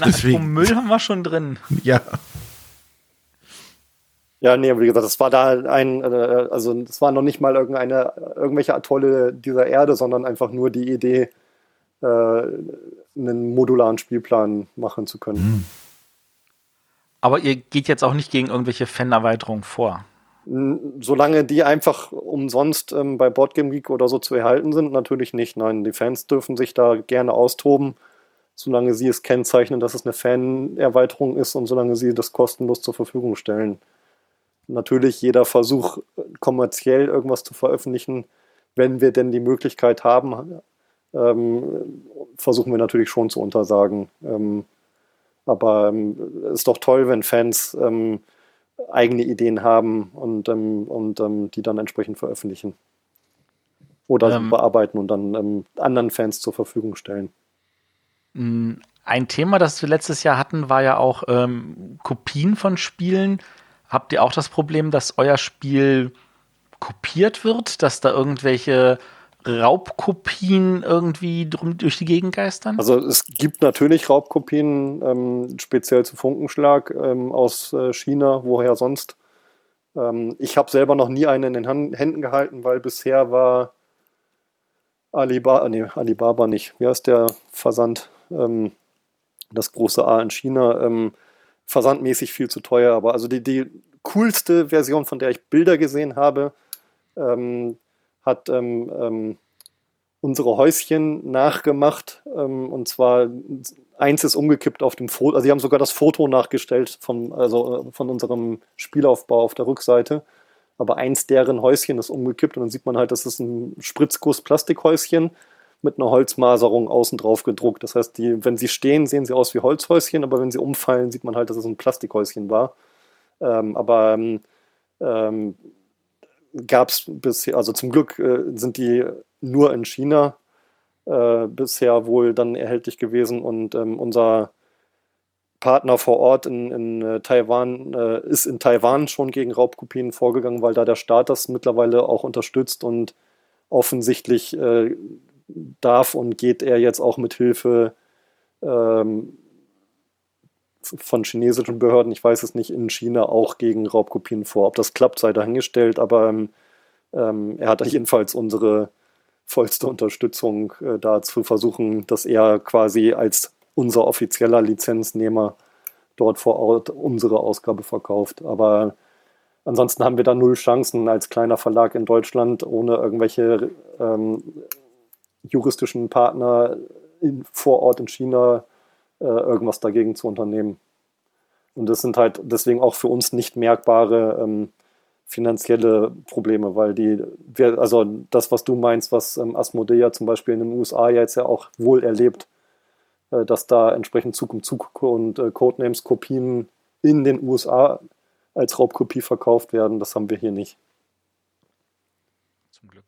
Deswegen. Müll haben wir schon drin. Ja. Ja, nee, wie gesagt, das war da ein, äh, also das war noch nicht mal irgendeine, irgendwelche Atolle dieser Erde, sondern einfach nur die Idee, äh, einen modularen Spielplan machen zu können. Hm. Aber ihr geht jetzt auch nicht gegen irgendwelche Fan-Erweiterungen vor. Solange die einfach umsonst ähm, bei Boardgame Geek oder so zu erhalten sind, natürlich nicht. Nein, die Fans dürfen sich da gerne austoben, solange sie es kennzeichnen, dass es eine Fan-Erweiterung ist und solange sie das kostenlos zur Verfügung stellen. Natürlich jeder Versuch, kommerziell irgendwas zu veröffentlichen, wenn wir denn die Möglichkeit haben, ähm, versuchen wir natürlich schon zu untersagen. Ähm, aber ähm, es ist doch toll, wenn Fans ähm, eigene Ideen haben und, ähm, und ähm, die dann entsprechend veröffentlichen. Oder ähm, bearbeiten und dann ähm, anderen Fans zur Verfügung stellen. Ein Thema, das wir letztes Jahr hatten, war ja auch Kopien von Spielen. Habt ihr auch das Problem, dass euer Spiel kopiert wird, dass da irgendwelche Raubkopien irgendwie drum, durch die Gegend geistern? Also es gibt natürlich Raubkopien, ähm, speziell zu Funkenschlag ähm, aus äh, China, woher sonst. Ähm, ich habe selber noch nie einen in den Hand, Händen gehalten, weil bisher war Alibaba, nee, Alibaba nicht. Wie heißt der Versand? Ähm, das große A in China. Ähm, versandmäßig viel zu teuer, aber also die, die coolste Version, von der ich Bilder gesehen habe, ähm, hat ähm, ähm, unsere Häuschen nachgemacht. Ähm, und zwar eins ist umgekippt auf dem Foto. Also sie haben sogar das Foto nachgestellt vom, also, äh, von unserem Spielaufbau auf der Rückseite. aber eins deren Häuschen ist umgekippt und dann sieht man halt, das ist ein Spritzguss-Plastikhäuschen mit einer Holzmaserung außen drauf gedruckt. Das heißt, die, wenn sie stehen, sehen sie aus wie Holzhäuschen, aber wenn sie umfallen, sieht man halt, dass es ein Plastikhäuschen war. Ähm, aber ähm, ähm gab es bisher, also zum Glück äh, sind die nur in China äh, bisher wohl dann erhältlich gewesen. Und ähm, unser Partner vor Ort in, in äh, Taiwan äh, ist in Taiwan schon gegen Raubkopien vorgegangen, weil da der Staat das mittlerweile auch unterstützt und offensichtlich äh, darf und geht er jetzt auch mit Hilfe ähm, von chinesischen Behörden, ich weiß es nicht, in China auch gegen Raubkopien vor. Ob das klappt, sei dahingestellt, aber ähm, ähm er hat jedenfalls unsere vollste Unterstützung äh, da zu versuchen, dass er quasi als unser offizieller Lizenznehmer dort vor Ort unsere Ausgabe verkauft. Aber ansonsten haben wir da null Chancen als kleiner Verlag in Deutschland ohne irgendwelche ähm, juristischen Partner in, vor Ort in China irgendwas dagegen zu unternehmen. Und das sind halt deswegen auch für uns nicht merkbare ähm, finanzielle Probleme, weil die, wir, also das, was du meinst, was ähm, Asmodea zum Beispiel in den USA jetzt ja auch wohl erlebt, äh, dass da entsprechend Zug um Zug und äh, Codenames-Kopien in den USA als Raubkopie verkauft werden, das haben wir hier nicht. Zum Glück.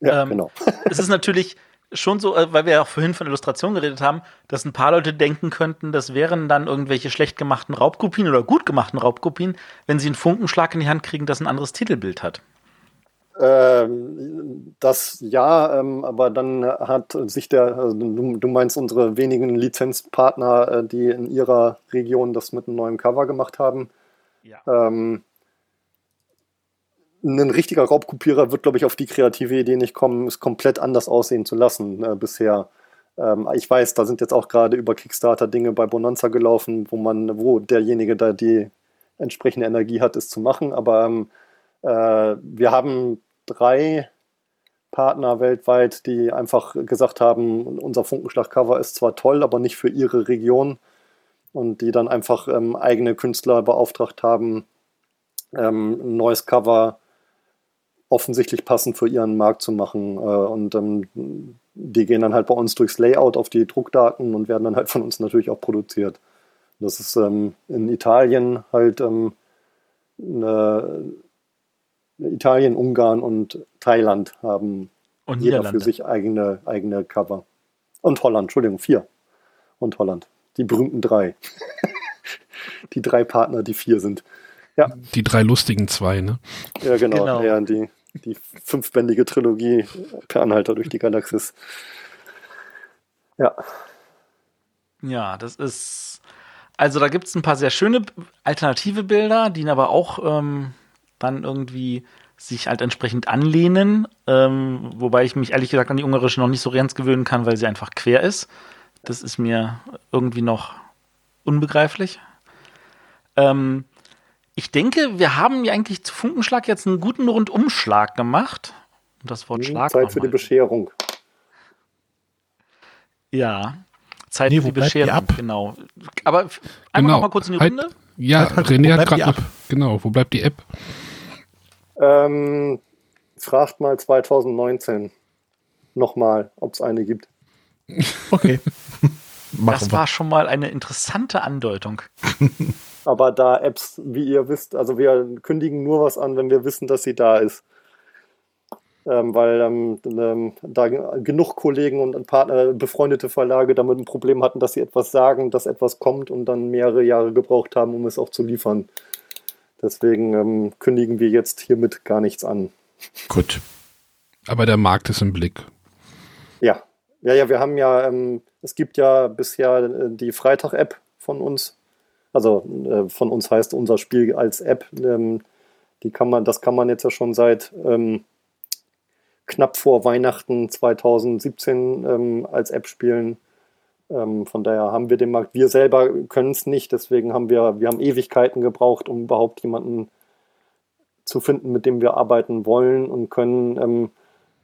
Ja, ähm, genau. es ist natürlich schon so, äh, weil wir ja auch vorhin von Illustration geredet haben, dass ein paar Leute denken könnten, das wären dann irgendwelche schlecht gemachten Raubkopien oder gut gemachten Raubkopien, wenn sie einen Funkenschlag in die Hand kriegen, das ein anderes Titelbild hat. Ähm, das ja, ähm, aber dann hat sich der, also du, du, meinst unsere wenigen Lizenzpartner, äh, die in ihrer Region das mit einem neuen Cover gemacht haben. Ja. Ähm, ein richtiger Raubkopierer wird, glaube ich, auf die kreative Idee nicht kommen, es komplett anders aussehen zu lassen äh, bisher. Ähm, ich weiß, da sind jetzt auch gerade über Kickstarter Dinge bei Bonanza gelaufen, wo man, wo derjenige da die entsprechende Energie hat, es zu machen. Aber ähm, äh, wir haben drei Partner weltweit, die einfach gesagt haben, unser Funkenschlag-Cover ist zwar toll, aber nicht für ihre Region. Und die dann einfach ähm, eigene Künstler beauftragt haben, ähm, ein neues Cover offensichtlich passend für ihren Markt zu machen. Äh, und ähm, die gehen dann halt bei uns durchs Layout auf die Druckdaten und werden dann halt von uns natürlich auch produziert. Das ist ähm, in Italien halt ähm, eine, Italien, Ungarn und Thailand haben und jeder für sich eigene, eigene Cover. Und Holland, Entschuldigung, vier. Und Holland. Die berühmten drei. die drei Partner, die vier sind. Ja. Die drei lustigen zwei, ne? Ja, genau. genau. Ja, die, die fünfbändige Trilogie per Anhalter durch die Galaxis. Ja. Ja, das ist. Also da gibt es ein paar sehr schöne alternative Bilder, die aber auch ähm, dann irgendwie sich halt entsprechend anlehnen. Ähm, wobei ich mich ehrlich gesagt an die ungarische noch nicht so ganz gewöhnen kann, weil sie einfach quer ist. Das ist mir irgendwie noch unbegreiflich. Ähm, ich denke, wir haben ja eigentlich zu Funkenschlag jetzt einen guten Rundumschlag gemacht. Und das Wort hm, Schlag. Zeit für die Bescherung. Ja. Zeit nee, für die Bescherung, ab? genau. Aber einfach genau. noch mal kurz in die halt, Runde. Ja, halt, René hat gerade ab. Genau, wo bleibt die App? Ähm, fragt mal 2019 nochmal, ob es eine gibt. Okay. das war schon mal eine interessante Andeutung. Aber da Apps, wie ihr wisst, also wir kündigen nur was an, wenn wir wissen, dass sie da ist. Ähm, weil ähm, ähm, da genug Kollegen und Partner, befreundete Verlage damit ein Problem hatten, dass sie etwas sagen, dass etwas kommt und dann mehrere Jahre gebraucht haben, um es auch zu liefern. Deswegen ähm, kündigen wir jetzt hiermit gar nichts an. Gut. Aber der Markt ist im Blick. Ja. Ja, ja, wir haben ja, ähm, es gibt ja bisher äh, die Freitag-App von uns, also äh, von uns heißt unser Spiel als App. Ähm, die kann man, das kann man jetzt ja schon seit ähm, knapp vor Weihnachten 2017 ähm, als App spielen. Ähm, von daher haben wir den Markt. Wir selber können es nicht, deswegen haben wir, wir haben Ewigkeiten gebraucht, um überhaupt jemanden zu finden, mit dem wir arbeiten wollen und können. Ähm,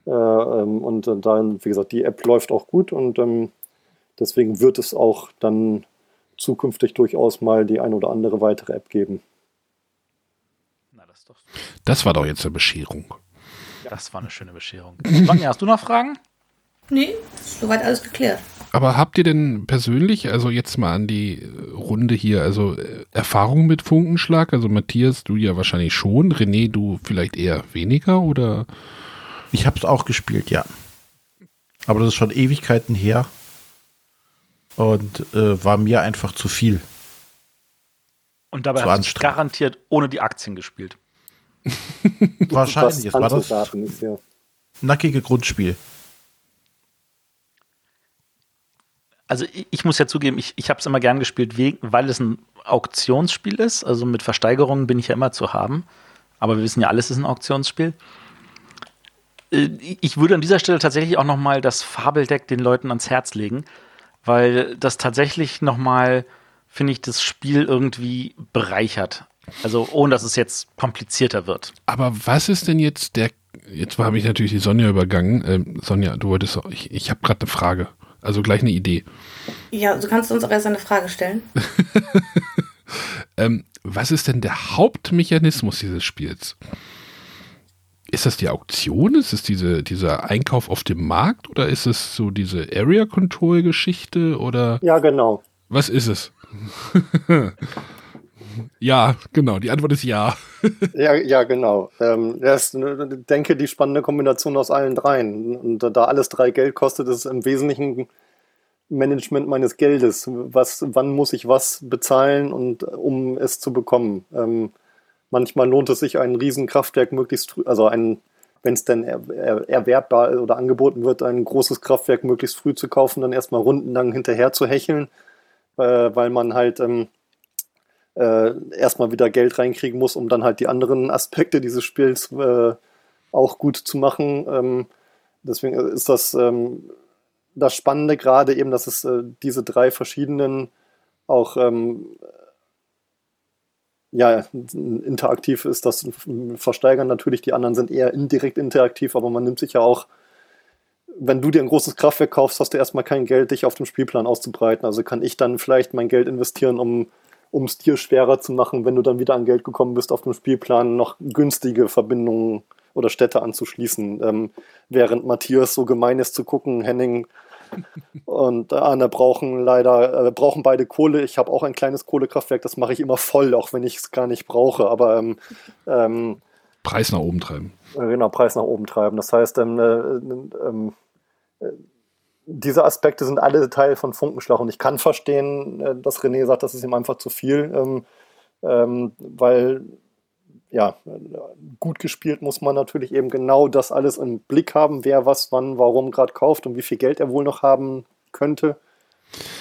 äh, ähm, und dann, wie gesagt, die App läuft auch gut und deswegen wird es auch dann zukünftig durchaus mal die ein oder andere weitere App geben. doch. Das war doch jetzt eine Bescherung. Das war eine schöne Bescherung. Sonja, hast du noch Fragen? Nee, soweit alles geklärt. Aber habt ihr denn persönlich, also jetzt mal an die Runde hier, also äh, Erfahrung mit Funkenschlag? Also Matthias, du ja wahrscheinlich schon, René, du vielleicht eher weniger oder? Ich habe es auch gespielt, ja. Aber das ist schon Ewigkeiten her. Und äh, war mir einfach zu viel. Und dabei hast du garantiert ohne die Aktien gespielt. Wahrscheinlich. Es war das anzuraten ist, ja. nackige Grundspiel. Also ich, ich muss ja zugeben, ich, ich habe es immer gern gespielt, wegen, weil es ein Auktionsspiel ist. Also mit Versteigerungen bin ich ja immer zu haben. Aber wir wissen ja, alles ist ein Auktionsspiel. Äh, Ich würde an dieser Stelle tatsächlich auch noch mal das Fabeldeck den Leuten ans Herz legen, weil das tatsächlich noch mal, finde ich, das Spiel irgendwie bereichert. Also ohne, dass es jetzt komplizierter wird. Aber was ist denn jetzt der, jetzt habe ich natürlich die Sonja übergangen. Ähm, Sonja, du wolltest, ich, ich habe gerade eine Frage. Also gleich eine Idee. Ja, du kannst uns auch erst eine Frage stellen. Ähm, was ist denn der Hauptmechanismus dieses Spiels? Ist das die Auktion? Ist es diese, dieser Einkauf auf dem Markt? Oder ist es so diese Area Control Geschichte? Oder ja, genau. was ist es? ja, genau. Die Antwort ist ja. Ja, ja, genau. Ähm, das ist, denke die spannende Kombination aus allen dreien. Und da alles drei Geld kostet, ist es im Wesentlichen Management meines Geldes. Was, wann muss ich was bezahlen und um es zu bekommen? Ähm, manchmal lohnt es sich, ein Riesenkraftwerk möglichst, früh- also ein, wenn es denn er, er, erwerbbar oder angeboten wird, ein großes Kraftwerk möglichst früh zu kaufen, dann erstmal rundenlang hinterher zu hecheln, äh, weil man halt ähm, äh, erstmal wieder Geld reinkriegen muss, um dann halt die anderen Aspekte dieses Spiels äh, auch gut zu machen. Ähm, deswegen ist das ähm, das Spannende gerade eben, dass es äh, diese drei verschiedenen auch ähm, ja, interaktiv ist das Versteigern natürlich, die anderen sind eher indirekt interaktiv, aber man nimmt sich ja auch, wenn du dir ein großes Kraftwerk kaufst, hast du erstmal kein Geld, dich auf dem Spielplan auszubreiten. Also kann ich dann vielleicht mein Geld investieren, um es dir schwerer zu machen, wenn du dann wieder an Geld gekommen bist, auf dem Spielplan noch günstige Verbindungen oder Städte anzuschließen. Ähm, während Matthias so gemein ist zu gucken, Henning und Arne brauchen leider, äh, brauchen beide Kohle. Ich habe auch ein kleines Kohlekraftwerk, das mache ich immer voll, auch wenn ich es gar nicht brauche. Aber ähm, ähm, Preis nach oben treiben. äh, genau, Preis nach oben treiben. Das heißt, ähm, äh, ähm, äh, diese Aspekte sind alle Teil von Funkenschlag und ich kann verstehen, äh, dass René sagt, das ist ihm einfach zu viel, ähm, ähm, weil ja, gut gespielt muss man natürlich eben genau das alles im Blick haben, wer was, wann, warum gerade kauft und wie viel Geld er wohl noch haben könnte.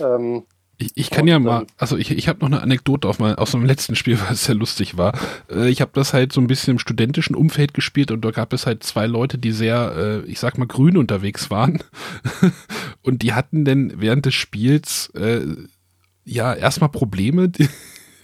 Ähm, Ich, ich kann ja ähm, mal, also ich, ich habe noch eine Anekdote auf mein, aus meinem letzten Spiel, was sehr lustig war. Äh, ich habe das halt so ein bisschen im studentischen Umfeld gespielt und da gab es halt zwei Leute, die sehr, äh, ich sag mal, grün unterwegs waren. und die hatten denn während des Spiels äh, ja erstmal Probleme, die,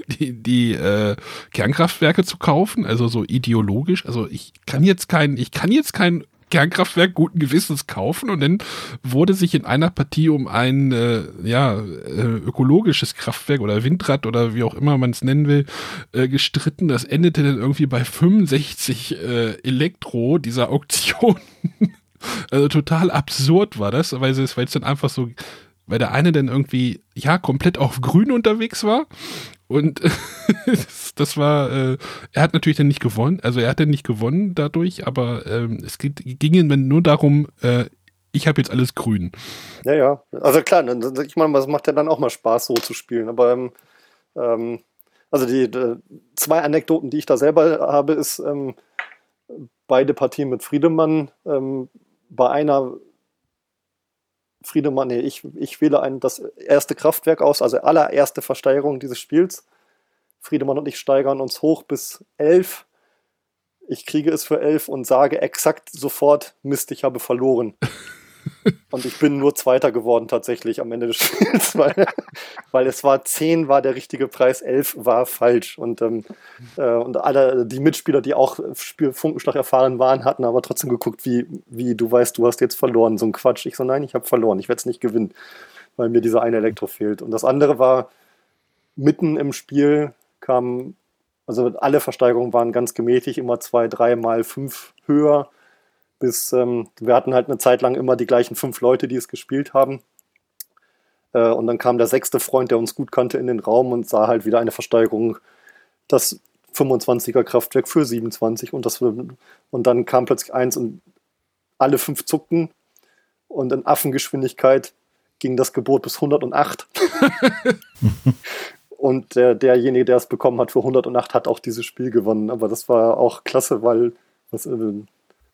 die, die äh, Kernkraftwerke zu kaufen, also so ideologisch. Also ich kann jetzt kein, ich kann jetzt kein Kernkraftwerk guten Gewissens kaufen und dann wurde sich in einer Partie um ein äh, ja, äh, ökologisches Kraftwerk oder Windrad oder wie auch immer man es nennen will, äh, gestritten. Das endete dann irgendwie bei 65 äh, Elektro dieser Auktion. also total absurd war das, weil es weil es dann einfach so, weil der eine dann irgendwie ja komplett auf Grün unterwegs war und das, war, äh, er hat natürlich dann nicht gewonnen, also er hat dann nicht gewonnen dadurch, aber ähm, es geht, ging ihm nur darum, äh, ich habe jetzt alles grün. Ja, ja. Also klar, ich meine, das macht ja dann auch mal Spaß, so zu spielen. Aber ähm, ähm, also die äh, zwei Anekdoten, die ich da selber habe, ist ähm, beide Partien mit Friedemann. Ähm, bei einer Friedemann, nee, ich, ich wähle ein, das erste Kraftwerk aus, also allererste Versteigerung dieses Spiels. Friedemann und ich steigern uns hoch bis elf. Ich kriege es für elf und sage exakt sofort, Mist, ich habe verloren. Und ich bin nur Zweiter geworden tatsächlich am Ende des Spiels, weil, weil es war 10 war der richtige Preis, 11 war falsch. Und, ähm, äh, und alle die Mitspieler, die auch Funkenschlag erfahren waren, hatten aber trotzdem geguckt, wie, wie du weißt, du hast jetzt verloren. So ein Quatsch. Ich so, nein, ich habe verloren, ich werde es nicht gewinnen, weil mir dieser eine Elektro fehlt. Und das andere war, mitten im Spiel kam Also alle Versteigerungen waren ganz gemächlich, immer zwei, drei mal fünf höher. Bis ähm, wir hatten halt eine Zeit lang immer die gleichen fünf Leute, die es gespielt haben. Äh, und dann kam der sechste Freund, der uns gut kannte, in den Raum und sah halt wieder eine Versteigerung, das 25er Kraftwerk für 27 und das und dann kam plötzlich eins und alle fünf zuckten und in Affengeschwindigkeit ging das Gebot bis 108. und der, derjenige, der es bekommen hat für 108, hat auch dieses Spiel gewonnen. Aber das war auch klasse, weil was, äh,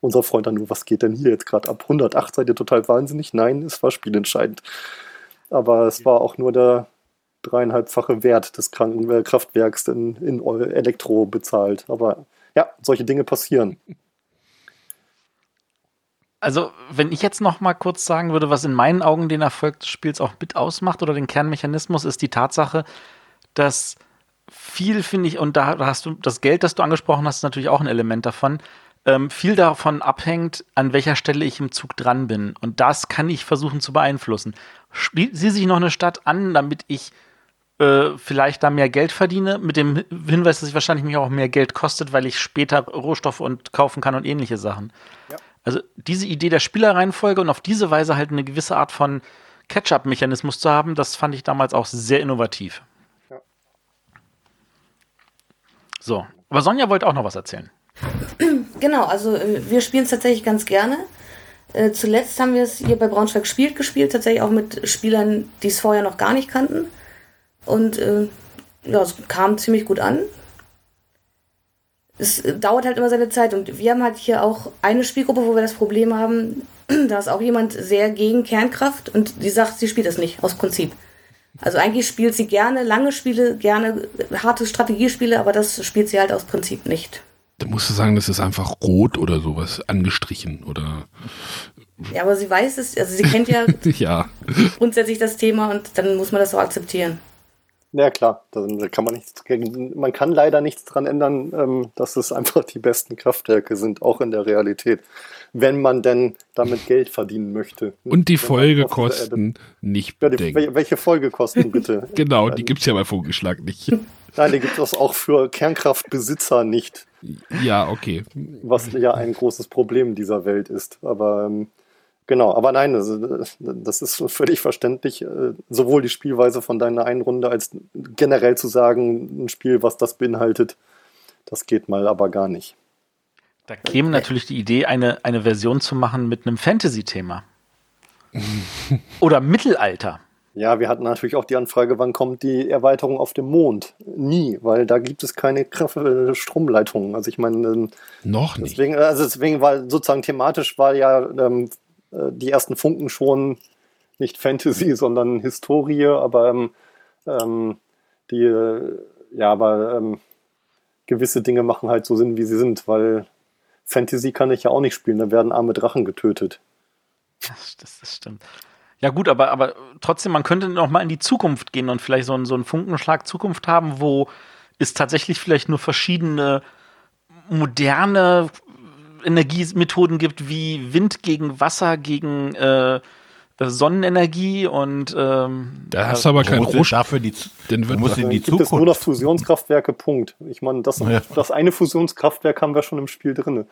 unser Freund dann nur, was geht denn hier jetzt gerade ab? 108 seid ihr total wahnsinnig? Nein, es war spielentscheidend. Aber es war auch nur der dreieinhalbfache Wert des Kraftwerks in, in Elektro bezahlt. Aber ja, solche Dinge passieren. Also, wenn ich jetzt noch mal kurz sagen würde, was in meinen Augen den Erfolg des Spiels auch mit ausmacht oder den Kernmechanismus, ist die Tatsache, dass viel, finde ich, und da hast du das Geld, das du angesprochen hast, ist natürlich auch ein Element davon, ähm, viel davon abhängt, an welcher Stelle ich im Zug dran bin. Und das kann ich versuchen zu beeinflussen. Sieh sich noch eine Stadt an, damit ich äh, vielleicht da mehr Geld verdiene, mit dem Hinweis, dass es wahrscheinlich mich auch mehr Geld kostet, weil ich später Rohstoffe und kaufen kann und ähnliche Sachen. Ja. Also diese Idee der Spielerreihenfolge und auf diese Weise halt eine gewisse Art von Catch-up-Mechanismus zu haben, das fand ich damals auch sehr innovativ. Ja. So, aber Sonja wollte auch noch was erzählen. Genau, also äh, wir spielen es tatsächlich ganz gerne. Äh, zuletzt haben wir es hier bei Braunschweig spielt gespielt, tatsächlich auch mit Spielern, die es vorher noch gar nicht kannten. Und äh, ja, es kam ziemlich gut an es dauert halt immer seine Zeit. Und wir haben halt hier auch eine Spielgruppe, wo wir das Problem haben, da ist auch jemand sehr gegen Kernkraft und die sagt, sie spielt das nicht, aus Prinzip. Also eigentlich spielt sie gerne lange Spiele, gerne harte Strategiespiele, aber das spielt sie halt aus Prinzip nicht. Da musst du sagen, das ist einfach rot oder sowas angestrichen oder. Ja, aber sie weiß es, also sie kennt ja, ja. grundsätzlich das Thema und dann muss man das so akzeptieren. Ja klar, da kann man nichts man kann leider nichts dran ändern, ähm, dass es einfach die besten Kraftwerke sind, auch in der Realität. Wenn man denn damit Geld verdienen möchte. Und die Folgekosten nicht ja, die, Welche Folgekosten bitte? genau, die gibt es ja bei Vogelschlag nicht. Nein, die gibt es auch für Kernkraftbesitzer nicht. Ja, okay. Was ja ein großes Problem dieser Welt ist. Aber ähm, Genau, aber nein, das, das ist völlig verständlich, äh, sowohl die Spielweise von deiner einen Runde als generell zu sagen, ein Spiel, was das beinhaltet, das geht mal aber gar nicht. Da käme natürlich die Idee, eine, eine Version zu machen mit einem Fantasy-Thema. Oder Mittelalter. Ja, wir hatten natürlich auch die Anfrage, wann kommt die Erweiterung auf dem Mond? Nie, weil da gibt es keine Kraft äh, Stromleitungen. Also ich meine, ähm, noch nicht. Deswegen, also deswegen war sozusagen thematisch war ja ähm, äh, die ersten Funken schon nicht Fantasy, sondern Historie, aber ähm, ähm, die, äh, ja, aber ähm, gewisse Dinge machen halt so Sinn, wie sie sind, weil Fantasy kann ich ja auch nicht spielen, da werden arme Drachen getötet. Das, das, das stimmt. Ja, gut, aber, aber trotzdem, man könnte noch mal in die Zukunft gehen und vielleicht so, einen, so einen Funkenschlag Zukunft haben, wo es tatsächlich vielleicht nur verschiedene moderne Energiemethoden gibt wie Wind gegen Wasser gegen äh, Sonnenenergie und ähm, da hast du aber keinen Rohstoff dafür die, den wird muss in die gibt Zukunft. es nur noch Fusionskraftwerke? Punkt. Ich meine das, ja. das eine Fusionskraftwerk haben wir schon im Spiel drin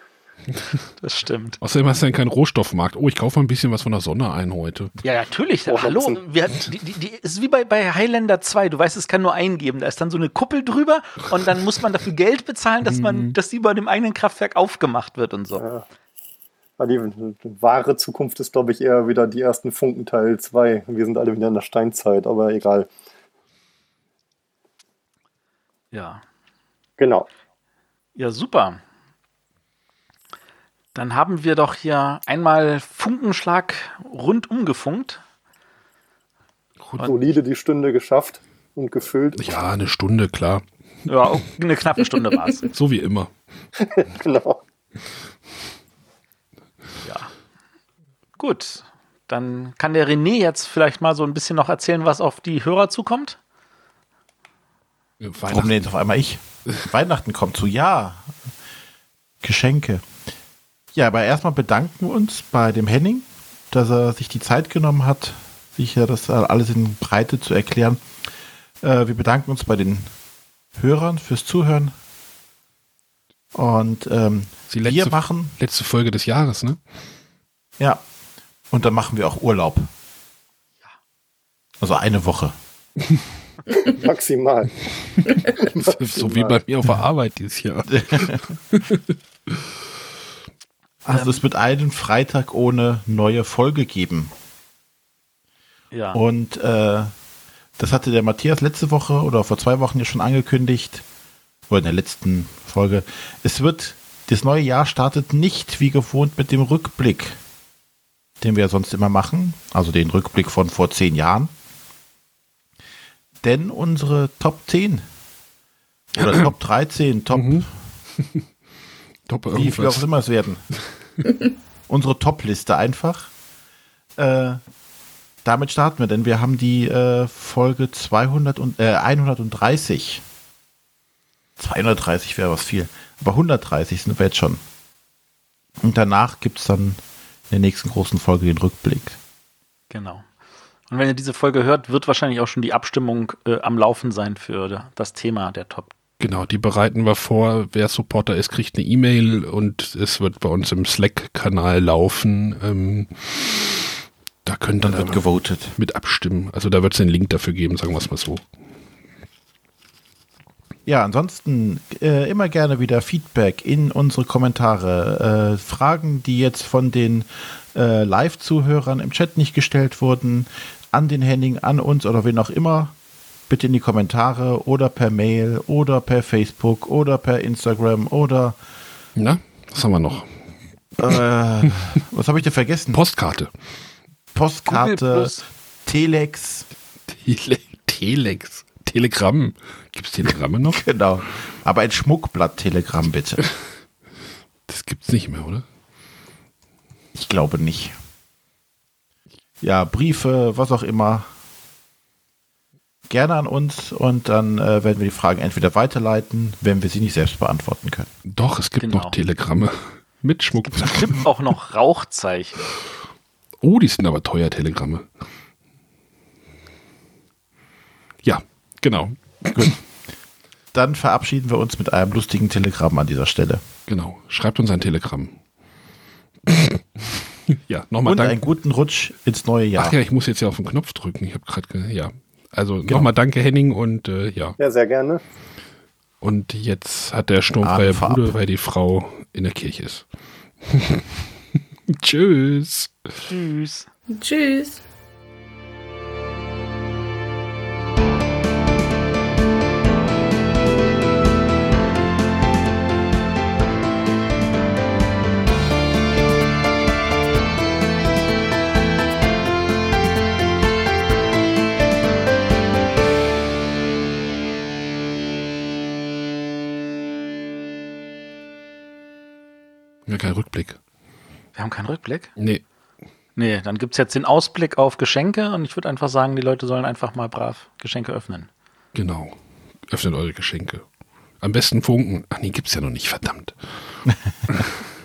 Das stimmt. Außerdem hast du dann keinen Rohstoffmarkt. Oh, ich kaufe mal ein bisschen was von der Sonne ein heute. Ja, natürlich. Oh, Hallo, wir, die, die, die, ist wie bei, bei Highlander 2. Du weißt, es kann nur eingeben. Da ist dann so eine Kuppel drüber und dann muss man dafür Geld bezahlen, dass man, mhm. dass die bei dem eigenen Kraftwerk aufgemacht wird und so. Ja. Die wahre Zukunft ist, glaube ich, eher wieder die ersten Funken Teil 2. Wir sind alle wieder in der Steinzeit, aber egal. Ja. Genau. Ja, super. Dann haben wir doch hier einmal Funkenschlag rundum gefunkt. Solide die Stunde geschafft und gefüllt. Ja, eine Stunde, klar. Ja, eine knappe Stunde war es. So wie immer. genau. Ja. Gut. Dann kann der René jetzt vielleicht mal so ein bisschen noch erzählen, was auf die Hörer zukommt. Warum denn jetzt auf einmal ich? Weihnachten kommt zu, ja. Geschenke. Ja, aber erstmal bedanken wir uns bei dem Henning, dass er sich die Zeit genommen hat, sich ja das alles in Breite zu erklären. Äh, wir bedanken uns bei den Hörern fürs Zuhören. Und ähm, Die wir letzte, machen, letzte Folge des Jahres, ne? ja, und dann machen wir auch Urlaub. Also eine Woche. Maximal. so wie bei mir auf der Arbeit dieses Jahr. Also es wird einen Freitag ohne neue Folge geben. Ja. Und äh, das hatte der Matthias letzte Woche oder vor zwei Wochen ja schon angekündigt, oder in der letzten Folge. Es wird, das neue Jahr startet nicht wie gewohnt mit dem Rückblick, den wir sonst immer machen, also den Rückblick von vor zehn Jahren. Denn unsere Top 10 oder Top 13, Top, Top wie viel auch irgendwas. immer es werden. unsere Top-Liste einfach. Äh, damit starten wir, denn wir haben die äh, Folge 200 und, äh, 130. 230 wäre was viel. Aber 130 sind wir jetzt schon. Und danach gibt es dann in der nächsten großen Folge den Rückblick. Genau. Und wenn ihr diese Folge hört, wird wahrscheinlich auch schon die Abstimmung äh, am Laufen sein für das Thema der Top. Genau, die bereiten wir vor. Wer Supporter ist, kriegt eine E-Mail und es wird bei uns im Slack-Kanal laufen. Ähm, da könnt ihr Dann wird dann gewotet. mit abstimmen. Also da wird es den Link dafür geben, sagen wir es mal so. Ja, ansonsten äh, immer gerne wieder Feedback in unsere Kommentare. Äh, Fragen, die jetzt von den äh, Live-Zuhörern im Chat nicht gestellt wurden, an den Henning, an uns oder wen auch immer, bitte in die Kommentare oder per Mail oder per Facebook oder per Instagram oder Na, was haben wir noch? äh, was habe ich denn vergessen? Postkarte. Postkarte. Telex, Tele Telex. Telegramm. Gibt es Telegramme noch? genau. Aber ein Schmuckblatt-Telegramm bitte. Das gibt's nicht mehr, oder? Ich glaube nicht. Ja, Briefe, was auch immer. Gerne an uns und dann äh, werden wir die Fragen entweder weiterleiten, wenn wir sie nicht selbst beantworten können. Doch, es gibt Genau. noch Telegramme. Mit Schmuck. Gibt auch noch Rauchzeichen. Oh, die sind aber teuer, Telegramme. Ja, genau. Dann verabschieden wir uns mit einem lustigen Telegramm an dieser Stelle. Genau. Schreibt uns ein Telegramm. ja, nochmal Und einen guten Rutsch ins neue Jahr. Ach ja, ich muss jetzt ja auf den Knopf drücken. Ich habe gerade, ja. Also Genau. nochmal danke, Henning. Und äh, ja. Ja, sehr gerne. Und jetzt hat der sturmfreie. Bude, weil die Frau in der Kirche ist. Tschüss. Tschüss. Tschüss. Ja, kein Rückblick. Wir haben keinen Rückblick. Nee. Nee, dann gibt es jetzt den Ausblick auf Geschenke und ich würde einfach sagen, die Leute sollen einfach mal brav Geschenke öffnen. Genau. Öffnet eure Geschenke. Am besten Funken. Ach nee, gibt's ja noch nicht, verdammt.